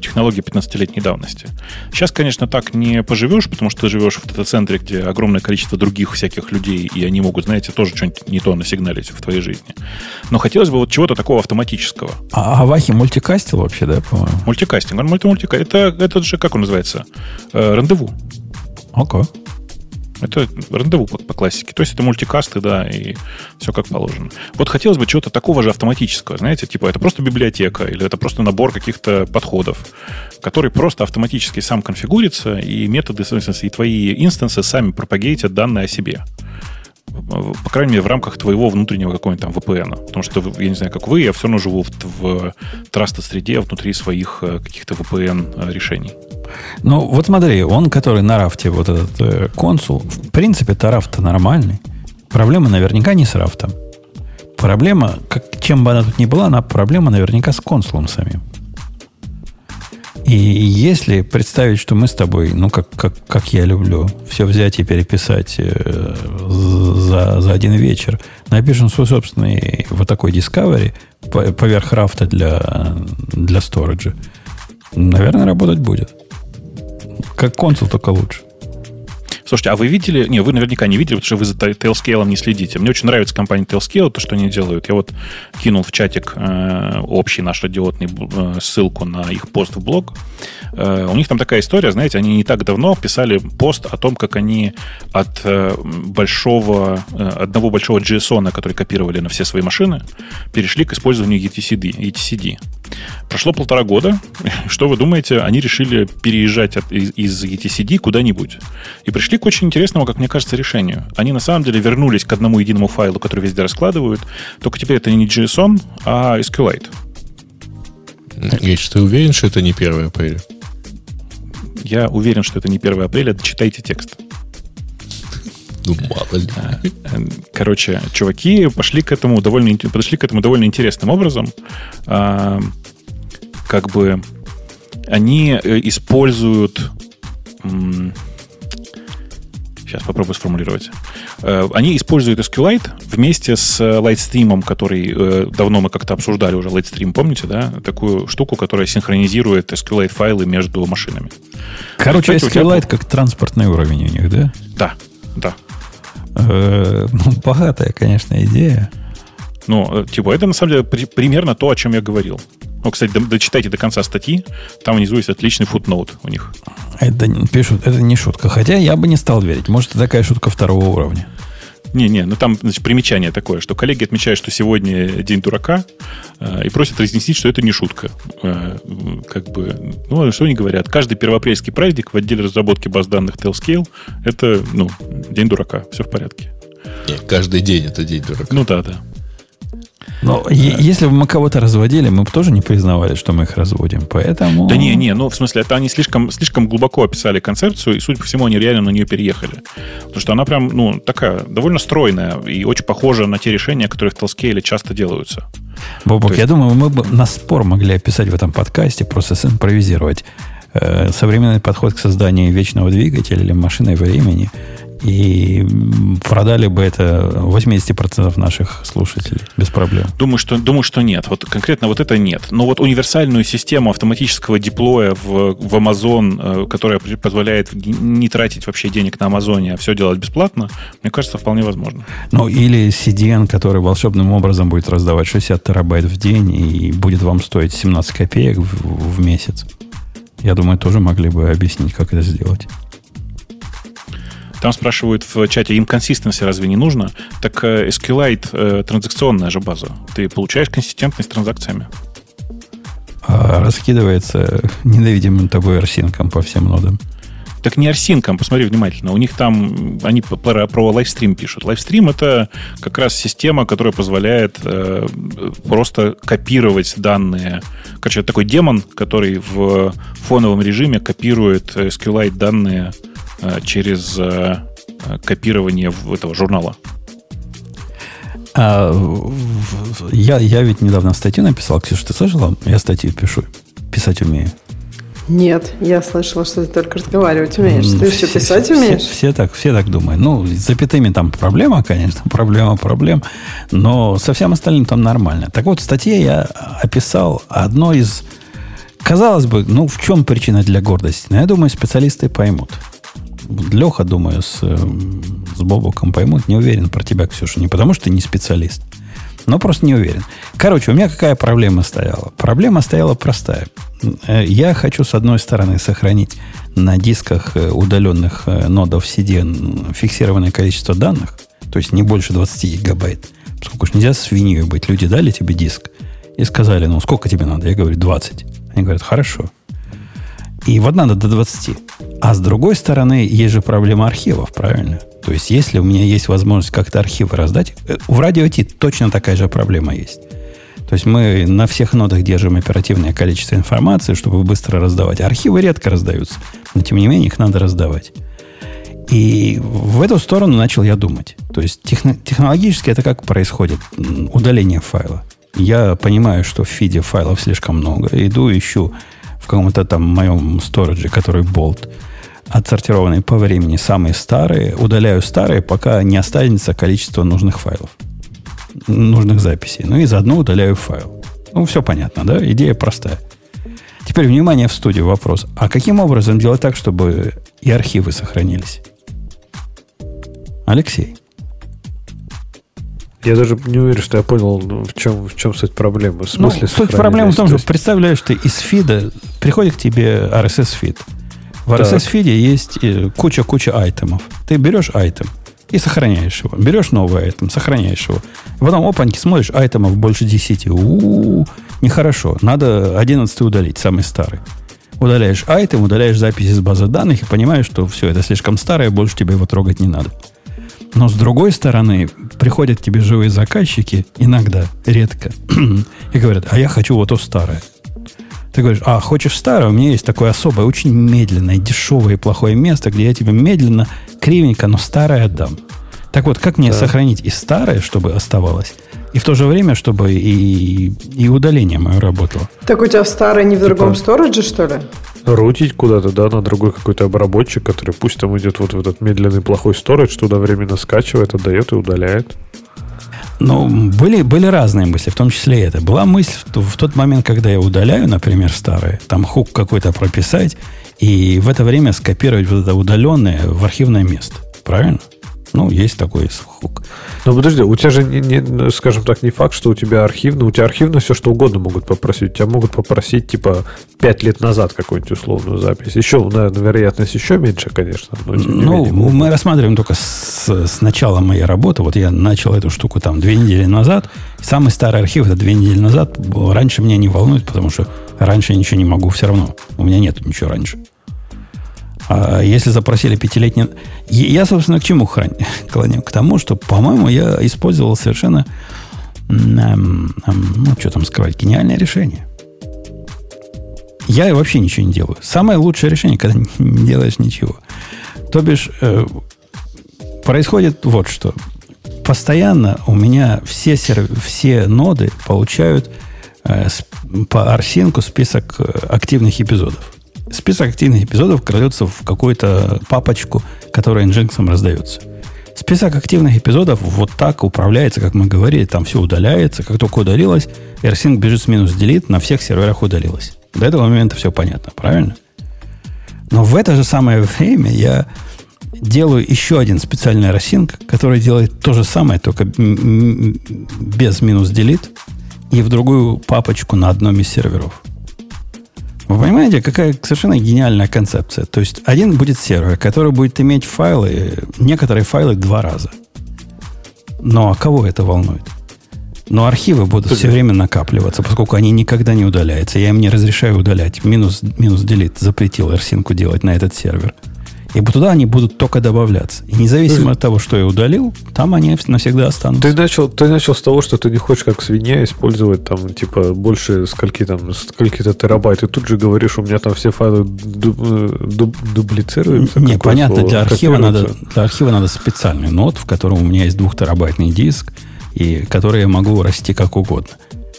технология 15-летней давности. Сейчас, конечно, так не поживешь, потому что ты живешь в дата-центре, где огромное количество других всяких людей, и они могут, знаете, тоже что-нибудь не то насигналить в твоей жизни. Но хотелось бы вот чего-то такого автоматического. А Авахи мультикастил вообще, да, по-моему? Мультикастинг. Он мульти мультика. Это, это же, как он называется? Э, рандеву. Окей. Okay. Это рандеву по, по классике. То есть это мультикасты, да, и все как положено. Вот хотелось бы чего-то такого же автоматического, знаете, типа это просто библиотека или это просто набор каких-то подходов, который просто автоматически сам конфигурится, и методы, в смысле, и твои инстансы сами пропагейтят данные о себе по крайней мере, в рамках твоего внутреннего какого-нибудь там VPN. Потому что, я не знаю, как вы, я все равно живу в, в траста среде внутри своих э, каких-то VPN э. Ну, вот смотри, он, который на рафте, вот этот э, консул, в принципе, то рафт нормальный. Проблема наверняка не с рафтом. Проблема, как, чем бы она тут ни была, она проблема наверняка с консулом самим. И если представить, что мы с тобой, ну, как, как, как я люблю, все взять и переписать э, за, за один вечер, напишем свой собственный вот такой Discovery поверх рафта для, для сториджа, наверное, работать будет. Как консул, только лучше. Слушайте, а вы видели... Не, вы наверняка не видели, потому что вы за Tailscale не следите. Мне очень нравится компания Tailscale, то, что они делают. Я вот кинул в чатик э, общий наш радиотный э, ссылку на их пост в блог. Э, у них там такая история, знаете, они не так давно писали пост о том, как они от э, большого... Э, одного большого JSON, который копировали на все свои машины, перешли к использованию ETCD. ETCD. Прошло полтора года. Что вы думаете? Они решили переезжать от, из, из ETCD куда-нибудь. И пришли к очень интересному, как мне кажется, решению. Они на самом деле вернулись к одному единому файлу, который везде раскладывают. Только теперь это не JSON, а SQLite. Гейч, ты уверен, что это не 1 апреля? Я уверен, что это не 1 апреля. Читайте текст. Ну, мало ли. Короче, чуваки пошли к этому довольно, подошли к этому довольно интересным образом. А, как бы они э, используют Сейчас попробую сформулировать. Э, они используют SQLite вместе с Lightstream, который э, давно мы как-то обсуждали уже, Lightstream, помните, да? Такую штуку, которая синхронизирует SQLite-файлы между машинами. Короче, Кстати, SQLite тебя... как транспортный уровень у них, да? Да, да. Э, ну, богатая, конечно, идея. Ну, типа, это на самом деле примерно то, о чем я говорил. Ну, кстати, дочитайте до конца статьи, там внизу есть отличный футноут у них. Это пишут, это не шутка. Хотя я бы не стал верить. Может, это такая шутка второго уровня. Не-не, ну там значит, примечание такое, что коллеги отмечают, что сегодня день дурака, э, и просят разъяснить, что это не шутка. Э, как бы, ну, что они говорят? Каждый первоапрельский праздник в отделе разработки баз данных Tailscale это, ну, день дурака. Все в порядке. Нет, каждый день это день дурака. Ну да, да. Но да. если бы мы кого-то разводили, мы бы тоже не признавали, что мы их разводим. Поэтому... Да не, не, ну в смысле, это они слишком, слишком глубоко описали концепцию, и, судя по всему, они реально на нее переехали. Потому что она прям, ну, такая, довольно стройная и очень похожа на те решения, которые в Tailscale часто делаются. Бобок, есть... я думаю, мы бы на спор могли описать в этом подкасте, просто симпровизировать э, современный подход к созданию вечного двигателя или машины времени и продали бы это 80% наших слушателей без проблем. Думаю, что, думаю, что нет. Вот конкретно вот это нет. Но вот универсальную систему автоматического деплоя в, в Amazon, э, которая позволяет не тратить вообще денег на Амазоне, а все делать бесплатно, мне кажется, вполне возможно. Ну, или CDN, который волшебным образом будет раздавать 60 терабайт в день и будет вам стоить 17 копеек в, в месяц. Я думаю, тоже могли бы объяснить, как это сделать. Там спрашивают в чате, инконсистенции разве не нужно? Так э, SQLite э, транзакционная же база. Ты получаешь консистентность транзакциями. А раскидывается ненавидимым тобой арсинком по всем нодам. Так не арсинком, посмотри внимательно. У них там, они про, про лайвстрим пишут. Лайвстрим это как раз система, которая позволяет э, просто копировать данные. Короче, это такой демон, который в фоновом режиме копирует SQLite данные э, через э, копирование этого журнала. А, я, я ведь недавно статью написал. Ксюша, ты слышала? Я статью пишу. Писать умею. Нет, я слышала, что ты только разговаривать умеешь. Ты все, все писать умеешь? Все, все, так, все так думают. Ну, с запятыми там проблема, конечно, проблема проблем, но со всем остальным там нормально. Так вот, в статье я описал одно из... Казалось бы, ну, в чем причина для гордости? Но я думаю, специалисты поймут. Леха, думаю, с, с Бобуком поймут. Не уверен про тебя, Ксюша. Не потому, что ты не специалист, но просто не уверен. Короче, у меня какая проблема стояла? Проблема стояла простая. Э, я хочу, с одной стороны, сохранить на дисках э, удаленных э, нодов CD фиксированное количество данных, то есть не больше 20 гигабайт. Поскольку уж нельзя свиньей быть. Люди дали тебе диск и сказали, ну, сколько тебе надо? Я говорю, 20. Они говорят, хорошо. И вот надо до 20. А с другой стороны, есть же проблема архивов, правильно? То есть, если у меня есть возможность как-то архивы раздать, в радио Ти точно такая же проблема есть. То есть мы на всех нодах держим оперативное количество информации, чтобы быстро раздавать. Архивы редко раздаются, но тем не менее их надо раздавать. И в эту сторону начал я думать. То есть техно- технологически это как происходит? Удаление файла. Я понимаю, что в фиде файлов слишком много. Иду, ищу в каком-то там моем сторидже, который болт, отсортированный по времени самые старые, удаляю старые, пока не останется количество нужных файлов нужных записей. Ну и заодно удаляю файл. Ну, все понятно, да? Идея простая. Теперь, внимание, в студию вопрос. А каким образом делать так, чтобы и архивы сохранились? Алексей. Я даже не уверен, что я понял, ну, в чем, в чем суть проблемы. В смысле ну, суть проблемы в том, что представляешь, ты из фида приходит к тебе RSS-фид. В RSS-фиде есть э, куча-куча айтемов. Ты берешь айтем, и сохраняешь его. Берешь новый айтем, сохраняешь его. Потом, опаньки, смотришь, айтемов больше 10. У-у-у, нехорошо. Надо 11 удалить, самый старый. Удаляешь айтем, удаляешь запись из базы данных и понимаешь, что все, это слишком старое, больше тебе его трогать не надо. Но с другой стороны, приходят тебе живые заказчики, иногда, редко, и говорят, а я хочу вот то старое. Ты говоришь, а, хочешь старое? У меня есть такое особое, очень медленное, дешевое и плохое место, где я тебе медленно, кривенько, но старое отдам. Так вот, как мне да. сохранить и старое, чтобы оставалось, и в то же время, чтобы и, и удаление мое работало? Так у тебя старое не в типа, другом сторидже, что ли? Рутить куда-то, да, на другой какой-то обработчик, который пусть там идет вот в этот медленный плохой сторидж, туда временно скачивает, отдает и удаляет. Ну, были, были разные мысли, в том числе и это. Была мысль в, в тот момент, когда я удаляю, например, старые, там хук какой-то прописать, и в это время скопировать вот это удаленное в архивное место. Правильно? Ну, есть такой хук. Ну, подожди, у тебя же, не, не, ну, скажем так, не факт, что у тебя архивно. У тебя архивно все, что угодно могут попросить. У тебя могут попросить, типа, 5 лет назад какую-нибудь условную запись. Еще, наверное, вероятность еще меньше, конечно. Но, ну, менее, мы рассматриваем только с, с начала моей работы. Вот я начал эту штуку там две недели назад. Самый старый архив это две недели назад. Раньше меня не волнует, потому что раньше я ничего не могу все равно. У меня нет ничего раньше. А если запросили пятилетний... Я, собственно, к чему клоню? К тому, что, по-моему, я использовал совершенно, эм, эм, ну, что там скрывать, гениальное решение. Я вообще ничего не делаю. Самое лучшее решение, когда не делаешь ничего. То бишь, э, происходит вот что. Постоянно у меня все, серв... все ноды получают э, по арсинку список э, активных эпизодов список активных эпизодов крадется в какую-то папочку, которая Nginx раздается. Список активных эпизодов вот так управляется, как мы говорили, там все удаляется. Как только удалилось, AirSync бежит с минус delete, на всех серверах удалилось. До этого момента все понятно, правильно? Но в это же самое время я делаю еще один специальный RSync, который делает то же самое, только без минус delete и в другую папочку на одном из серверов. Вы понимаете, какая совершенно гениальная концепция? То есть один будет сервер, который будет иметь файлы, некоторые файлы два раза. Но а кого это волнует? Но архивы будут все время накапливаться, поскольку они никогда не удаляются. Я им не разрешаю удалять. Минус, минус delete запретил арсинку делать на этот сервер. И туда они будут только добавляться. И независимо от того, что я удалил, там они навсегда останутся. Ты начал, ты начал с того, что ты не хочешь как свинья использовать там, типа, больше скольки там, скольки-то терабайт. И тут же говоришь, у меня там все файлы дуб, дуб, дублицируются. Не, понятно, для архива, надо, для архива надо специальный нод, в котором у меня есть двухтерабайтный диск, и который я могу расти как угодно.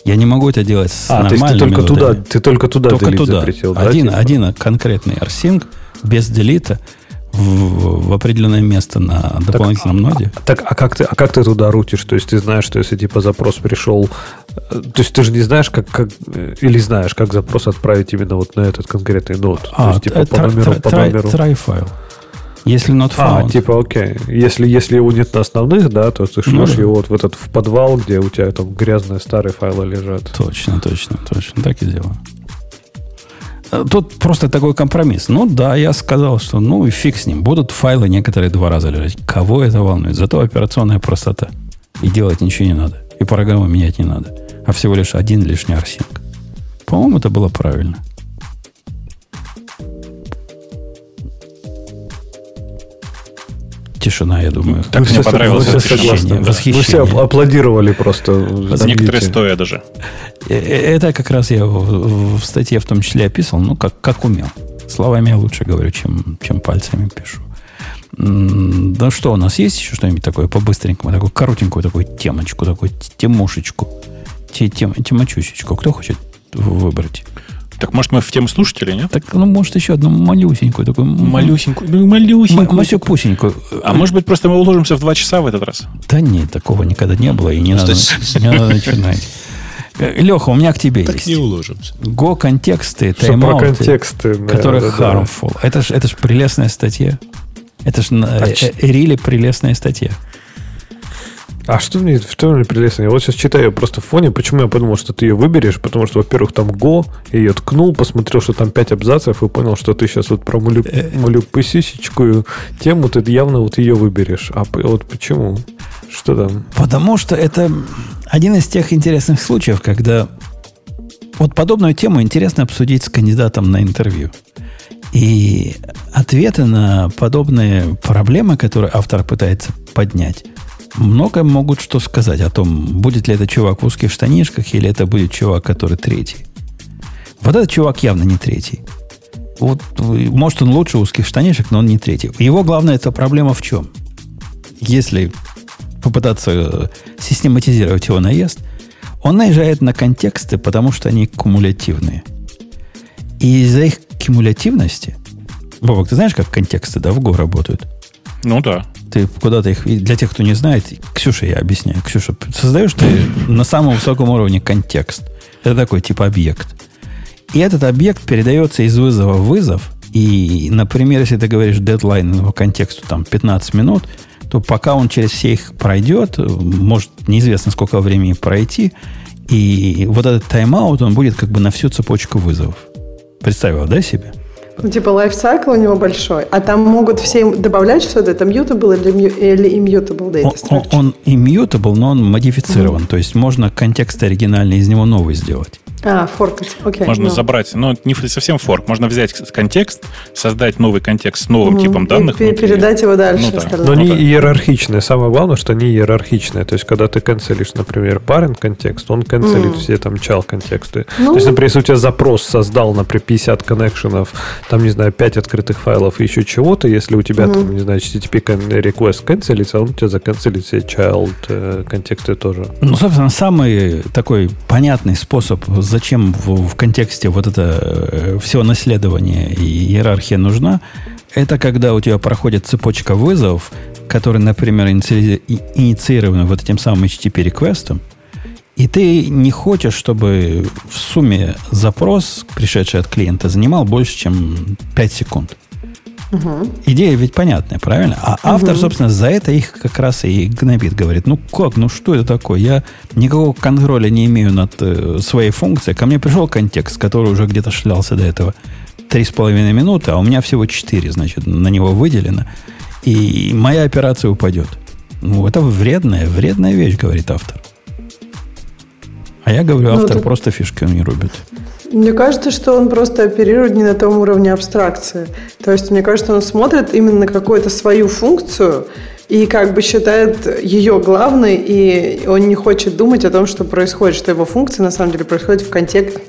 Я не могу это делать с а, нормальными... То есть ты только туда, ты только туда только туда. запретил, один, да? Типа? Один конкретный арсинг без делита в, в определенное место на дополнительном так, ноде. А, так, а как ты, а как ты туда рутишь? То есть ты знаешь, что если типа запрос пришел, э, то есть ты же не знаешь, как, как или знаешь, как запрос отправить именно вот на этот конкретный нод? А, то есть, типа, по номеру, по номеру. Try файл. Если not found. А, типа, окей. Если, если его нет на основных, да, то ты шлешь ну, его вот в этот в подвал, где у тебя там грязные старые файлы лежат. Точно, точно, точно. Так и делаю. Тут просто такой компромисс. Ну да, я сказал, что ну и фиг с ним. Будут файлы некоторые два раза лежать. Кого это волнует? Зато операционная простота. И делать ничего не надо. И программу менять не надо. А всего лишь один лишний арсинг. По-моему, это было правильно. Тишина, я думаю. Так мне понравилось восхищение. восхищение. Мы все аплодировали просто. Некоторые стоя даже. Э, э, это как раз я в, в статье в том числе описывал, ну, как, как умел. Словами я лучше говорю, чем, чем пальцами пишу. Да что, у нас есть еще что-нибудь такое по-быстренькому, такую коротенькую такую темочку, такую темушечку, тем, темочусечку. Кто хочет выбрать? Так может мы в тему слушателей, нет? Так, ну, может, еще одну малюсенькую такую. Малюсенькую, ну, малюсенькую. Масюпусенькую. А может быть, просто мы уложимся в два часа в этот раз? Да нет, такого никогда не было, и не, надо, не надо начинать. Э, Леха, у меня к тебе так есть. не уложимся. Го контексты, тайм-ауты, контексты, которые да, harmful. Да. Это же это ж прелестная статья. Это же а э, э, Рили прелестная статья. А что мне, что мне прелестно? Я вот сейчас читаю просто в фоне, почему я подумал, что ты ее выберешь, потому что, во-первых, там Go, я ее ткнул, посмотрел, что там 5 абзацев, и понял, что ты сейчас вот про малю, малюпысисечкую тему, ты явно вот ее выберешь. А вот почему? Что там? Потому что это один из тех интересных случаев, когда вот подобную тему интересно обсудить с кандидатом на интервью. И ответы на подобные проблемы, которые автор пытается поднять, много могут что сказать о том, будет ли это чувак в узких штанишках или это будет чувак, который третий. Вот этот чувак явно не третий. Вот, может, он лучше узких штанишек, но он не третий. Его главная эта проблема в чем? Если попытаться э, систематизировать его наезд, он наезжает на контексты, потому что они кумулятивные. И из-за их кумулятивности... Бобок, ты знаешь, как контексты да, в Go работают? Ну да. Ты куда-то их... Для тех, кто не знает, Ксюша, я объясняю. Ксюша, создаешь ты на самом высоком уровне контекст. Это такой типа объект. И этот объект передается из вызова в вызов. И, например, если ты говоришь дедлайн его контексту там 15 минут, то пока он через все их пройдет, может неизвестно сколько времени пройти, и вот этот тайм-аут, он будет как бы на всю цепочку вызовов. Представил, да, себе? Ну, типа лайфсайкл у него большой, а там могут все добавлять что-то, это mutable или, или immutable data structure? Он, он immutable, но он модифицирован, mm-hmm. то есть можно контекст оригинальный из него новый сделать. А, форкать, окей. Можно no. Ну. забрать, но не совсем форк. Можно взять контекст, создать новый контекст с новым угу. типом данных. И передать его дальше. Ну, да. Но они ну, иерархичные. Самое главное, что они иерархичные. То есть, когда ты канцелишь, например, parent контекст, он канцелит mm. все там чал контексты. Ну, То есть, например, если у тебя запрос создал, например, 50 коннекшенов, там, не знаю, 5 открытых файлов и еще чего-то, если у тебя mm. там, не знаю, HTTP request канцелится, он у тебя заканцелит все child э, контексты тоже. Ну, собственно, самый такой понятный способ зачем в, в контексте вот это э, все наследование и иерархия нужна, это когда у тебя проходит цепочка вызовов, которые, например, инициированы вот этим самым HTTP реквестом, и ты не хочешь, чтобы в сумме запрос, пришедший от клиента, занимал больше, чем 5 секунд. Идея ведь понятная, правильно? А автор, собственно, за это их как раз и гнобит. Говорит, ну как, ну что это такое? Я никакого контроля не имею над э, своей функцией. Ко мне пришел контекст, который уже где-то шлялся до этого три с половиной минуты, а у меня всего четыре, значит, на него выделено. И моя операция упадет. Ну, это вредная, вредная вещь, говорит автор. А я говорю, Ну, автор это- просто фишками не рубит. Мне кажется, что он просто оперирует не на том уровне абстракции. То есть, мне кажется, он смотрит именно на какую-то свою функцию и как бы считает ее главной, и он не хочет думать о том, что происходит, что его функция на самом деле происходит в контексте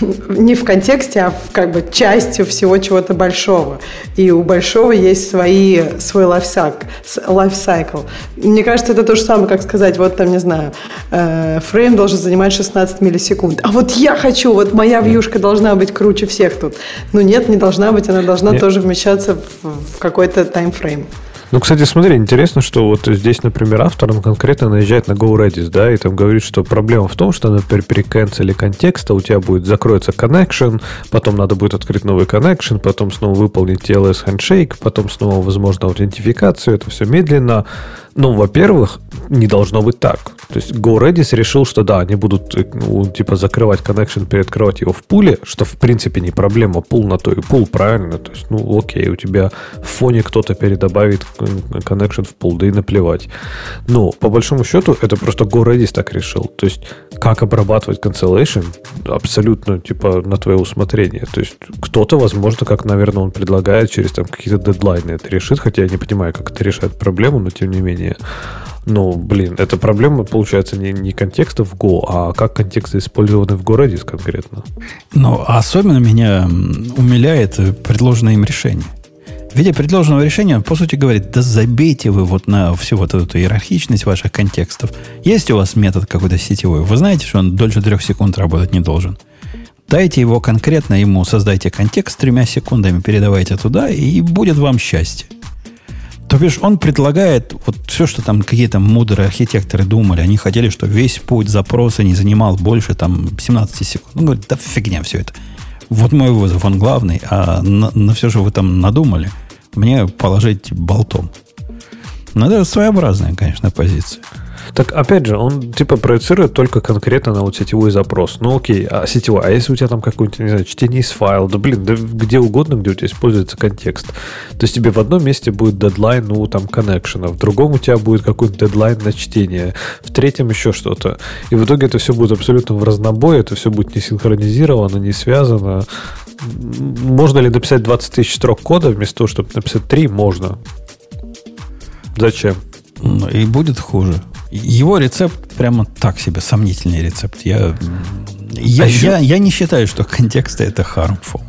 не в контексте, а в как бы частью всего чего-то большого. И у большого есть свои, свой лайфсак, лайфсайкл. Мне кажется, это то же самое, как сказать, вот там, не знаю, э, фрейм должен занимать 16 миллисекунд. А вот я хочу, вот моя вьюшка должна быть круче всех тут. Ну нет, не должна быть, она должна Нет. тоже вмещаться в, в какой-то таймфрейм. Ну, кстати, смотри, интересно, что вот здесь, например, автор, он конкретно наезжает на GoRedis, да, и там говорит, что проблема в том, что, например, при канцеле контекста у тебя будет закроется connection, потом надо будет открыть новый connection, потом снова выполнить TLS handshake, потом снова, возможно, аутентификацию, это все медленно. Ну, во-первых, не должно быть так. То есть GoRedis решил, что да, они будут э, ну, типа закрывать connection, переоткрывать его в пуле, что в принципе не проблема. Пул на то и пул, правильно? То есть, ну, окей, у тебя в фоне кто-то передобавит э, connection в пул, да и наплевать. Но, по большому счету, это просто GoRedis так решил. То есть, как обрабатывать cancellation, абсолютно, типа, на твое усмотрение. То есть, кто-то, возможно, как, наверное, он предлагает через там какие-то дедлайны это решит, хотя я не понимаю, как это решает проблему, но тем не менее. Ну, блин, эта проблема, получается, не, не контекста в Go, а как контексты использованы в GoRedis конкретно. Но особенно меня умиляет э, предложенное им решение. В виде предложенного решения, он, по сути, говорит, да забейте вы вот на всю вот эту иерархичность ваших контекстов. Есть у вас метод какой-то сетевой, вы знаете, что он дольше трех секунд работать не должен. Дайте его конкретно ему, создайте контекст тремя секундами, передавайте туда, и будет вам счастье. То бишь, он предлагает вот все, что там какие-то мудрые архитекторы думали. Они хотели, что весь путь запроса не занимал больше там 17 секунд. Он говорит, да фигня все это. Вот мой вызов, он главный, а на, на все, что вы там надумали, мне положить болтом. Ну, это своеобразная, конечно, позиция. Так, опять же, он типа проецирует только конкретно на вот сетевой запрос. Ну, окей, а сетевой, а если у тебя там какой-нибудь, не знаю, чтение из файла, да блин, да где угодно, где у тебя используется контекст. То есть тебе в одном месте будет дедлайн, ну, там, коннекшена, в другом у тебя будет какой-нибудь дедлайн на чтение, в третьем еще что-то. И в итоге это все будет абсолютно в разнобой, это все будет не синхронизировано, не связано. Можно ли написать 20 тысяч строк кода вместо того, чтобы написать 3? Можно. Зачем? Ну, И будет хуже. Его рецепт прямо так себе, сомнительный рецепт. Я, я, А еще- я, я не считаю, что контексты это harmful.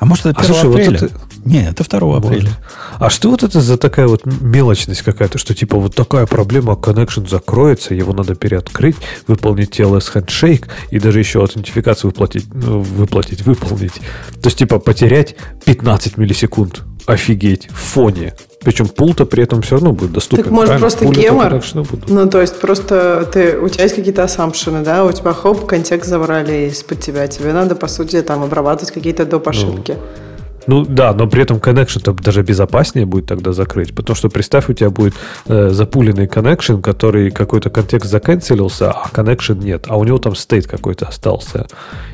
А может, это А 1 слушай, вот апреля? это- Нет, это 2 апреля. А что вот это за такая вот мелочность какая-то, что типа вот такая проблема, connection закроется, его надо переоткрыть, выполнить TLS handshake и даже еще аутентификацию выплатить, ну, выплатить, выполнить. То есть типа потерять 15 миллисекунд. Офигеть, в фоне. Причем пул-то при этом все равно будет доступен. Так может правильно? просто гемор? Ну, то есть просто ты, у тебя есть какие-то ассампшены, да, у тебя хоп, контекст забрали из-под тебя, тебе надо, по сути, там обрабатывать какие-то доп. ошибки. Ну да, но при этом connection-то даже безопаснее будет тогда закрыть. Потому что представь, у тебя будет э, запуленный connection, который какой-то контекст заканцелился, а connection нет. А у него там стейт какой-то остался.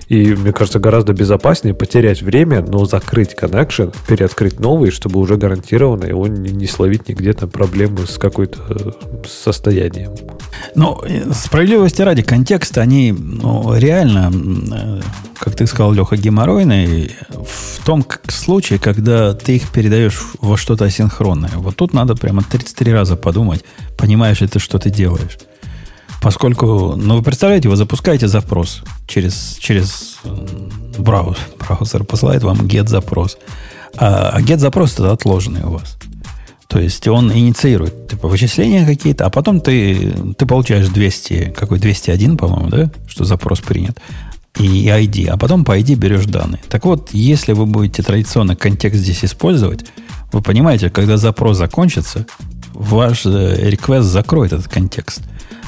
И мне кажется, гораздо безопаснее потерять время, но закрыть connection, переоткрыть новый, чтобы уже гарантированно его не, не словить нигде там проблемы с какой-то э, состоянием. Ну, справедливости ради, контексты, они ну, реально, э, как ты сказал, Леха, геморройные в том случае, когда ты их передаешь во что-то асинхронное. Вот тут надо прямо 33 раза подумать, понимаешь ли ты, что ты делаешь. Поскольку, ну, вы представляете, вы запускаете запрос через, через м, браузер, браузер посылает вам get-запрос. А, get-запрос это отложенный у вас. То есть он инициирует типа, вычисления какие-то, а потом ты, ты получаешь 200, какой 201, по-моему, да, что запрос принят, и ID, а потом по ID берешь данные. Так вот, если вы будете традиционно контекст здесь использовать, вы понимаете, когда запрос закончится, ваш э, request закроет этот контекст.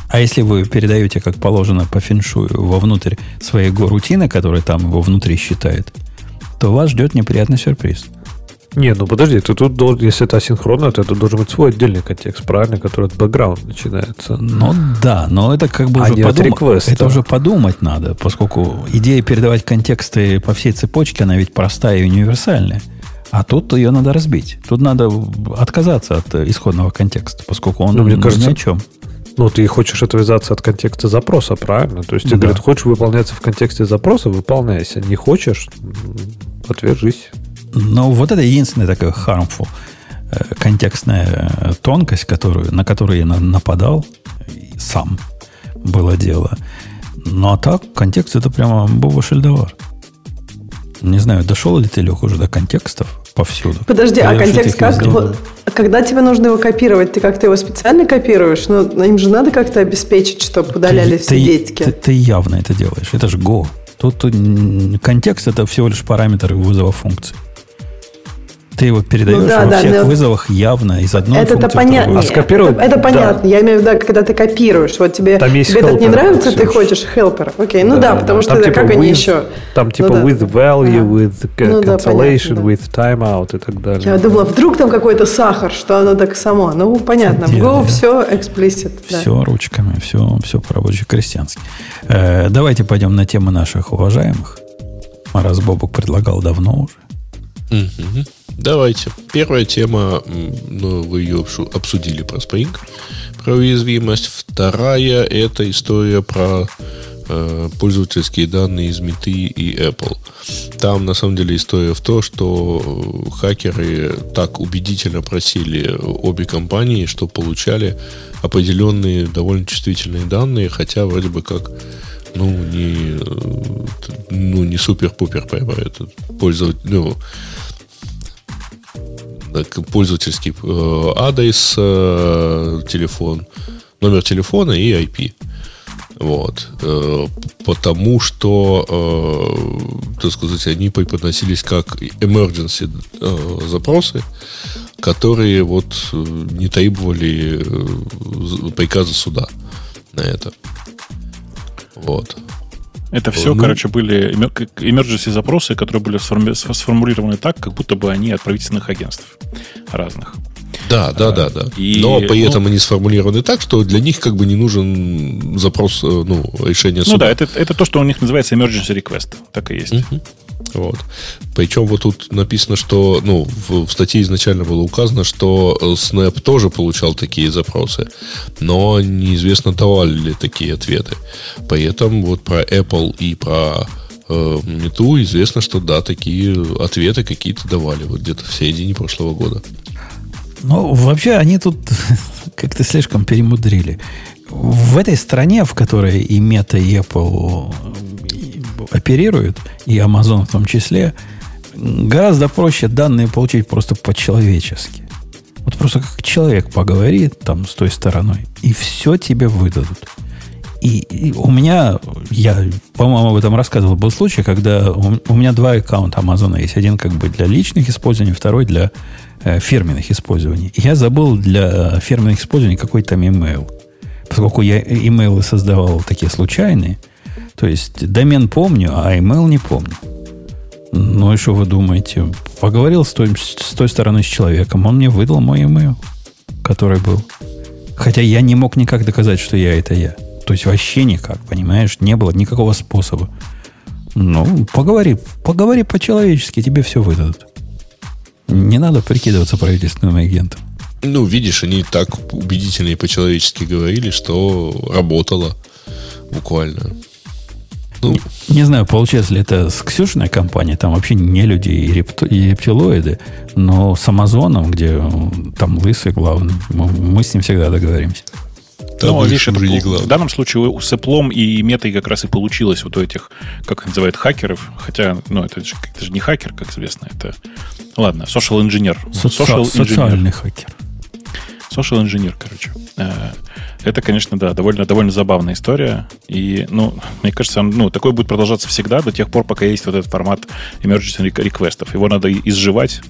А если вы передаете, как положено, по феншую вовнутрь своей рутины, которая там его внутри считает, то вас ждет неприятный сюрприз. Не, ну подожди, ты тут, должен, если это асинхронно, то это должен быть свой отдельный контекст, правильно, который от бэкграунд начинается. Ну да, но это как бы А уже подумать, это уже подумать надо, поскольку идея передавать контексты по всей цепочке, она ведь простая и универсальная. А тут ее надо разбить. Тут надо отказаться от исходного контекста, поскольку он Ну, мне ни кажется, о чем. Ну, ты хочешь отвязаться от контекста запроса, правильно? То есть, Да. тебе говорят, хочешь выполняться в контексте запроса, выполняйся. Не хочешь, м, отвяжись. Но вот это единственная такая harmful э, контекстная э, тонкость, которую, на которую я на- нападал сам было дело. Ну а так, контекст это прямо Боба Шельдовар. Не знаю, дошел ли ты, Лех, уже до контекстов повсюду? Подожди, а Или что контекст ты как? Вот, когда тебе нужно его копировать, ты как-то его специально копируешь? Ну, им же надо как-то обеспечить, чтобы удалялись все ты, детики. ты, ты явно это делаешь. Это же Go. Тут м, контекст это всего лишь параметр вызова функции. Ты его передаешь Ну да, во да, всех но- вызовах явно из одной Это-то функции другую. А скопировать- Это, это да. понятно. Я имею в виду, когда ты копируешь. Вот тебе, Там есть тебе этот не нравится, ты хочешь helper. Окей, ну да, потому что Там это типа как они with- еще? Там типа Ну да. with value, with Ну да, cancellation, понятно, да. with timeout и так далее. Я думала, вдруг там какой-то сахар, что оно так само. Ну, понятно. В Go все explicit. да. Все ручками, все, все по-рабоче-крестьянски. Э, давайте пойдем на тему наших уважаемых. Раз Бобук предлагал давно уже. Давайте. Первая тема, ну, вы ее обсудили про Spring, про уязвимость. Вторая – это история про э, пользовательские данные из Меты и Apple. Там, на самом деле, история в том, что э, хакеры так убедительно просили обе компании, что получали определенные довольно чувствительные данные, хотя вроде бы как ну, не, ну, не супер-пупер прямо это пользователь, ну, пользовательский э, адрес, э, телефон, номер телефона и IP. Вот. Э, потому что, так сказать, они преподносились как emergency запросы, которые вот не требовали приказа суда на это. Вот. Это все, Ну. короче, были emergency запросы, которые были сформи- сформулированы так, как будто бы они от правительственных агентств разных. Да, да, да, да. и, Но при ну- этом они сформулированы так, что для них как бы не нужен запрос, э, ну, решение суда. Ну да, это, это то, что у них называется emergency request. Так и есть. Мгм. Вот. Причем вот тут написано, что, ну, в, в статье изначально было указано, что э, Snap тоже получал такие запросы, но неизвестно, давали ли такие ответы. При этом вот про Apple и про э, Мету известно, что да, такие ответы какие-то давали вот где-то в середине прошлого года. Ну, вообще, они тут как-то слишком перемудрили. В этой стране, в которой и Meta, и Apple и оперируют, и Amazon в том числе, гораздо проще данные получить просто по-человечески. Вот просто как человек поговорит там с той стороной, и все тебе выдадут. И, и у меня, я, по-моему, об этом рассказывал, был случай, когда у, у меня два аккаунта Амазона есть. Один как бы для личных использований, второй для э, фирменных использований. Я забыл для фирменных использований какой-то там email. Поскольку я имейлы создавал такие случайные, то есть домен помню, а email не помню. Ну и что вы думаете? Поговорил с той, с той стороны с человеком, он мне выдал мой email, который был. Хотя я не мог никак доказать, что я это я. То есть вообще никак, понимаешь? Не было никакого способа. Ну, поговори, поговори по-человечески, тебе все выдадут. Не надо прикидываться правительственным агентом. Ну, видишь, они так убедительно и по-человечески говорили, что работало буквально. Ну, Не знаю, получается ли это с Ксюшиной компанией, там вообще не люди и, репто- и рептилоиды, но с Амазоном, где там лысый главный, мы, мы с ним всегда договоримся. Там больше видишь, это не в данном случае с Apple и метой как раз и получилось вот у этих, как их называют, хакеров. Хотя, ну, это же, это же не хакер, как известно. Это, ладно, social engineer. Соци- Social engineer. социальный хакер. Social engineer, короче. Э, Это, конечно, да, довольно, довольно забавная история. И, ну, мне кажется, ну, такое будет продолжаться всегда до тех пор, пока есть вот этот формат emergency рек- реквестов. Его надо изживать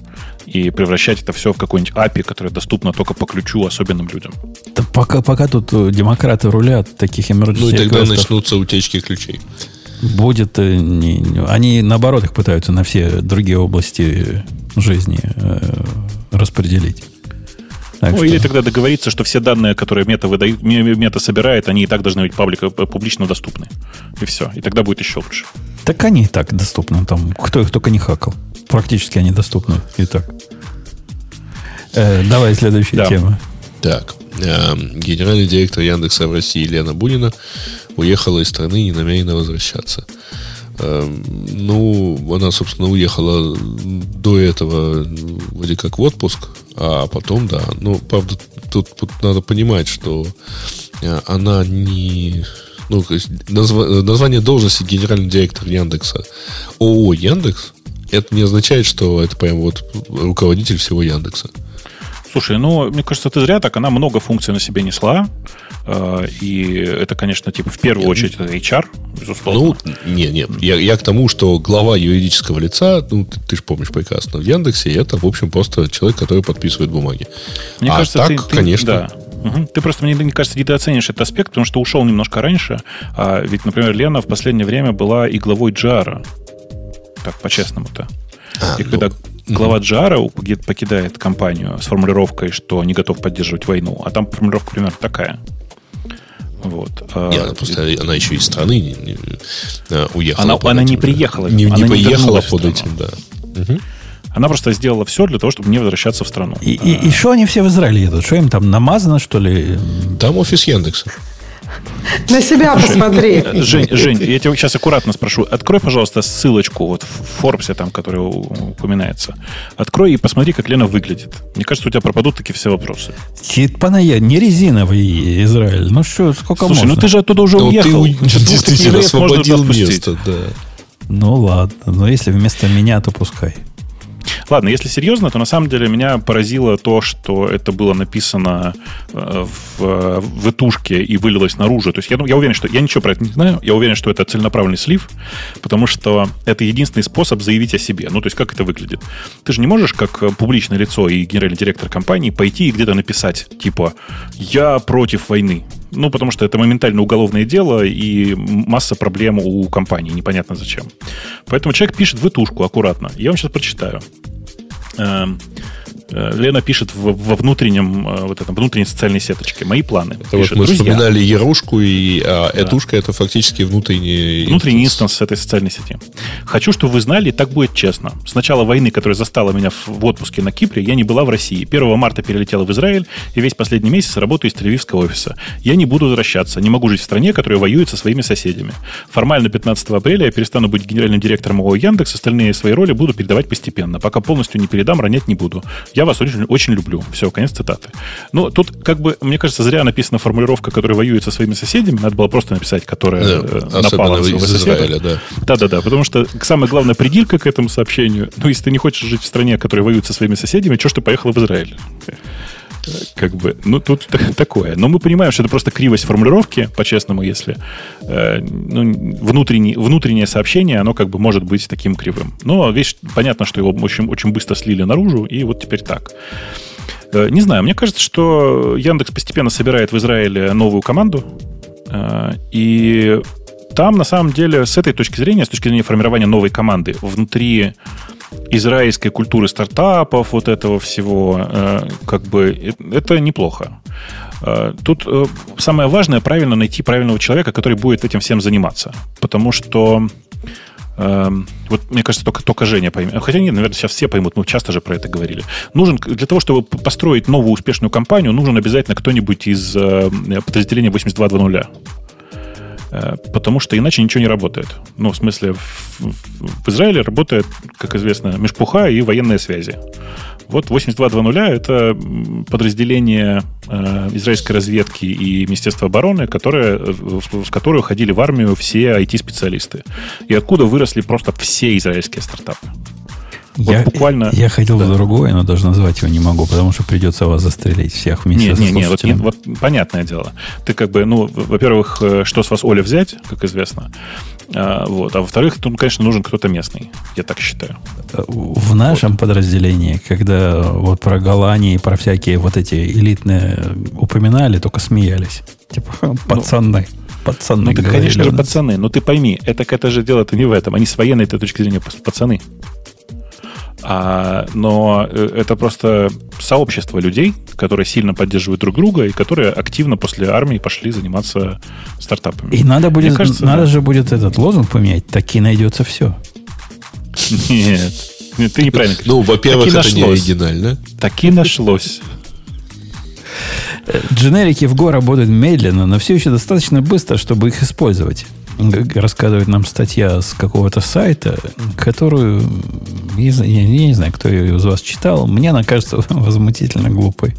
и превращать это все в какой-нибудь API, которое доступно только по ключу особенным людям. Да пока, пока тут э, демократы рулят, таких Ну, и emergency тогда начнутся утечки ключей. будет... э, не- не- они, наоборот, их пытаются на все другие области жизни э, распределить. Так ну, что... или тогда договориться, что все данные, которые мета, выдают, мета собирает, они и так должны быть паблика, публично доступны. И все. И тогда будет еще лучше. Так они и так доступны. Там, кто их только не хакал. Практически они доступны и так. Э, давай следующая да. тема. Так. Э, генеральный директор Яндекса в России Лена Бунина уехала из страны и не намерена возвращаться. Э, ну, она, собственно, уехала до этого вроде как в отпуск, а потом, да. Ну, правда, тут, тут надо понимать, что э, она не... Ну, назва, название должности генеральный директор Яндекса ООО Яндекс, это не означает, что это прям вот руководитель всего Яндекса. Слушай, ну, мне кажется, ты зря так. Она много функций на себе несла. Э, и это, конечно, типа в первую очередь это HR, безусловно. Ну, не, не. Я, я к тому, что глава юридического лица, ну, ты, ты же помнишь прекрасно, в Яндексе это, в общем, просто человек, который подписывает бумаги. Мне а кажется, так, ты, конечно. Да. Угу. Ты просто, мне, мне кажется, недооценишь этот аспект, потому что ушел немножко раньше. А ведь, например, Лена в последнее время была и главой Джара. Так, по-честному-то. А, и ну, когда глава Джара покидает компанию с формулировкой, что не готов поддерживать войну, а там формулировка примерно такая. Вот. А, не, она, просто, она еще из страны не, не, а, уехала. Она, она не приехала. Не, она не поехала под этим, да. Угу. Она просто сделала все для того, чтобы не возвращаться в страну. И что они все в Израиле едут? Что им там намазано, что ли? Там офис Яндекса. На себя посмотри. Жень, Жень, я тебя сейчас аккуратно спрошу. Открой, пожалуйста, ссылочку вот в Форбсе, там, которая упоминается. Открой и посмотри, как Лена выглядит. Мне кажется, у тебя пропадут такие все вопросы. Читпаная, не резиновый Израиль. Ну что, сколько Слушай, можно? ну ты же оттуда уже ну, уехал. Ты действительно освободил место, да. Ну ладно, но если вместо меня, то пускай. Ладно, если серьезно, то на самом деле меня поразило то, что это было написано э, в, в этушке и вылилось наружу. То есть я, я уверен, что я ничего про это не знаю. Я уверен, что это целенаправленный слив, потому что это единственный способ заявить о себе. Ну, то есть как это выглядит? Ты же не можешь, как публичное лицо и генеральный директор компании, пойти и где-то написать, типа, я против войны. Ну, потому что это моментально уголовное дело и масса проблем у компании, непонятно зачем. Поэтому человек пишет в этушку аккуратно. Я вам сейчас прочитаю. Um, Э, Лена пишет в, во внутреннем, э, вот этом, внутренней социальной сеточке. Мои планы. Это пишет, вот мы друзья, вспоминали Ярушку, и а да. Этушка это фактически внутренний Внутренний инстанс. этой социальной сети. Хочу, чтобы вы знали, так будет честно. С начала войны, которая застала меня в отпуске на Кипре, я не была в России. 1 марта перелетела в Израиль, и весь последний месяц работаю из тель офиса. Я не буду возвращаться, не могу жить в стране, которая воюет со своими соседями. Формально 15 апреля я перестану быть генеральным директором ООО Яндекс, остальные свои роли буду передавать постепенно. Пока полностью не передам, ронять не буду. Я вас очень, очень люблю. Все, конец цитаты. Ну, тут, как бы, мне кажется, зря написана формулировка, которая воюет со своими соседями. Надо было просто написать, которая да, э, напала на своего соседа. Да. Да-да-да, потому что самая главная придирка к этому сообщению, ну, если ты не хочешь жить в стране, которая воюет со своими соседями, что ж ты поехала в Израиль? Как бы, ну, тут такое. Но мы понимаем, что это просто кривость формулировки, по-честному, если э, ну, внутренний, внутреннее сообщение, оно как бы может быть таким кривым. Но вещь, понятно, что его очень, очень быстро слили наружу, и вот теперь так. Э, не знаю, мне кажется, что Яндекс постепенно собирает в Израиле новую команду, э, и там, на самом деле, с этой точки зрения, с точки зрения формирования новой команды, внутри израильской культуры стартапов, вот этого всего, э, как бы это неплохо. Э, тут э, самое важное правильно найти правильного человека, который будет этим всем заниматься. Потому что вот, мне кажется, только, только Женя поймет. Хотя нет, наверное, сейчас все поймут, мы часто же про это говорили. Нужен, для того, чтобы построить новую успешную компанию, нужен обязательно кто-нибудь из подразделения 8220. Э, потому что иначе ничего не работает. Ну, в смысле, в, в Израиле работает, как известно, межпуха и военные связи. Вот 8220 — это подразделение э, израильской разведки и Министерства обороны, которые, в, в которое уходили в армию все IT-специалисты. И откуда выросли просто все израильские стартапы. Вот я, буквально... Я хотел да. другое, но даже назвать его не могу, потому что придется вас застрелить всех вместе нет, нет, нет, вот, нет, вот понятное дело. Ты как бы, ну, во-первых, э, что с вас Оля взять, как известно. А, вот. А во-вторых, тут, конечно, нужен кто-то местный. Я так считаю. В нашем вот. подразделении, когда вот про Голландии и про всякие вот эти элитные упоминали, только смеялись. Типа, пацаны. Ну, пацаны. Ну, ты, конечно же, пацаны. Но ты пойми, это, это же дело-то не в этом. Они с военной точки зрения пацаны. А, но э, это просто сообщество людей, которые сильно поддерживают друг друга и которые активно после армии пошли заниматься стартапами. И надо будет, Мне кажется, надо да. же будет этот лозунг поменять. Таки найдется все. Нет, нет, ты неправильно говоришь. Ну, во-первых, это не оригинально. Таки нашлось. Дженерики в Go работают медленно, но все еще достаточно быстро, чтобы их использовать. Рассказывает нам статья с какого-то сайта, которую, знаю- я, я не знаю, кто ее из вас читал, мне она кажется возмутительно глупой.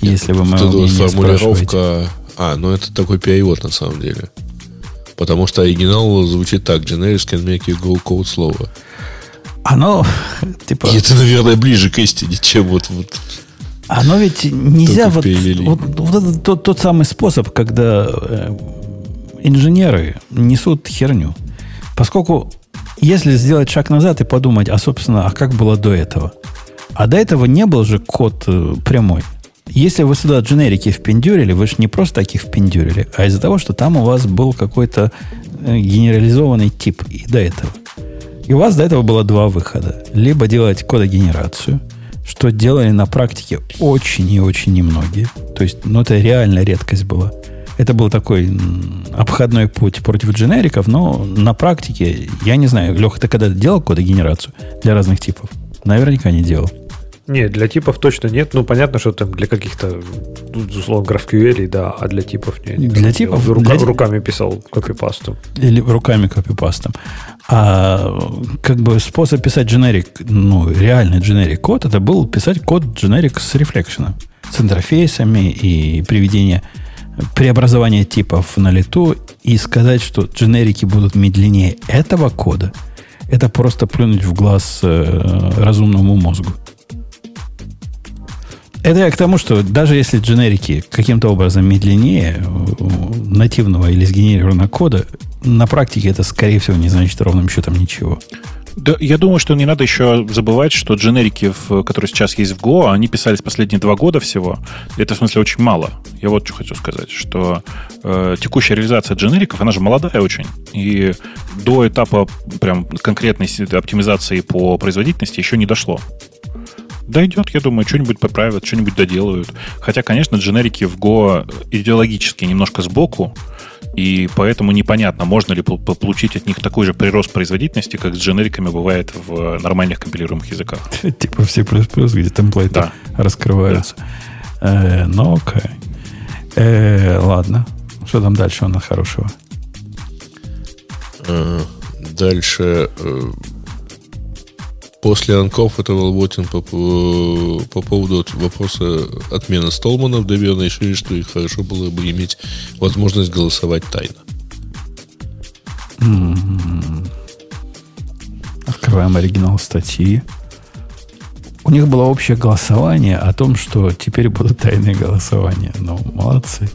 Если вы Вот вот спрашиваете. формулировка... А, ну это такой перевод на самом деле. Потому что оригинал звучит так. Generics can make you go code слово. Оно, типа, И это, наверное, ближе к истине, чем вот... вот. оно ведь нельзя вот, вот, вот это тот, тот самый способ, когда э, инженеры несут херню. Поскольку если сделать шаг назад и подумать, а собственно, а как было до этого? А до этого не был же код э, прямой. Если вы сюда дженерики впендюрили, вы же не просто таких впендюрили, а из-за того, что там у вас был какой-то э, генерализованный тип и до этого. И у вас до этого было два выхода. Либо делать кодогенерацию, что делали на практике очень и очень немногие. То есть, ну, это реально редкость была. Это был такой обходной путь против дженериков, но на практике, я не знаю, Леха, ты когда делал кодогенерацию для разных типов? Наверняка не делал. Не, для типов точно нет. Ну, понятно, что там для каких-то, ну, условно, GraphQL, да, а для типов нет. Для типов- Рука- для- руками писал копипасту. Или руками копипастом. А как бы способ писать generic, ну, реальный generic код, это был писать код generic с рефлекшеном, с интерфейсами и приведение, преобразование типов на лету и сказать, что дженерики будут медленнее этого кода, это просто плюнуть в глаз э, разумному мозгу. Это я к тому, что даже если дженерики каким-то образом медленнее э, нативного или сгенерированного кода, на практике это, скорее всего, не значит ровным счетом ничего. Да, я думаю, что не надо еще забывать, что дженерики, в- которые сейчас есть в Go, они писались последние два года всего. Это, в смысле, очень мало. Я вот что хочу сказать, что э, текущая реализация дженериков, она же молодая очень. И до этапа прям конкретной оптимизации по производительности еще не дошло. Дойдет, я думаю, что-нибудь поправят, что-нибудь доделают. Хотя, конечно, дженерики в Go идеологически немножко сбоку, и поэтому непонятно, можно ли пол- получить от них такой же прирост производительности, как с дженериками бывает в нормальных компилируемых языках. Типа все плюс-плюс, где темплейты Да. раскрываются. Э, ну, окей. Э, ладно. Что там дальше у нас хорошего? Э, Дальше. После Uncomfortable Voting по, по, по поводу вопроса отмены Столмана в Debian решили, что их хорошо было бы иметь возможность голосовать тайно. Открываем оригинал статьи. У них было общее голосование о том, что теперь будут тайные голосования. Ну, молодцы.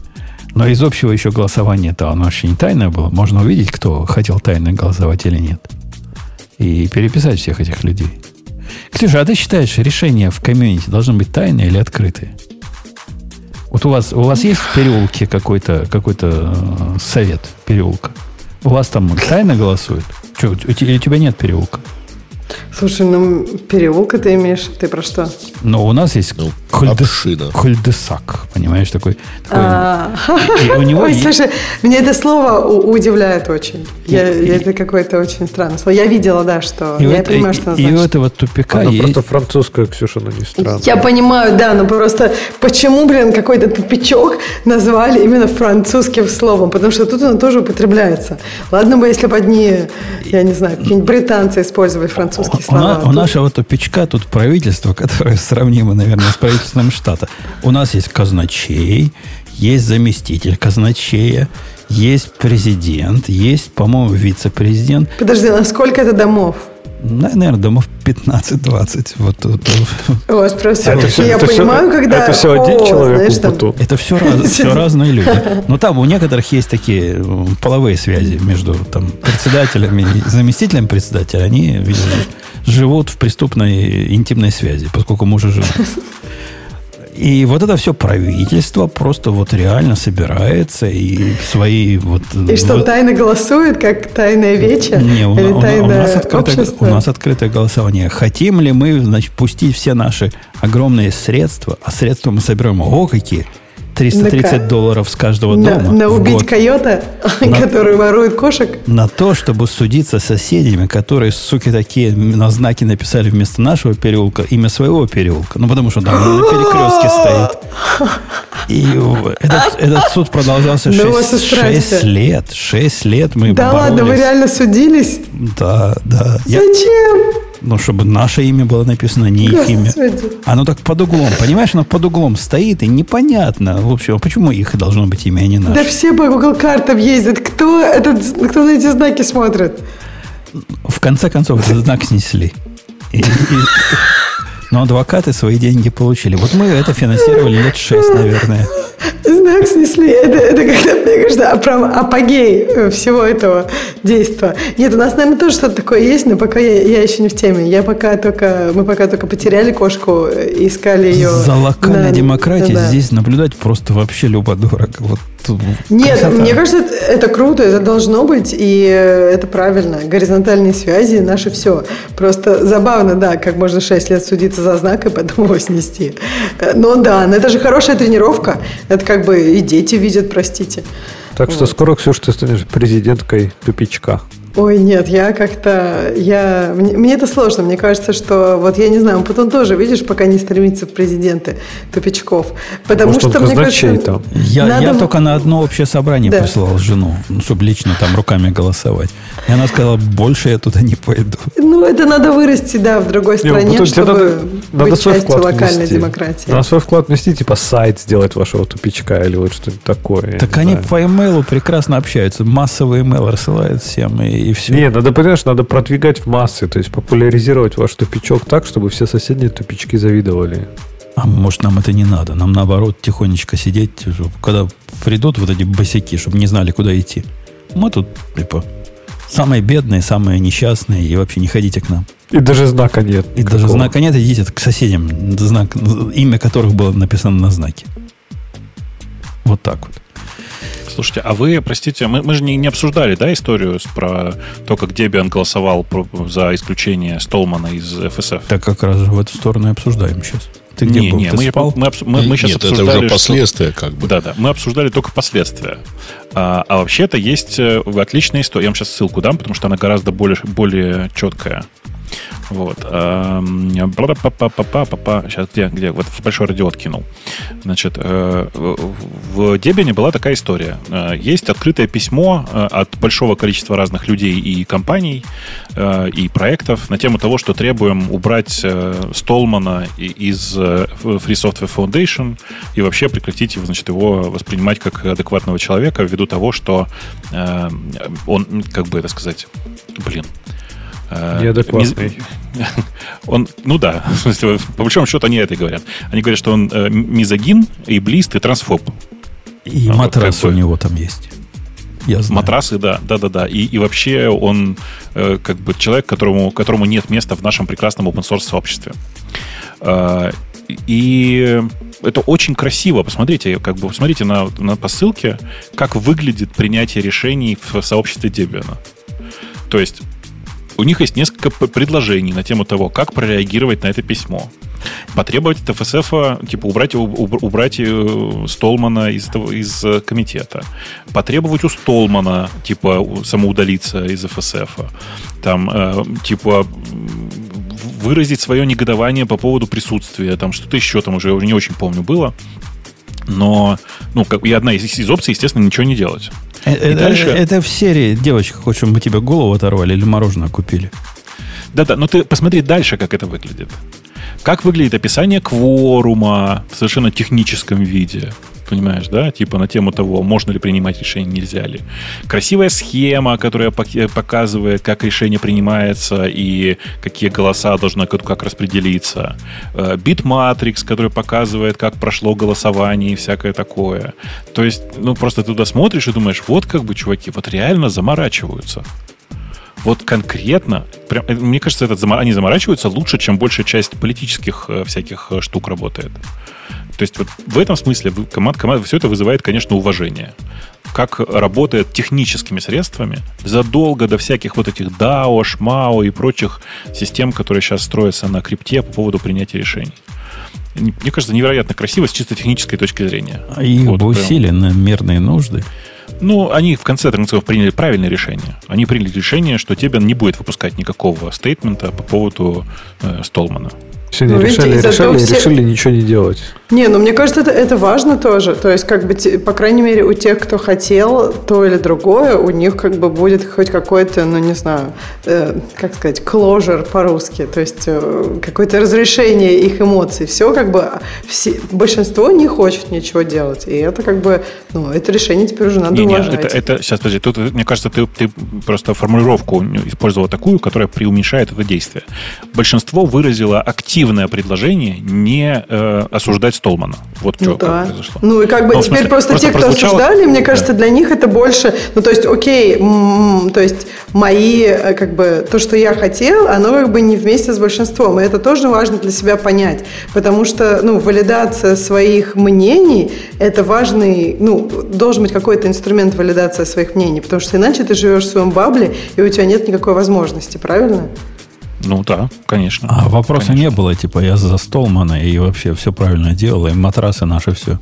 Но из общего еще голосования-то оно вообще не тайное было. Можно увидеть, кто хотел тайно голосовать или нет. И переписать всех этих людей. Ксюша, а ты считаешь, решения в комьюнити должны быть тайные или открытые? Вот у вас, у вас есть в переулке какой-то какой совет переулка? У вас там тайно голосуют? Че, или у тебя нет переулка? Слушай, ну переулка ты имеешь, ты про что? Но у нас есть Ну, кульдес- община. кульдесак, понимаешь, такой. такой- А, и у него Ой, есть- слушай, мне это слово удивляет очень. Я- И- это какое-то очень странное слово. Я видела, да, что. и я это- понимаю, что оно и у этого тупика Она есть... просто французская, Ксюша, но не странно. Я понимаю, да, но просто почему, блин, какой-то тупичок назвали именно французским словом? Потому что тут оно тоже употребляется. Ладно бы, если бы одни, я не знаю, какие-нибудь британцы использовали французские У, на- слова. у нашего тупичка тут правительство, которое сравнимо, наверное, с правительством штата. У нас есть казначей, есть заместитель казначея, есть президент, есть, по-моему, вице-президент. Подожди, на сколько это домов? Наверное, домов 15-20. Вот тут. Вот просто Это всё- я это понимаю, когда... Это все один о, человек знаешь, у там. Это все, все разные люди. Но там у некоторых есть такие половые связи между там, председателями и заместителем председателя. Они, видимо, живут в преступной интимной связи, поскольку муж и жена. И вот это все правительство просто вот реально собирается и свои вот... И что, вот, тайно голосует, как тайная веча? не, у, Или у- у тайное нас открытое, общество? у нас открытое голосование. Хотим ли мы, значит, пустить все наши огромные средства, а средства мы собираем, о, какие, 330 На- долларов с каждого на, дома на убить год. койота, На- который ворует кошек? на то, чтобы судиться с соседями, которые, суки, такие на знаки написали вместо нашего переулка имя своего переулка. Ну, потому что там на перекрестке стоит. И этот, этот суд продолжался Да у вас и 6, страсти. лет. 6 лет мы Да ладно, вы боролись. реально судились? Да, да. Я- Зачем? Ну, чтобы наше имя было написано, не их имя. Оно так под углом, понимаешь, оно под углом стоит, и непонятно, в общем, а почему их должно быть имя, а не наше. Да все по Google картам ездят. Кто, этот, кто на эти знаки смотрит? В конце концов, этот знак снесли. И- и- но адвокаты свои деньги получили. Вот мы это финансировали лет шесть, наверное. Знак снесли. Это, это когда, мне кажется, прям апогей э, всего этого действия. Нет, у нас, наверное, тоже что-то такое есть, но пока я, я еще не в теме. Я пока только, мы пока только потеряли кошку, э, искали ее. За локальной на- демократией да. здесь наблюдать просто вообще любо-дорого. Вот Нет, красота. мне кажется, это, это круто, это должно быть, и э, это правильно. Горизонтальные связи наше все. Просто забавно, да, как можно 6 лет судиться за знак и потом его снести. Э, Но да, но это же хорошая тренировка. Это как бы и дети видят, простите. Так что Вот. скоро, Ксюш, ты станешь президенткой тупичка. Ой, нет, я как-то, я, мне, мне это сложно, мне кажется, что, вот я не знаю, потом тоже, видишь, пока не стремится в президенты тупичков, потому Может, что, мне кажется, там. Я, надо я только на одно общее собрание Да. прислал жену, ну, чтобы лично там руками голосовать. И она сказала, больше я туда не пойду. Ну, это надо вырасти, да, в другой Не, стране, тебе чтобы надо, надо быть свой частью вклад локальной внести. демократии. Надо свой вклад внести, типа сайт сделать вашего тупичка или вот что-нибудь такое. Так они знаю. по имейлу прекрасно общаются. Массовый имейл рассылают всем, и, и все. Не, надо, понимаешь, надо продвигать в массы, то есть популяризировать ваш тупичок так, чтобы все соседние тупички завидовали. А может, нам это не надо? Нам, наоборот, тихонечко сидеть, чтобы когда придут вот эти босяки, чтобы не знали, куда идти. Мы тут, типа, самые бедные, самые несчастные, и вообще не ходите к нам. И даже знака нет. И даже никакого. знака нет, идите к соседям, знак, имя которых было написано на знаке. Вот так вот. Слушайте, а вы, простите, мы, мы же не, не обсуждали, да, историю с- про то, как Debian голосовал про- за исключение Столмана из FSF? Так как раз в эту сторону и обсуждаем сейчас. Ты где не, был? не, Ты мы, спал? мы, мы, мы сейчас Нет, это обсуждали, уже что- последствия, как бы. Да, да. Мы обсуждали только последствия. А, а вообще-то есть э, отличная история. Я вам сейчас ссылку дам, потому что она гораздо более, более четкая. Вот. Эм. Сейчас где, где? Вот в большой радиот кинул. Значит, э, в Дебине была такая история. Э, Есть открытое письмо э, от большого количества разных людей и компаний, и проектов на тему того, что требуем убрать Столмана из Free Software Foundation и вообще прекратить его, значит, его воспринимать как адекватного человека ввиду того, что он, как бы это сказать, блин, Неадекватный. миз- Он, ну да, в смысле, по большому счету они это говорят. Они говорят, что он э, мизогин, иблист и трансфоб. И А, матрас бы- у него там есть. Я знаю. Матрасы, да, да, да, да. И, и вообще он э, как бы человек, которому, которому нет места в нашем прекрасном open source сообществе. Э, и это очень красиво. Посмотрите, как бы посмотрите на, на посылке, как выглядит принятие решений в сообществе Debian. То есть у них есть несколько предложений на тему того, как прореагировать на это письмо. Потребовать от ФСФ, типа, убрать, убрать э, Столмана из, из э, комитета. Потребовать у Столмана, типа, самоудалиться из ФСФ. Там, э, типа, выразить свое негодование по поводу присутствия. Там что-то еще там уже, уже не очень помню было. Но, ну, как, и одна из, из опций, естественно, ничего не делать. Э, э, дальше- Это в серии девочка чтобы мы тебе голову оторвали или мороженое купили. Да-да, но ты посмотри дальше, как это выглядит. Как выглядит описание кворума в совершенно техническом виде. Понимаешь, да? Типа на тему того, можно ли принимать решение, нельзя ли. Красивая схема, которая пок- показывает, как решение принимается и какие голоса должны как, как распределиться. Э, Bit matrix, который показывает, как прошло голосование и всякое такое. То есть, ну, просто ты туда смотришь и думаешь, вот как бы, чуваки, вот реально заморачиваются вот конкретно, прям, э, мне кажется, этот, они заморачиваются лучше, чем большая часть политических э, всяких э, штук работает. То есть вот в этом смысле команд, команд, все это вызывает, конечно, уважение. Как работает техническими средствами задолго до всяких вот этих DAO, шмао и прочих систем, которые сейчас строятся на крипте по поводу принятия решений. Мне кажется, невероятно красиво с чисто технической точки зрения. А Их Вот, на мирные нужды. Ну, они в конце концов приняли правильное решение. Они приняли решение, что тебе не будет выпускать никакого стейтмента по поводу э, Столмана. Сегодня Ну, видите, решили, из-за решили, того все- решили ничего не делать. Не, ну мне кажется, это, это важно тоже. То есть, как бы, по крайней мере, у тех, кто хотел то или другое, у них как бы будет хоть какой-то, ну не знаю, э, как сказать, closure по-русски. То есть, э, какое-то разрешение их эмоций. Все как бы, все, большинство не хочет ничего делать. И это как бы, ну, это решение теперь уже надо Не, не, уважать. это, это сейчас, подожди, тут, мне кажется, ты, ты просто формулировку использовал такую, которая преуменьшает это действие. Большинство выразило активное предложение не э, осуждать Столмана. Вот Ну что да. произошло. Ну и как бы Ну, в теперь смысле, просто, просто те, кто прозвучало- осуждали, мне Да. кажется, для них это больше, ну то есть, окей, м, то есть мои, э, как бы, то, что я хотел, оно как бы не вместе с большинством, и это тоже важно для себя понять, потому что, ну, валидация своих мнений, это важный, ну, должен быть какой-то инструмент валидации своих мнений, потому что иначе ты живешь в своем бабле, и у тебя нет никакой возможности, правильно? Ну да, конечно. А вопроса Конечно. не было, типа, я за Столмана и вообще все правильно делал, и матрасы наши все.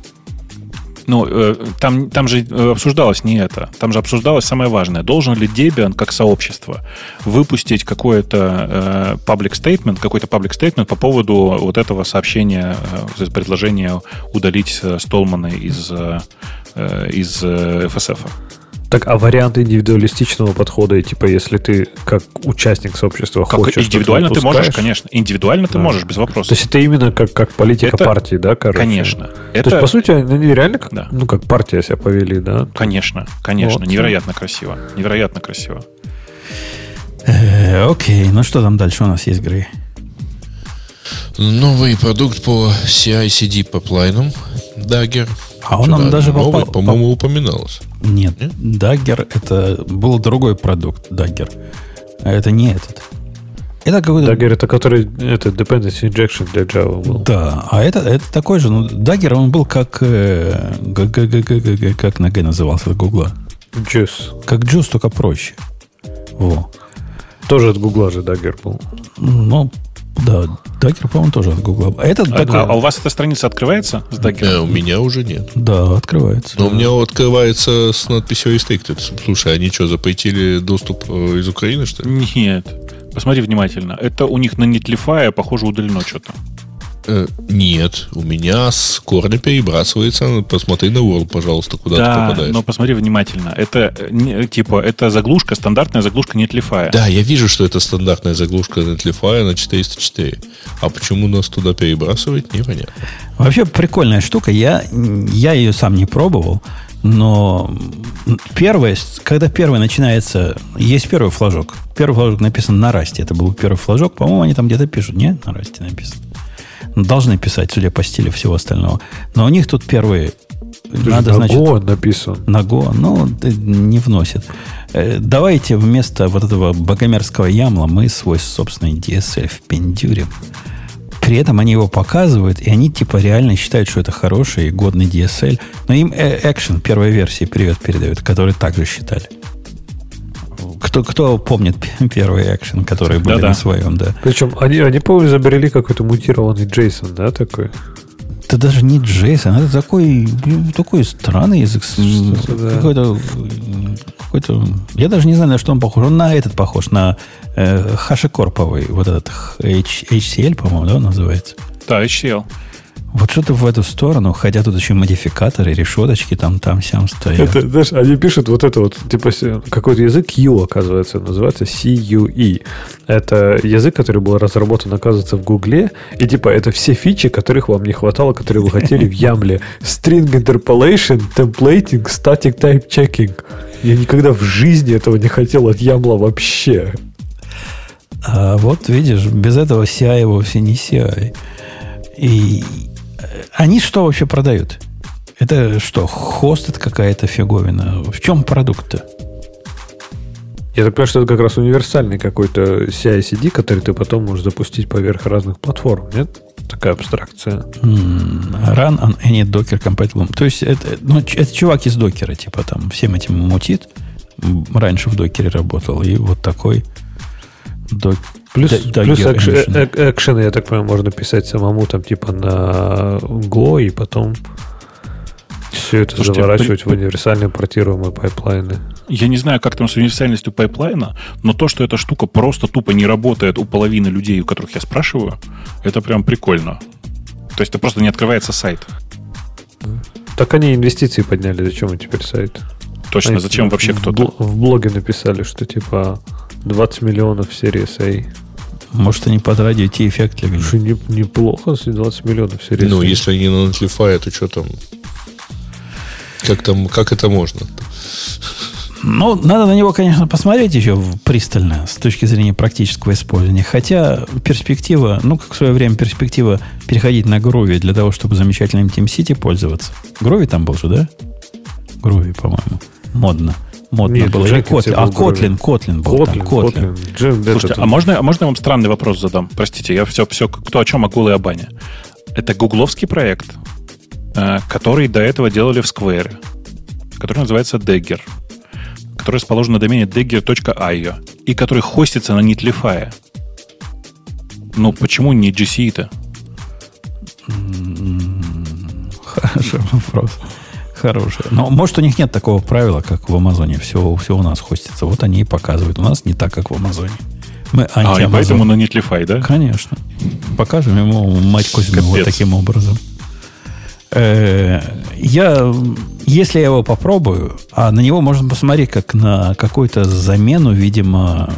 Ну, э, там, там же э, обсуждалось не это. Там же обсуждалось самое важное. Должен ли Debian, как сообщество, выпустить какой-то э, public statement, какой-то public statement по поводу вот этого сообщения, э, предложения удалить э, Столмана из, э, э, из э, FSF. Так, а вариант индивидуалистичного подхода, типа, если ты как участник сообщества Как хочешь... индивидуально ты что-то можешь, конечно. Индивидуально ты Да. можешь, без То вопросов. есть это именно как, как политика Это- партии, да, короче? Конечно. То Это, есть, по сути, они реально как, Да. ну, как партия себя повели, да? конечно, конечно. Вот. Невероятно красиво. Невероятно красиво. Э, окей, ну что там дальше у нас есть, Грей? Новый продукт по CI-CD пайплайнам Dagger. А он нам даже новый, попал- по-моему, упоминалось. Нет, Dagger это был другой продукт, Dagger. А Это не этот. Это какой-то... Dagger это который, это dependency injection для Java был. Да, а это, это такой же, ну, Dagger, он был как, э, как на Г назывался от Гугла. Juice. Как Juice, только проще. Во. Тоже от Гугла же Dagger был. Ну, да, Dagger, по-моему, тоже от Гугла. А этот А, такой- а у вас эта страница открывается с Э, Dagger? у меня уже нет. Да, открывается. Но у меня открывается с надписью Restricted. Слушай, они что, запретили доступ э, из Украины, что ли? Нет. Посмотри внимательно. Это у них на Netlify, похоже, удалено что-то. Э, нет, у меня с корня перебрасывается. Посмотри на World, пожалуйста, куда ты да, попадаешь. но посмотри внимательно. Это не- типа это заглушка, стандартная заглушка Netlify. Да, я вижу, что это стандартная заглушка Netlify на 404. А почему нас туда перебрасывать, непонятно. Вообще прикольная штука. Я, я ее сам не пробовал, но первое, когда первый начинается, есть первый флажок. Первый флажок написан на расте. Это был первый флажок. По-моему, они там где-то пишут. Нет, на расте написано. Должны писать, судя по стилю всего остального. Но у них тут первый... Надо, на значит, Go написан. на Go, ну, не вносит. Э, Давайте вместо вот этого богомерзкого ямла мы свой собственный DSL впендюрим. При этом они его показывают, и они типа реально считают, что это хороший и годный DSL. Но им э, Action первой версии привет передают, которые также считали. Кто, кто помнит первый Action, которые были Да-да. на своем, да? Причем они, они по-моему, изобрели какой-то мутированный Джейсон, да, такой? Это даже не Джейсон, это такой, такой странный язык. да. Какой-то, какой-то... Я даже не знаю, на что он похож. Он на этот похож, на э, хашикорповый. Вот этот H- HCL, по-моему, да, он называется. Да, HCL. Вот что-то в эту сторону, хотя тут еще модификаторы, решеточки там, там, сям стоят. Это, знаешь, они пишут вот это вот, типа, какой-то язык Q, оказывается, называется CUE. Это язык, который был разработан, оказывается, в Гугле. И, типа, это все фичи, которых вам не хватало, которые вы хотели в Ямле. String interpolation, templating, static type checking. Я никогда в жизни этого не хотел от Ямла вообще. А вот видишь, без этого CI вовсе не CI. И они что вообще продают? Это что, хост это какая-то фиговина? В чем продукт-то? Я так понимаю, что это как раз универсальный какой-то CI-CD, который ты потом можешь запустить поверх разных платформ, нет? такая абстракция. Run on any Docker compatible. То есть это, ну, это чувак из докера, типа там всем этим мутит. Раньше в докере работал. И вот такой док, Плюс, да, плюс экшен, я так понимаю, можно писать самому там типа на Go и потом все это Слушайте, заворачивать при... в универсальные портируемые пайплайны. Я не знаю, как там с универсальностью пайплайна, но то, что эта штука просто тупо не работает у половины людей, у которых я спрашиваю, это прям прикольно. То есть это просто не открывается сайт. Так они инвестиции подняли, зачем им теперь сайт? Точно, они зачем вообще кто-то? В блоге написали, что типа 20 миллионов серии A. Может, они под радио эффект легли. Не, неплохо, если 20 миллионов серии Ну, если они на Notify, то что там? Как, там, как это можно? Ну, надо на него, конечно, посмотреть еще пристально с точки зрения практического использования. Хотя перспектива, ну, как в свое время перспектива переходить на Groovy для того, чтобы замечательным TeamCity пользоваться. Groovy там был же, да? Groovy, по-моему. Модно модно Нет, было. Или Kotlin. А Kotlin, Kotlin был Kotlin, там. Kotlin. Kotlin. Слушайте, а можно, а можно я вам странный вопрос задам? Простите, я все, все кто о чем, Акула и Абане. Это гугловский проект, э, который до этого делали в Square, который называется Dagger, который расположен на домене dagger.io и который хостится на Netlify. Ну, почему не GCE-то? Хороший вопрос. Хорошая. Но может у них нет такого правила, как в Амазоне. Все, все у нас хостится. Вот они и показывают. У нас не так, как в Амазоне. Мы а, и поэтому на Netlify, да? Конечно. Покажем ему мать Кузьмину вот таким образом. Э, я, если я его попробую, а на него можно посмотреть как на какую-то замену, видимо,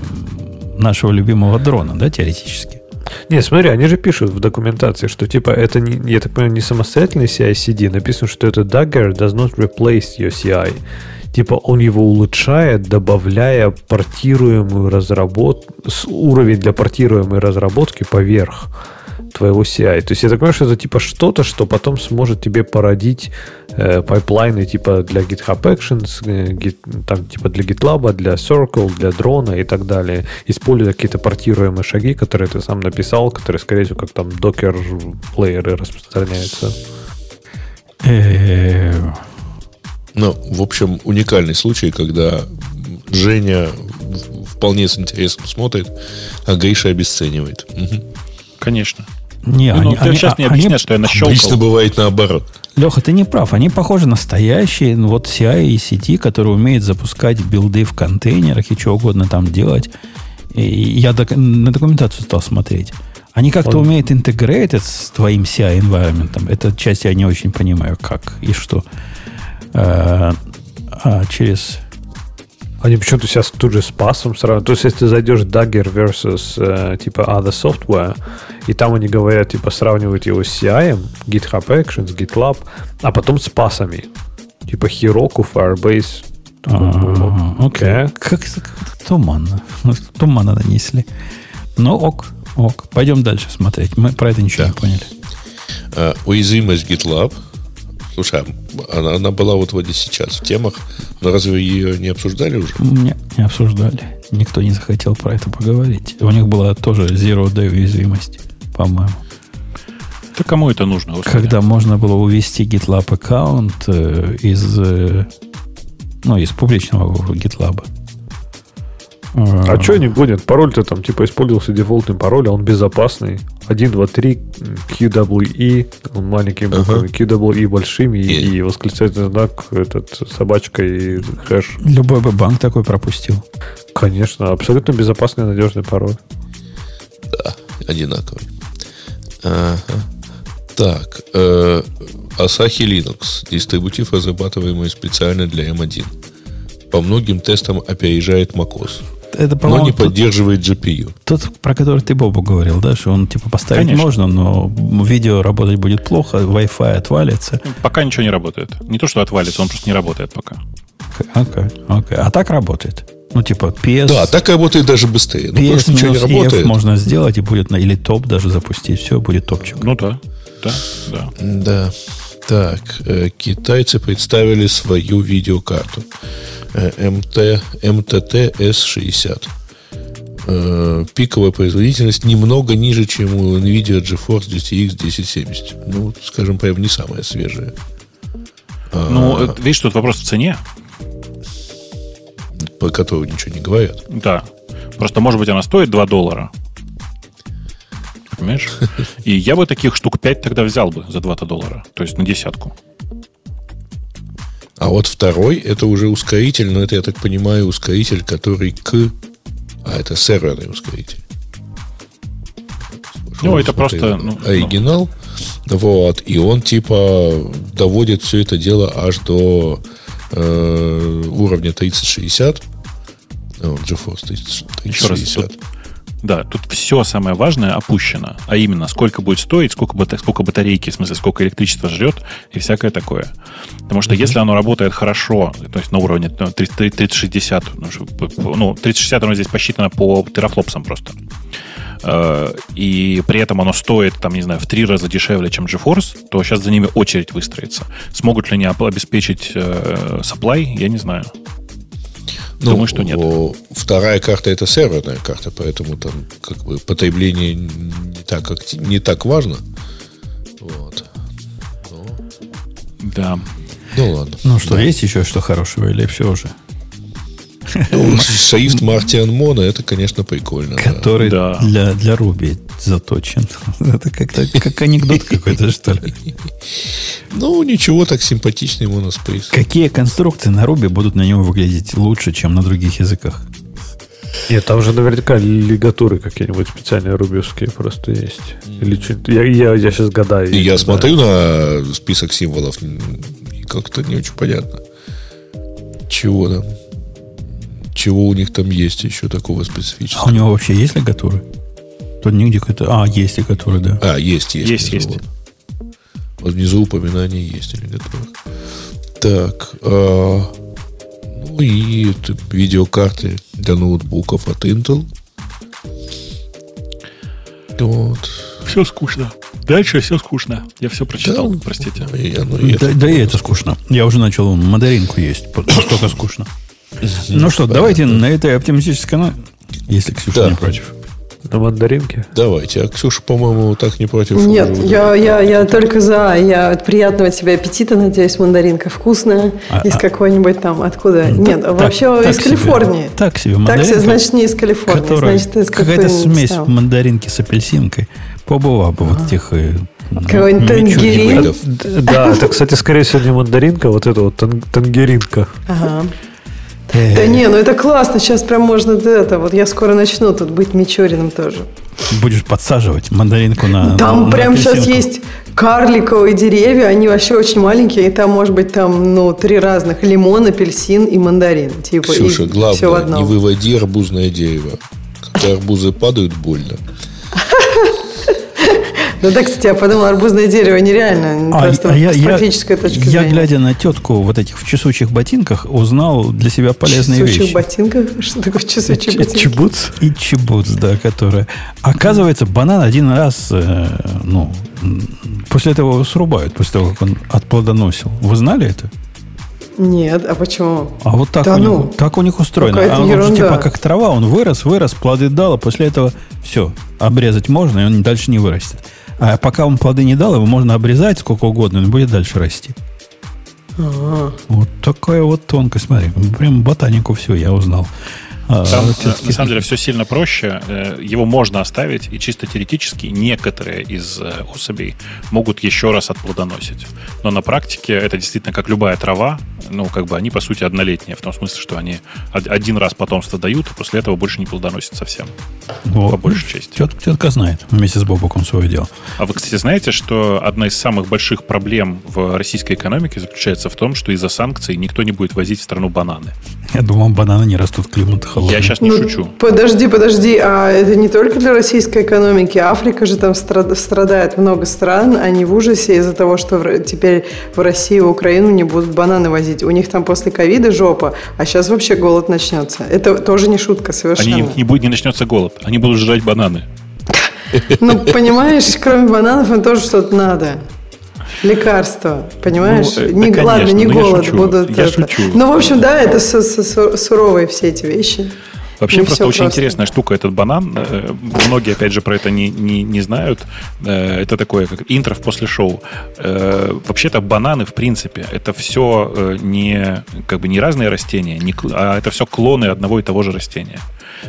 нашего любимого дрона, да, теоретически. Не, смотри, они же пишут в документации, что типа это, не, я так понимаю, не самостоятельный CI-CD. Написано, что это Dagger does not replace your CI. Типа он его улучшает, добавляя портируемую разработку, уровень для портируемой разработки поверх твоего CI. То есть я так понимаю, что это типа что-то, что потом сможет тебе породить э, пайплайны типа для GitHub Actions, э, git, там типа для GitLab, для Circle, для дрона и так далее, используя какие-то портируемые шаги, которые ты сам написал, которые, скорее всего, как там докер плееры распространяются. Ну, в общем, уникальный случай, когда Женя вполне с интересом смотрит, а Гриша обесценивает. Угу. Конечно. Не, ну, они, ты они, сейчас мне объясняешь, что я нащелкал. Обычно бывает наоборот. Леха, ты не прав. Они похожи на настоящие ну, вот CI и сети, которые умеют запускать билды в контейнерах и что угодно там делать. И я док, на документацию стал смотреть. Они как-то Он... умеют интегрировать с твоим CI environment. Эта часть я не очень понимаю, как и что. А, а через они почему-то сейчас тут же с пасом сразу. То есть, если ты зайдешь Dagger versus э, типа other software, и там они говорят, типа, сравнивают его с CI, GitHub Actions, GitLab, а потом с пасами. Типа Heroku, Firebase. Окей. Как туманно. Туманно нанесли. Ну, ок, ок. Пойдем дальше смотреть. Мы про это ничего не поняли. Uh, уязвимость GitLab – Слушай, а она, она была вот вроде сейчас в темах, но разве ее не обсуждали уже? Не, не обсуждали. Никто не захотел про это поговорить. У них была тоже Zero Day уязвимость, по-моему. Да кому это нужно? Господи? Когда можно было увести GitLab аккаунт э, из, э, ну, из публичного GitLab. А, что не будет? Пароль-то там типа использовался дефолтный пароль, а он безопасный. 1, 2, 3, QWE, он маленькими буквами. QWE большими и, и восклицательный знак, этот собачка и хэш. Любой бы банк такой пропустил. Конечно, абсолютно безопасный надежный пароль. Да, одинаковый. Ага. Так, э, Asahi Linux, дистрибутив, разрабатываемый специально для M1. По многим тестам опережает macOS это, но не поддерживает GPU. Тот, про который ты, Бобу, говорил, да, что он типа поставить Конечно. можно, но видео работать будет плохо, Wi-Fi отвалится. Пока ничего не работает. Не то, что отвалится, он просто не работает пока. Окей, okay, okay. А так работает. Ну, типа PS... Да, так работает даже быстрее. PS ну, просто ничего не работает. можно сделать, и будет на... Или топ даже запустить. Все, будет топчик. Ну да, да, да. Да. Так, э, китайцы представили свою видеокарту. МТ, МТТ С60. э, пиковая производительность немного ниже, чем у NVIDIA GeForce GTX 1070. Ну, скажем, прям не самая свежая. Ну, э, видишь, тут вопрос в цене. По которой ничего не говорят. Да. Просто, может быть, она стоит 2 доллара. Понимаешь? И я бы таких штук 5 тогда взял бы за 2 доллара. То есть на десятку. А вот второй, это уже ускоритель, но это, я так понимаю, ускоритель, который к... А, это серверный ускоритель. Ну, это просто... Ну, оригинал. Вот. И он, типа, доводит все это дело аж до э, уровня 3060. Ну, GeForce 30, 3060. Еще раз, тут, да, тут все самое важное опущено, а именно сколько будет стоить, сколько, сколько батарейки, в смысле, сколько электричества жрет и всякое такое. Потому что mm-hmm. если оно работает хорошо, то есть на уровне 3060, ну, ну 3060 оно здесь посчитано по терафлопсам просто, э, и при этом оно стоит, там, не знаю, в три раза дешевле, чем GeForce, то сейчас за ними очередь выстроится. Смогут ли они обеспечить э, supply, я не знаю. Ну, Думаю, что нет. Вторая карта это серверная карта, поэтому там как бы потребление не так, не так важно. Вот. Но... Да. Ну ладно. Ну что, да. есть еще что хорошего или все уже? Ну, Шрифт Мартиан Мона, это, конечно, прикольно. Который да. для, для Руби заточен. Это как-то как анекдот какой-то, что ли. Ну, ничего, так симпатичный Monospace. Какие конструкции на Руби будут на нем выглядеть лучше, чем на других языках? Нет, там же наверняка лигатуры какие-нибудь специальные рубевские просто есть. Или что я, я, я сейчас гадаю. Я, я смотрю на список символов, и как-то не очень понятно. Чего там? Чего у них там есть еще такого специфического. А у него вообще есть лигатуры? Тут нигде какой-то... А, есть лигатуры, да. А, есть, есть. Есть, есть. Вот. внизу упоминание есть о лигатурах. Так. А, ну и это видеокарты для ноутбуков от Intel. Вот. Все скучно. Дальше все скучно. Я все прочитал, да, простите. И оно, и да, это да и это скучно. Я уже начал мандаринку есть. Настолько скучно. Ну что, давайте на этой оптимистической ноте, если Ксюша не против. На мандаринке? Давайте. А Ксюша, по-моему, так не против. Нет, я, я, я только за. Я от приятного тебе аппетита, надеюсь, мандаринка вкусная. А, из а, какой-нибудь там, откуда? Да, Нет, так, вообще так из себе, Калифорнии. Так себе мандаринка. Так себе, значит, не из Калифорнии. Которая, значит, из какая-то смесь там. мандаринки с апельсинкой. Побыла бы вот этих какой-нибудь тангерин. Да, это, кстати, скорее всего, не мандаринка, вот это вот тангеринка. Ага. Да не, ну это классно, сейчас прям можно это. Вот я скоро начну тут быть Мичуриным тоже. Будешь подсаживать мандаринку на Там на, прям сейчас есть карликовые деревья, они вообще очень маленькие, и там может быть там, ну, три разных, лимон, апельсин и мандарин. Типа, Ксюша, и главное, все в одном. не выводи арбузное дерево. Когда арбузы падают, больно. Ну да, кстати, я подумал, арбузное дерево нереально. А, просто а я, с практической я, точки я, зрения. глядя на тетку вот этих в чесучих ботинках, узнал для себя полезные чесучих вещи. ботинках? Что такое чесучих ботинки? Чебуц. И чебуц, да, которая... Оказывается, банан один раз, э, ну, после этого его срубают, после того, как он отплодоносил. Вы знали это? Нет, а почему? А вот так, да у, ну, них, так у них устроено. А он ерунда. же типа как трава, он вырос, вырос, плоды дал, а после этого все, обрезать можно, и он дальше не вырастет. А пока он плоды не дал, его можно обрезать сколько угодно, он будет дальше расти. А-а-а. Вот такая вот тонкость. Смотри, прям ботанику все я узнал. А, Там, а, на самом деле, все сильно проще. Э, его можно оставить, и чисто теоретически некоторые из э, особей могут еще раз отплодоносить. Но на практике это действительно как любая трава. Ну, как бы они, по сути, однолетние, в том смысле, что они один раз потомство дают, и после этого больше не плодоносят совсем. Вот. По большей части. Тетка, тетка знает вместе с Бобоком свое дело. А вы, кстати, знаете, что одна из самых больших проблем в российской экономике заключается в том, что из-за санкций никто не будет возить в страну бананы. Я думал, бананы не растут климат холодный. Я сейчас не ну, шучу. Подожди, подожди, а это не только для российской экономики. Африка же там страдает много стран, они в ужасе из-за того, что теперь в Россию и Украину не будут бананы возить. У них там после ковида жопа, а сейчас вообще голод начнется. Это тоже не шутка совершенно. Они не, будет, не начнется голод, они будут жрать бананы. Ну, понимаешь, кроме бананов им тоже что-то надо. Лекарства, понимаешь? Ну, не, да, ладно, не голод шучу, будут. Я это. шучу. Ну, в общем, да, это суровые все эти вещи. Вообще Не просто очень просто. интересная штука этот банан. Э, Многие, опять же, про это не, не, не знают. Э, Это такое, как интро в после шоу. Э, Вообще-то бананы, в принципе, это все не, как бы не разные растения, не а это все клоны одного и того же растения.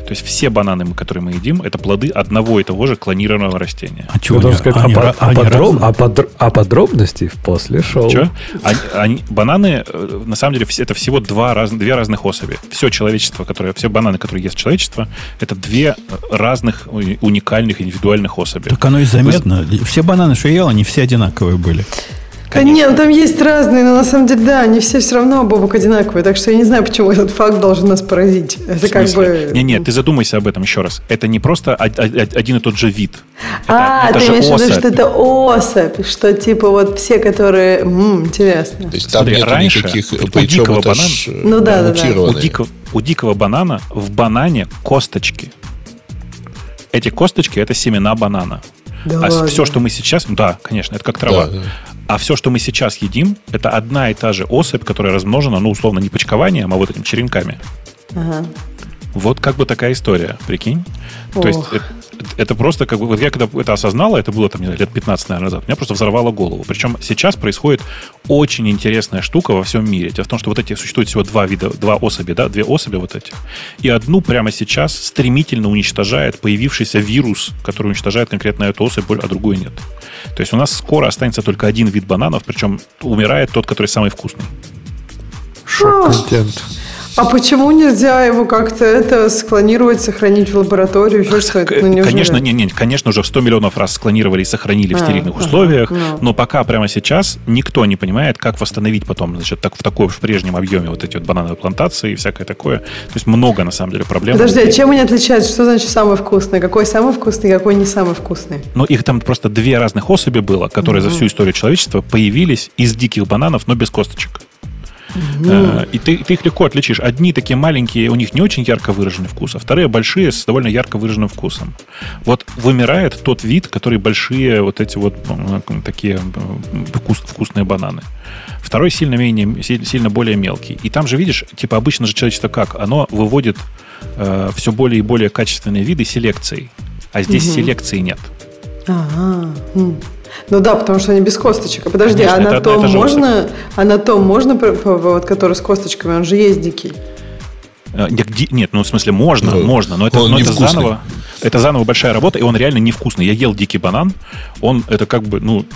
То есть все бананы, мы- которые мы едим, это плоды одного и того же клонированного растения. А чего они- сказать, они а, а они подроб- а подр- а подробностей после шоу. Че? Они, они- бананы, э, на самом деле, это всего два раз, две разных особи. Все человечество, которое, все бананы, которые ест человечество, это две э, разных уни- уникальных индивидуальных особи. Так оно и заметно. Все бананы, что я ел, они все одинаковые были. Да нет, ну там есть разные, но на самом деле, да, они все все равно бобок одинаковые. Так что я не знаю, почему этот факт должен нас поразить. Это как бы... Не, не, ты задумайся об этом еще раз. Это не просто од- од- один и тот же вид. Это, А, это ты имеешь в виду, что это особь, что типа вот все, которые... М, интересно. То есть там Смотри, нет раньше никаких... у дикого банана- ж, э, Ну да, да, да. У, дикого, у дикого банана в банане косточки. Эти косточки это семена банана. Да а ладно? все, что мы сейчас... Да, конечно, это как трава. Да, да. А все, что мы сейчас едим, это одна и та же особь, которая размножена, ну, условно, не почкованием, а вот этими черенками. Ага. Вот как бы такая история, прикинь. То есть Ох. Это, просто как бы... Вот я когда это осознала, это было там не знаю, лет 15, наверное, назад, меня просто взорвало голову. Причем сейчас происходит очень интересная штука во всем мире. Дело в том, что вот эти существует всего два вида, два особи, да, две особи вот эти. И одну прямо сейчас стремительно уничтожает появившийся вирус, который уничтожает конкретно эту особь, а другую нет. То есть у нас скоро останется только один вид бананов, причем умирает тот, который самый вкусный. Шок-контент. А почему нельзя его как-то это склонировать, сохранить в лабораторию, еще что-то? Ну, неужели? конечно, не, не, конечно, уже в 100 миллионов раз склонировали и сохранили в А, стерильных ага, условиях, ну. но пока прямо сейчас никто не понимает, как восстановить потом, значит, так, в такой в прежнем объеме вот эти вот банановые плантации и всякое такое. То есть много, на самом деле, проблем. Подожди, а чем они отличаются? Что значит самый вкусный? Какой самый вкусный, какой не самый вкусный? Но их там просто две разных особи было, которые за всю историю человечества появились из диких бананов, но без косточек. Э, И ты, ты их легко отличишь. Одни такие маленькие, у них не очень ярко выраженный вкус, а вторые большие с довольно ярко выраженным вкусом. Вот вымирает тот вид, который большие вот эти вот м, такие м, вкус- вкусные бананы. Второй сильно, менее, си- сильно более мелкий. И там же, видишь, типа обычно же человечество как? Оно выводит все более и более качественные виды селекцией. А здесь селекции нет. Ага. Ну да, потому что они без косточек. А подожди, Конечно, а на том можно, а на том можно, вот, который с косточками, он же есть дикий. Э, Нет, ну в смысле можно, Ну, можно, но это, он но это заново. Это заново большая работа, и он реально невкусный. Я ел дикий банан, он это как бы, ну,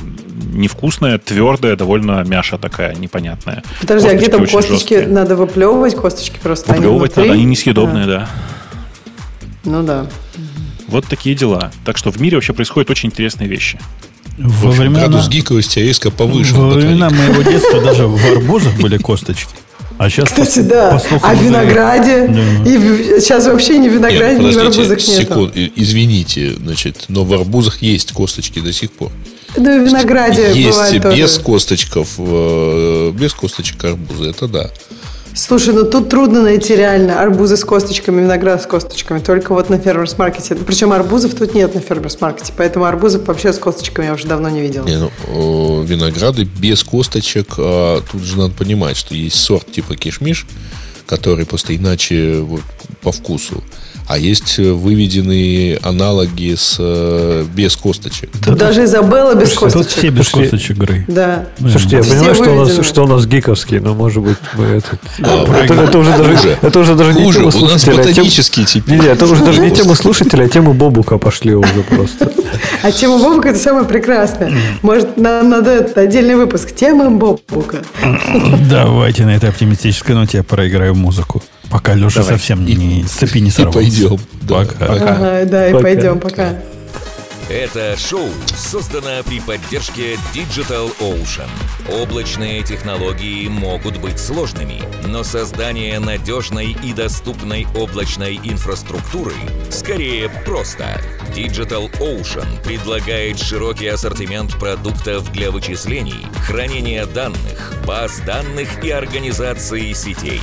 невкусная, твердая, довольно мяша такая, непонятная. Подожди, а где там косточки? жесткие. Надо выплевывать косточки просто? они Выплевывать внутри? надо, они несъедобные, да. А, ну да. Вот такие дела. Так что в мире вообще происходят очень интересные вещи. Во В общем, времена, градус гиковости резко повышен. во времена моего детства даже в арбузах были косточки. А сейчас, Кстати, да. а в винограде? Да. И в- сейчас вообще ни в Нет, винограде, ни в арбузах секунд, извините, значит, но в арбузах есть косточки до сих пор. Да и в винограде есть бывает и тоже. без косточков, э, без косточек арбузы, это да. Слушай, ну тут трудно найти реально арбузы с косточками, виноград с косточками. Только вот на фермерс-маркете. Причем арбузов тут нет на фермерс-маркете. Поэтому арбузов вообще с косточками я уже давно не видела. Не, ну, винограды без косточек, а тут же надо понимать, что есть сорт типа кишмиш, который просто иначе вот, по вкусу. А есть э, выведенные аналоги с э, без косточек. Тут даже Изабелла без Тут косточек. все без Слушайте, косточек игры. Да. Слушайте, я Все понимаю, что у, нас, что у нас гиковский, но может быть мы это, Да, это, это уже даже, Хуже. это уже даже не Хуже, тема у нас слушателя, а тем- теперь. Не, не, это уже даже не тема слушателя, а тема Бобука пошли уже просто. А тема Бобука это самое прекрасное. Может, нам надо отдельный выпуск. Тема Бобука. Давайте на этой оптимистической ноте я проиграю музыку. Пока Леша Давай. совсем не, с цепи не И сорвался. пойдем. Да, Пока. Ага, да, и Пока. пойдем пока. Это шоу создано при поддержке Digital Ocean. Облачные технологии могут быть сложными, но создание надежной и доступной облачной инфраструктуры скорее просто. Digital Ocean предлагает широкий ассортимент продуктов для вычислений, хранения данных, баз данных и организации сетей.